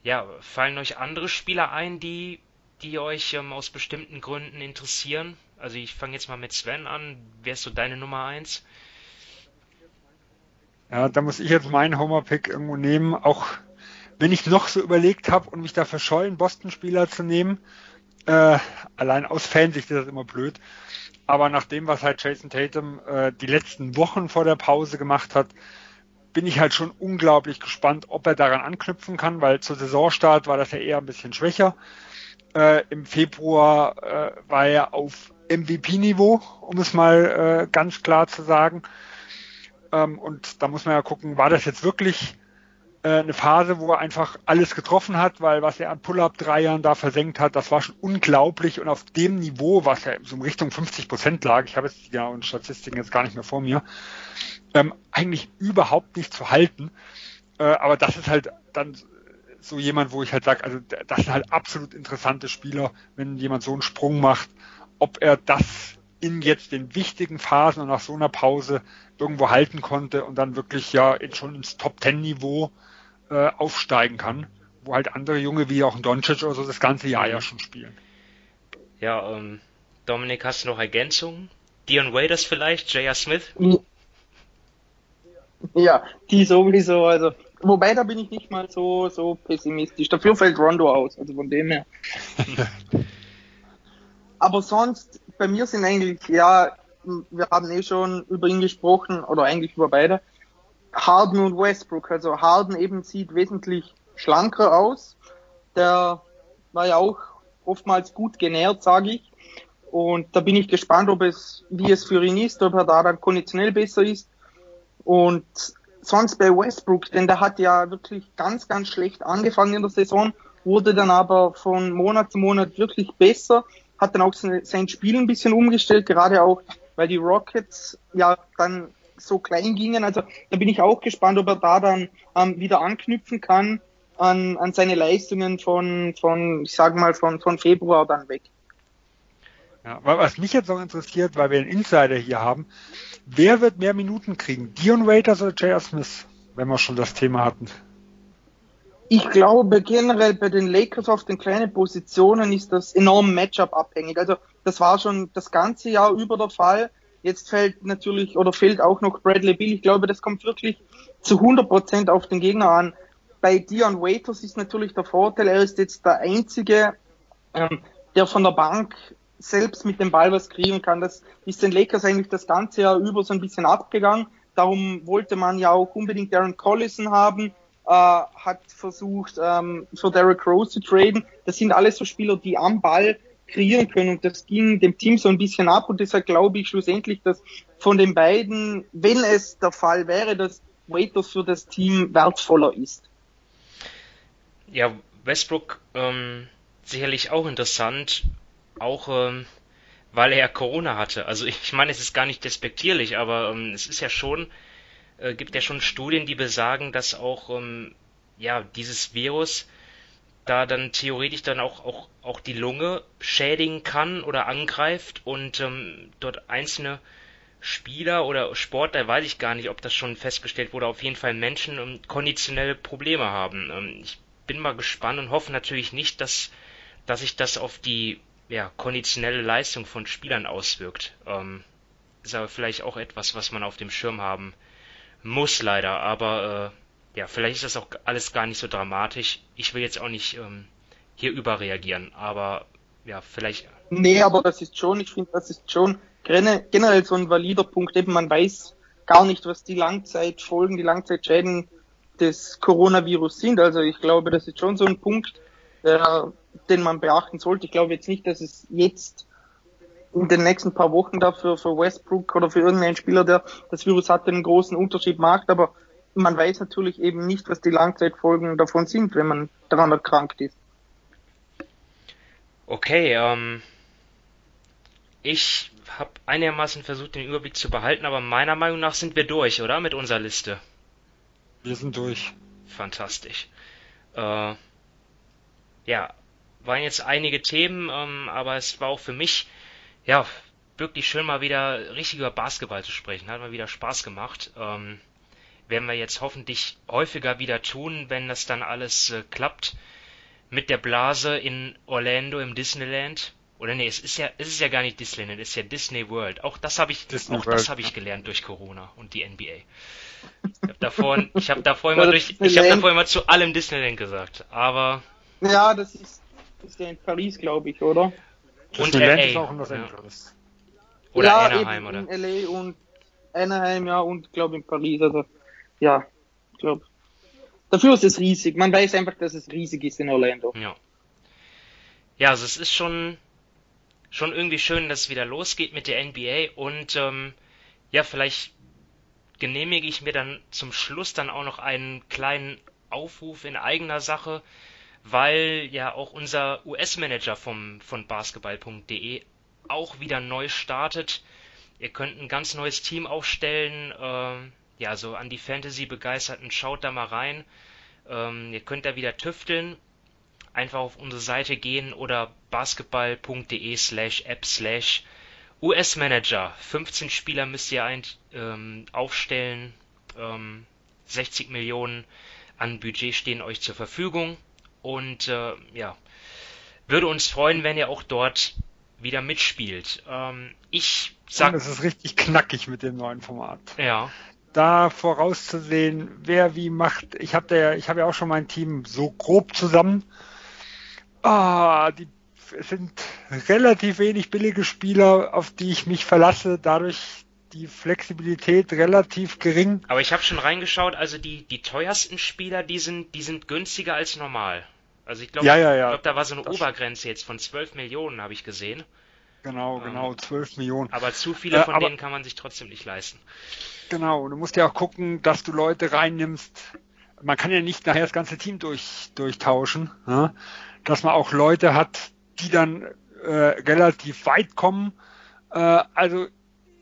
ja, fallen euch andere Spieler ein, die die euch ähm, aus bestimmten Gründen interessieren? Also ich fange jetzt mal mit Sven an. Wer ist so deine Nummer eins? Ja, da muss ich jetzt meinen Homer-Pick irgendwo nehmen, auch wenn ich noch so überlegt habe und mich da verscheuen, Boston-Spieler zu nehmen. Äh, allein aus Fansicht ist das immer blöd. Aber nach dem, was halt Jason Tatum äh, die letzten Wochen vor der Pause gemacht hat, bin ich halt schon unglaublich gespannt, ob er daran anknüpfen kann, weil zur Saisonstart war das ja eher ein bisschen schwächer. Äh, Im Februar äh, war er auf MVP-Niveau, um es mal äh, ganz klar zu sagen. Ähm, und da muss man ja gucken, war das jetzt wirklich eine Phase, wo er einfach alles getroffen hat, weil was er an Pull-Up-Dreiern da versenkt hat, das war schon unglaublich und auf dem Niveau, was er so in Richtung 50 Prozent lag, ich habe jetzt die genauen Statistiken jetzt gar nicht mehr vor mir, ähm, eigentlich überhaupt nicht zu halten. Äh, aber das ist halt dann so jemand, wo ich halt sage, also das sind halt absolut interessante Spieler, wenn jemand so einen Sprung macht, ob er das in jetzt den wichtigen Phasen und nach so einer Pause irgendwo halten konnte und dann wirklich ja schon ins Top Ten Niveau äh, aufsteigen kann, wo halt andere Junge wie auch ein Doncic oder so das ganze Jahr ja schon spielen. Ja, ähm, Dominik, hast du noch Ergänzungen? Dion Waiters vielleicht, J.R. Smith? Ja, die sowieso, also wobei da bin ich nicht mal so so pessimistisch. Dafür fällt Rondo aus, also von dem her. Aber sonst, bei mir sind eigentlich, ja, wir haben eh schon über ihn gesprochen, oder eigentlich über beide. Harden und Westbrook. Also Harden eben sieht wesentlich schlanker aus. Der war ja auch oftmals gut genährt, sage ich. Und da bin ich gespannt, ob es, wie es für ihn ist, ob er da dann konditionell besser ist. Und sonst bei Westbrook, denn der hat ja wirklich ganz, ganz schlecht angefangen in der Saison, wurde dann aber von Monat zu Monat wirklich besser hat dann auch sein Spiel ein bisschen umgestellt, gerade auch, weil die Rockets ja dann so klein gingen. Also da bin ich auch gespannt, ob er da dann ähm, wieder anknüpfen kann an, an seine Leistungen von, von, ich sage mal, von, von Februar dann weg. Ja, was mich jetzt noch interessiert, weil wir einen Insider hier haben, wer wird mehr Minuten kriegen? Dion Waiters oder J.R. Smith, wenn wir schon das Thema hatten? Ich glaube generell bei den Lakers auf den kleinen Positionen ist das enorm Matchup abhängig. Also das war schon das ganze Jahr über der Fall. Jetzt fällt natürlich oder fehlt auch noch Bradley Bill. Ich glaube, das kommt wirklich zu 100 Prozent auf den Gegner an. Bei Dion Waiters ist natürlich der Vorteil, er ist jetzt der einzige, ähm, der von der Bank selbst mit dem Ball was kriegen kann. Das ist den Lakers eigentlich das ganze Jahr über so ein bisschen abgegangen. Darum wollte man ja auch unbedingt Darren Collison haben äh, hat versucht, ähm, für Derrick Rose zu traden. Das sind alles so Spieler, die am Ball kreieren können und das ging dem Team so ein bisschen ab und deshalb glaube ich schlussendlich, dass von den beiden, wenn es der Fall wäre, dass Waiters für das Team wertvoller ist. Ja, Westbrook ähm, sicherlich auch interessant, auch ähm, weil er Corona hatte. Also ich meine, es ist gar nicht despektierlich, aber ähm, es ist ja schon äh, gibt ja schon Studien, die besagen, dass auch ähm, ja dieses Virus da dann theoretisch dann auch, auch, auch die Lunge schädigen kann oder angreift und ähm, dort einzelne Spieler oder Sportler, weiß ich gar nicht, ob das schon festgestellt wurde, auf jeden Fall Menschen ähm, konditionelle Probleme haben. Ähm, ich bin mal gespannt und hoffe natürlich nicht, dass, dass sich das auf die ja, konditionelle Leistung von Spielern auswirkt. Ähm, ist aber vielleicht auch etwas, was man auf dem Schirm haben muss leider, aber äh, ja, vielleicht ist das auch alles gar nicht so dramatisch. Ich will jetzt auch nicht ähm, hier überreagieren, aber ja, vielleicht. Nee, aber das ist schon, ich finde, das ist schon generell so ein valider Punkt. Eben, man weiß gar nicht, was die Langzeitfolgen, die Langzeitschäden des Coronavirus sind. Also ich glaube, das ist schon so ein Punkt, der, den man beachten sollte. Ich glaube jetzt nicht, dass es jetzt in den nächsten paar Wochen dafür für Westbrook oder für irgendeinen Spieler, der das Virus hat, einen großen Unterschied macht, aber man weiß natürlich eben nicht, was die Langzeitfolgen davon sind, wenn man daran erkrankt ist. Okay, ähm, Ich habe einigermaßen versucht, den Überblick zu behalten, aber meiner Meinung nach sind wir durch, oder? Mit unserer Liste. Wir sind durch. Fantastisch. Äh, ja, waren jetzt einige Themen, ähm, aber es war auch für mich, ja, wirklich schön mal wieder richtig über Basketball zu sprechen. Hat mal wieder Spaß gemacht. Ähm, werden wir jetzt hoffentlich häufiger wieder tun, wenn das dann alles äh, klappt mit der Blase in Orlando im Disneyland. Oder nee, es ist ja, es ist ja gar nicht Disneyland, es ist ja Disney World. Auch das habe ich, Disney auch World, das habe ich gelernt durch Corona und die NBA. Ich habe davor, ich habe davor immer durch, ich habe davor immer zu allem Disneyland gesagt. Aber Ja, das ist, ist ja in Paris, glaube ich, oder? Und LA. ist auch in Los ja. Angeles. Oder ja, Anaheim, eben oder? in LA und Anaheim, ja, und glaube in Paris, also, ja, ich glaube. Dafür ist es riesig. Man weiß einfach, dass es riesig ist in Orlando. Ja. Ja, also es ist schon, schon irgendwie schön, dass es wieder losgeht mit der NBA und ähm, ja, vielleicht genehmige ich mir dann zum Schluss dann auch noch einen kleinen Aufruf in eigener Sache, weil ja auch unser US-Manager von basketball.de auch wieder neu startet. Ihr könnt ein ganz neues Team aufstellen. ähm, ja, so an die Fantasy-Begeisterten schaut da mal rein. Ähm, ihr könnt da wieder tüfteln einfach auf unsere Seite gehen oder basketball.de slash app slash US-Manager. 15 Spieler müsst ihr ein, ähm, aufstellen. Ähm, 60 Millionen an Budget stehen euch zur Verfügung. Und äh, ja, würde uns freuen, wenn ihr auch dort wieder mitspielt. Ähm, ich Und sag, es ist richtig knackig mit dem neuen Format. ja, Da vorauszusehen, wer wie macht. Ich habe ja, ich habe ja auch schon mein Team so grob zusammen. Ah, die es sind relativ wenig billige Spieler, auf die ich mich verlasse. Dadurch die Flexibilität relativ gering. aber ich habe schon reingeschaut, also die, die teuersten Spieler, die sind, die sind günstiger als normal. Also ich glaube, Ja, ja, ja. ich glaub, da war so eine Das- Obergrenze jetzt von 12 Millionen, habe ich gesehen. Genau, Ähm, genau, 12 Millionen. Aber zu viele Äh, von aber- denen kann man sich trotzdem nicht leisten. Genau, du musst ja auch gucken, dass du Leute reinnimmst. Man kann ja nicht nachher das ganze Team durch, durchtauschen, ja? dass man auch Leute hat, die dann äh, relativ weit kommen. Äh, also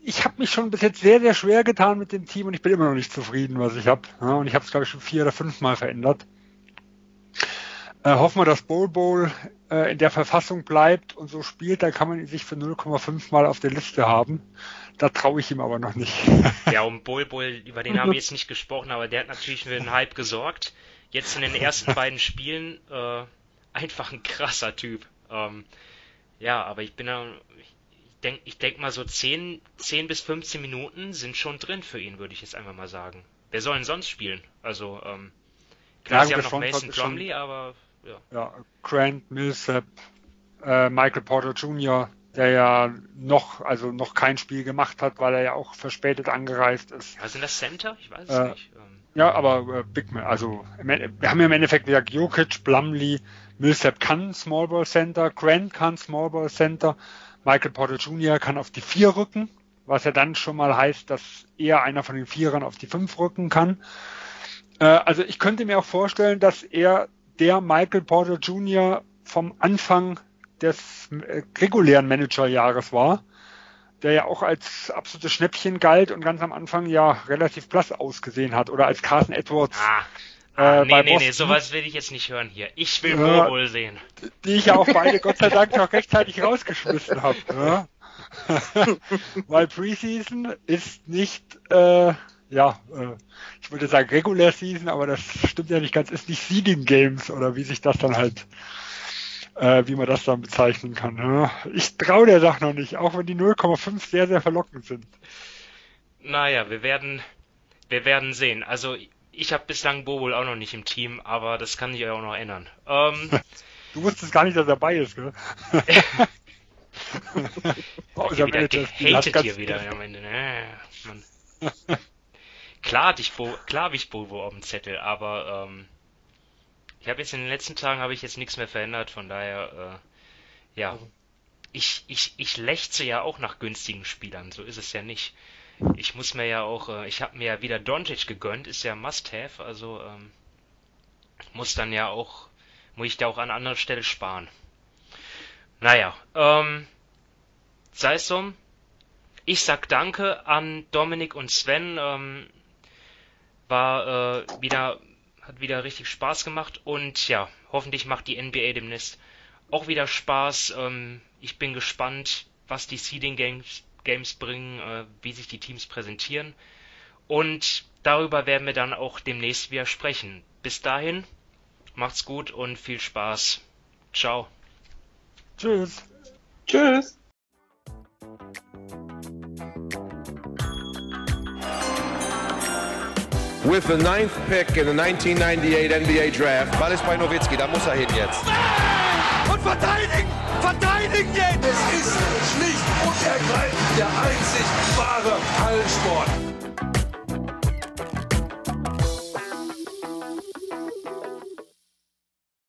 ich habe mich schon bis jetzt sehr, sehr schwer getan mit dem Team und ich bin immer noch nicht zufrieden, was ich habe. Ja? Und ich habe es, glaube ich, schon vier oder fünf Mal verändert. Äh, hoffen wir, dass Bowl Bowl äh, in der Verfassung bleibt und so spielt, dann kann man ihn sich für 0,5 Mal auf der Liste haben. Da traue ich ihm aber noch nicht. Ja, um Bull Bull, über den haben wir jetzt nicht gesprochen, aber der hat natürlich für einen Hype gesorgt. Jetzt in den ersten beiden Spielen äh, einfach ein krasser Typ. Ähm, ja, aber ich bin da, ich denke ich denk mal so 10, 10 bis 15 Minuten sind schon drin für ihn, würde ich jetzt einfach mal sagen. Wer soll denn sonst spielen? Also, ähm, klar, Ja, sie haben noch Mason Bromley, aber ja. ja, Grant, Millsap, äh, Michael Porter Jr., der ja noch, also noch kein Spiel gemacht hat, weil er ja auch verspätet angereist ist. ja. Sind das Center? Ich weiß es Äh, nicht. Ähm, Ja, aber äh, Big Man, also wir haben ja im Endeffekt gesagt, Jokic, Blumley, Millsap kann Small Ball Center, Grant kann Small Ball Center, Michael Porter Jr. kann auf die vier rücken, was ja dann schon mal heißt, dass er einer von den Vierern auf die fünf rücken kann. Äh, also ich könnte mir auch vorstellen, dass er der Michael Porter Jr. vom Anfang des äh, regulären Managerjahres war, der ja auch als absolutes Schnäppchen galt und ganz am Anfang ja relativ blass ausgesehen hat oder als Carson Edwards, ah, ah äh, nee, bei nee, nee, Boston. sowas will ich jetzt nicht hören hier. Ich will Ja. Bull sehen. die ich ja auch beide Gott sei Dank noch rechtzeitig rausgeschmissen habe. Ja? Weil Preseason ist nicht, äh, ja, äh, ich würde sagen Regular Season, aber das stimmt ja nicht ganz, ist nicht Seeding Games oder wie sich das dann halt, äh, wie man das dann bezeichnen kann. Ja? Ich traue der Sache noch nicht, auch wenn die 0,5 sehr, sehr verlockend sind. Naja, wir werden, wir werden sehen. Also ich habe bislang Bobol auch noch nicht im Team, aber das kann sich ja auch noch ändern. Ähm, Du wusstest gar nicht, dass er dabei ist, gell? oh, unser wieder gehatet hier wieder am Ende. Mann. Klar hatte ich Bo, klar habe ich Bobo auf dem Zettel, aber ähm, ich habe jetzt in den letzten Tagen habe ich jetzt nichts mehr verändert, von daher äh, ja. Ich, ich, ich lechze ja auch nach günstigen Spielern, so ist es ja nicht. Ich muss mir ja auch, äh, ich habe mir ja wieder Doncic gegönnt, ist ja Must-Have, also ähm, muss dann ja auch, muss ich da auch an anderer Stelle sparen. Naja, ähm, sei es so. Ich sag Danke an Dominik und Sven. Ähm, war äh, wieder, hat wieder richtig Spaß gemacht und ja, hoffentlich macht die NBA demnächst auch wieder Spaß. Ähm, ich bin gespannt, was die Seeding Games, Games bringen, äh, wie sich die Teams präsentieren. Und darüber werden wir dann auch demnächst wieder sprechen. Bis dahin, macht's gut und viel Spaß. Ciao. Tschüss. Tschüss. With the ninth pick in the 1998 NBA Draft, Ball ist bei Nowitzki, da muss er hin jetzt. Und verteidigen! Verteidigen jetzt! Es ist schlicht und der einzig wahre Hallensport.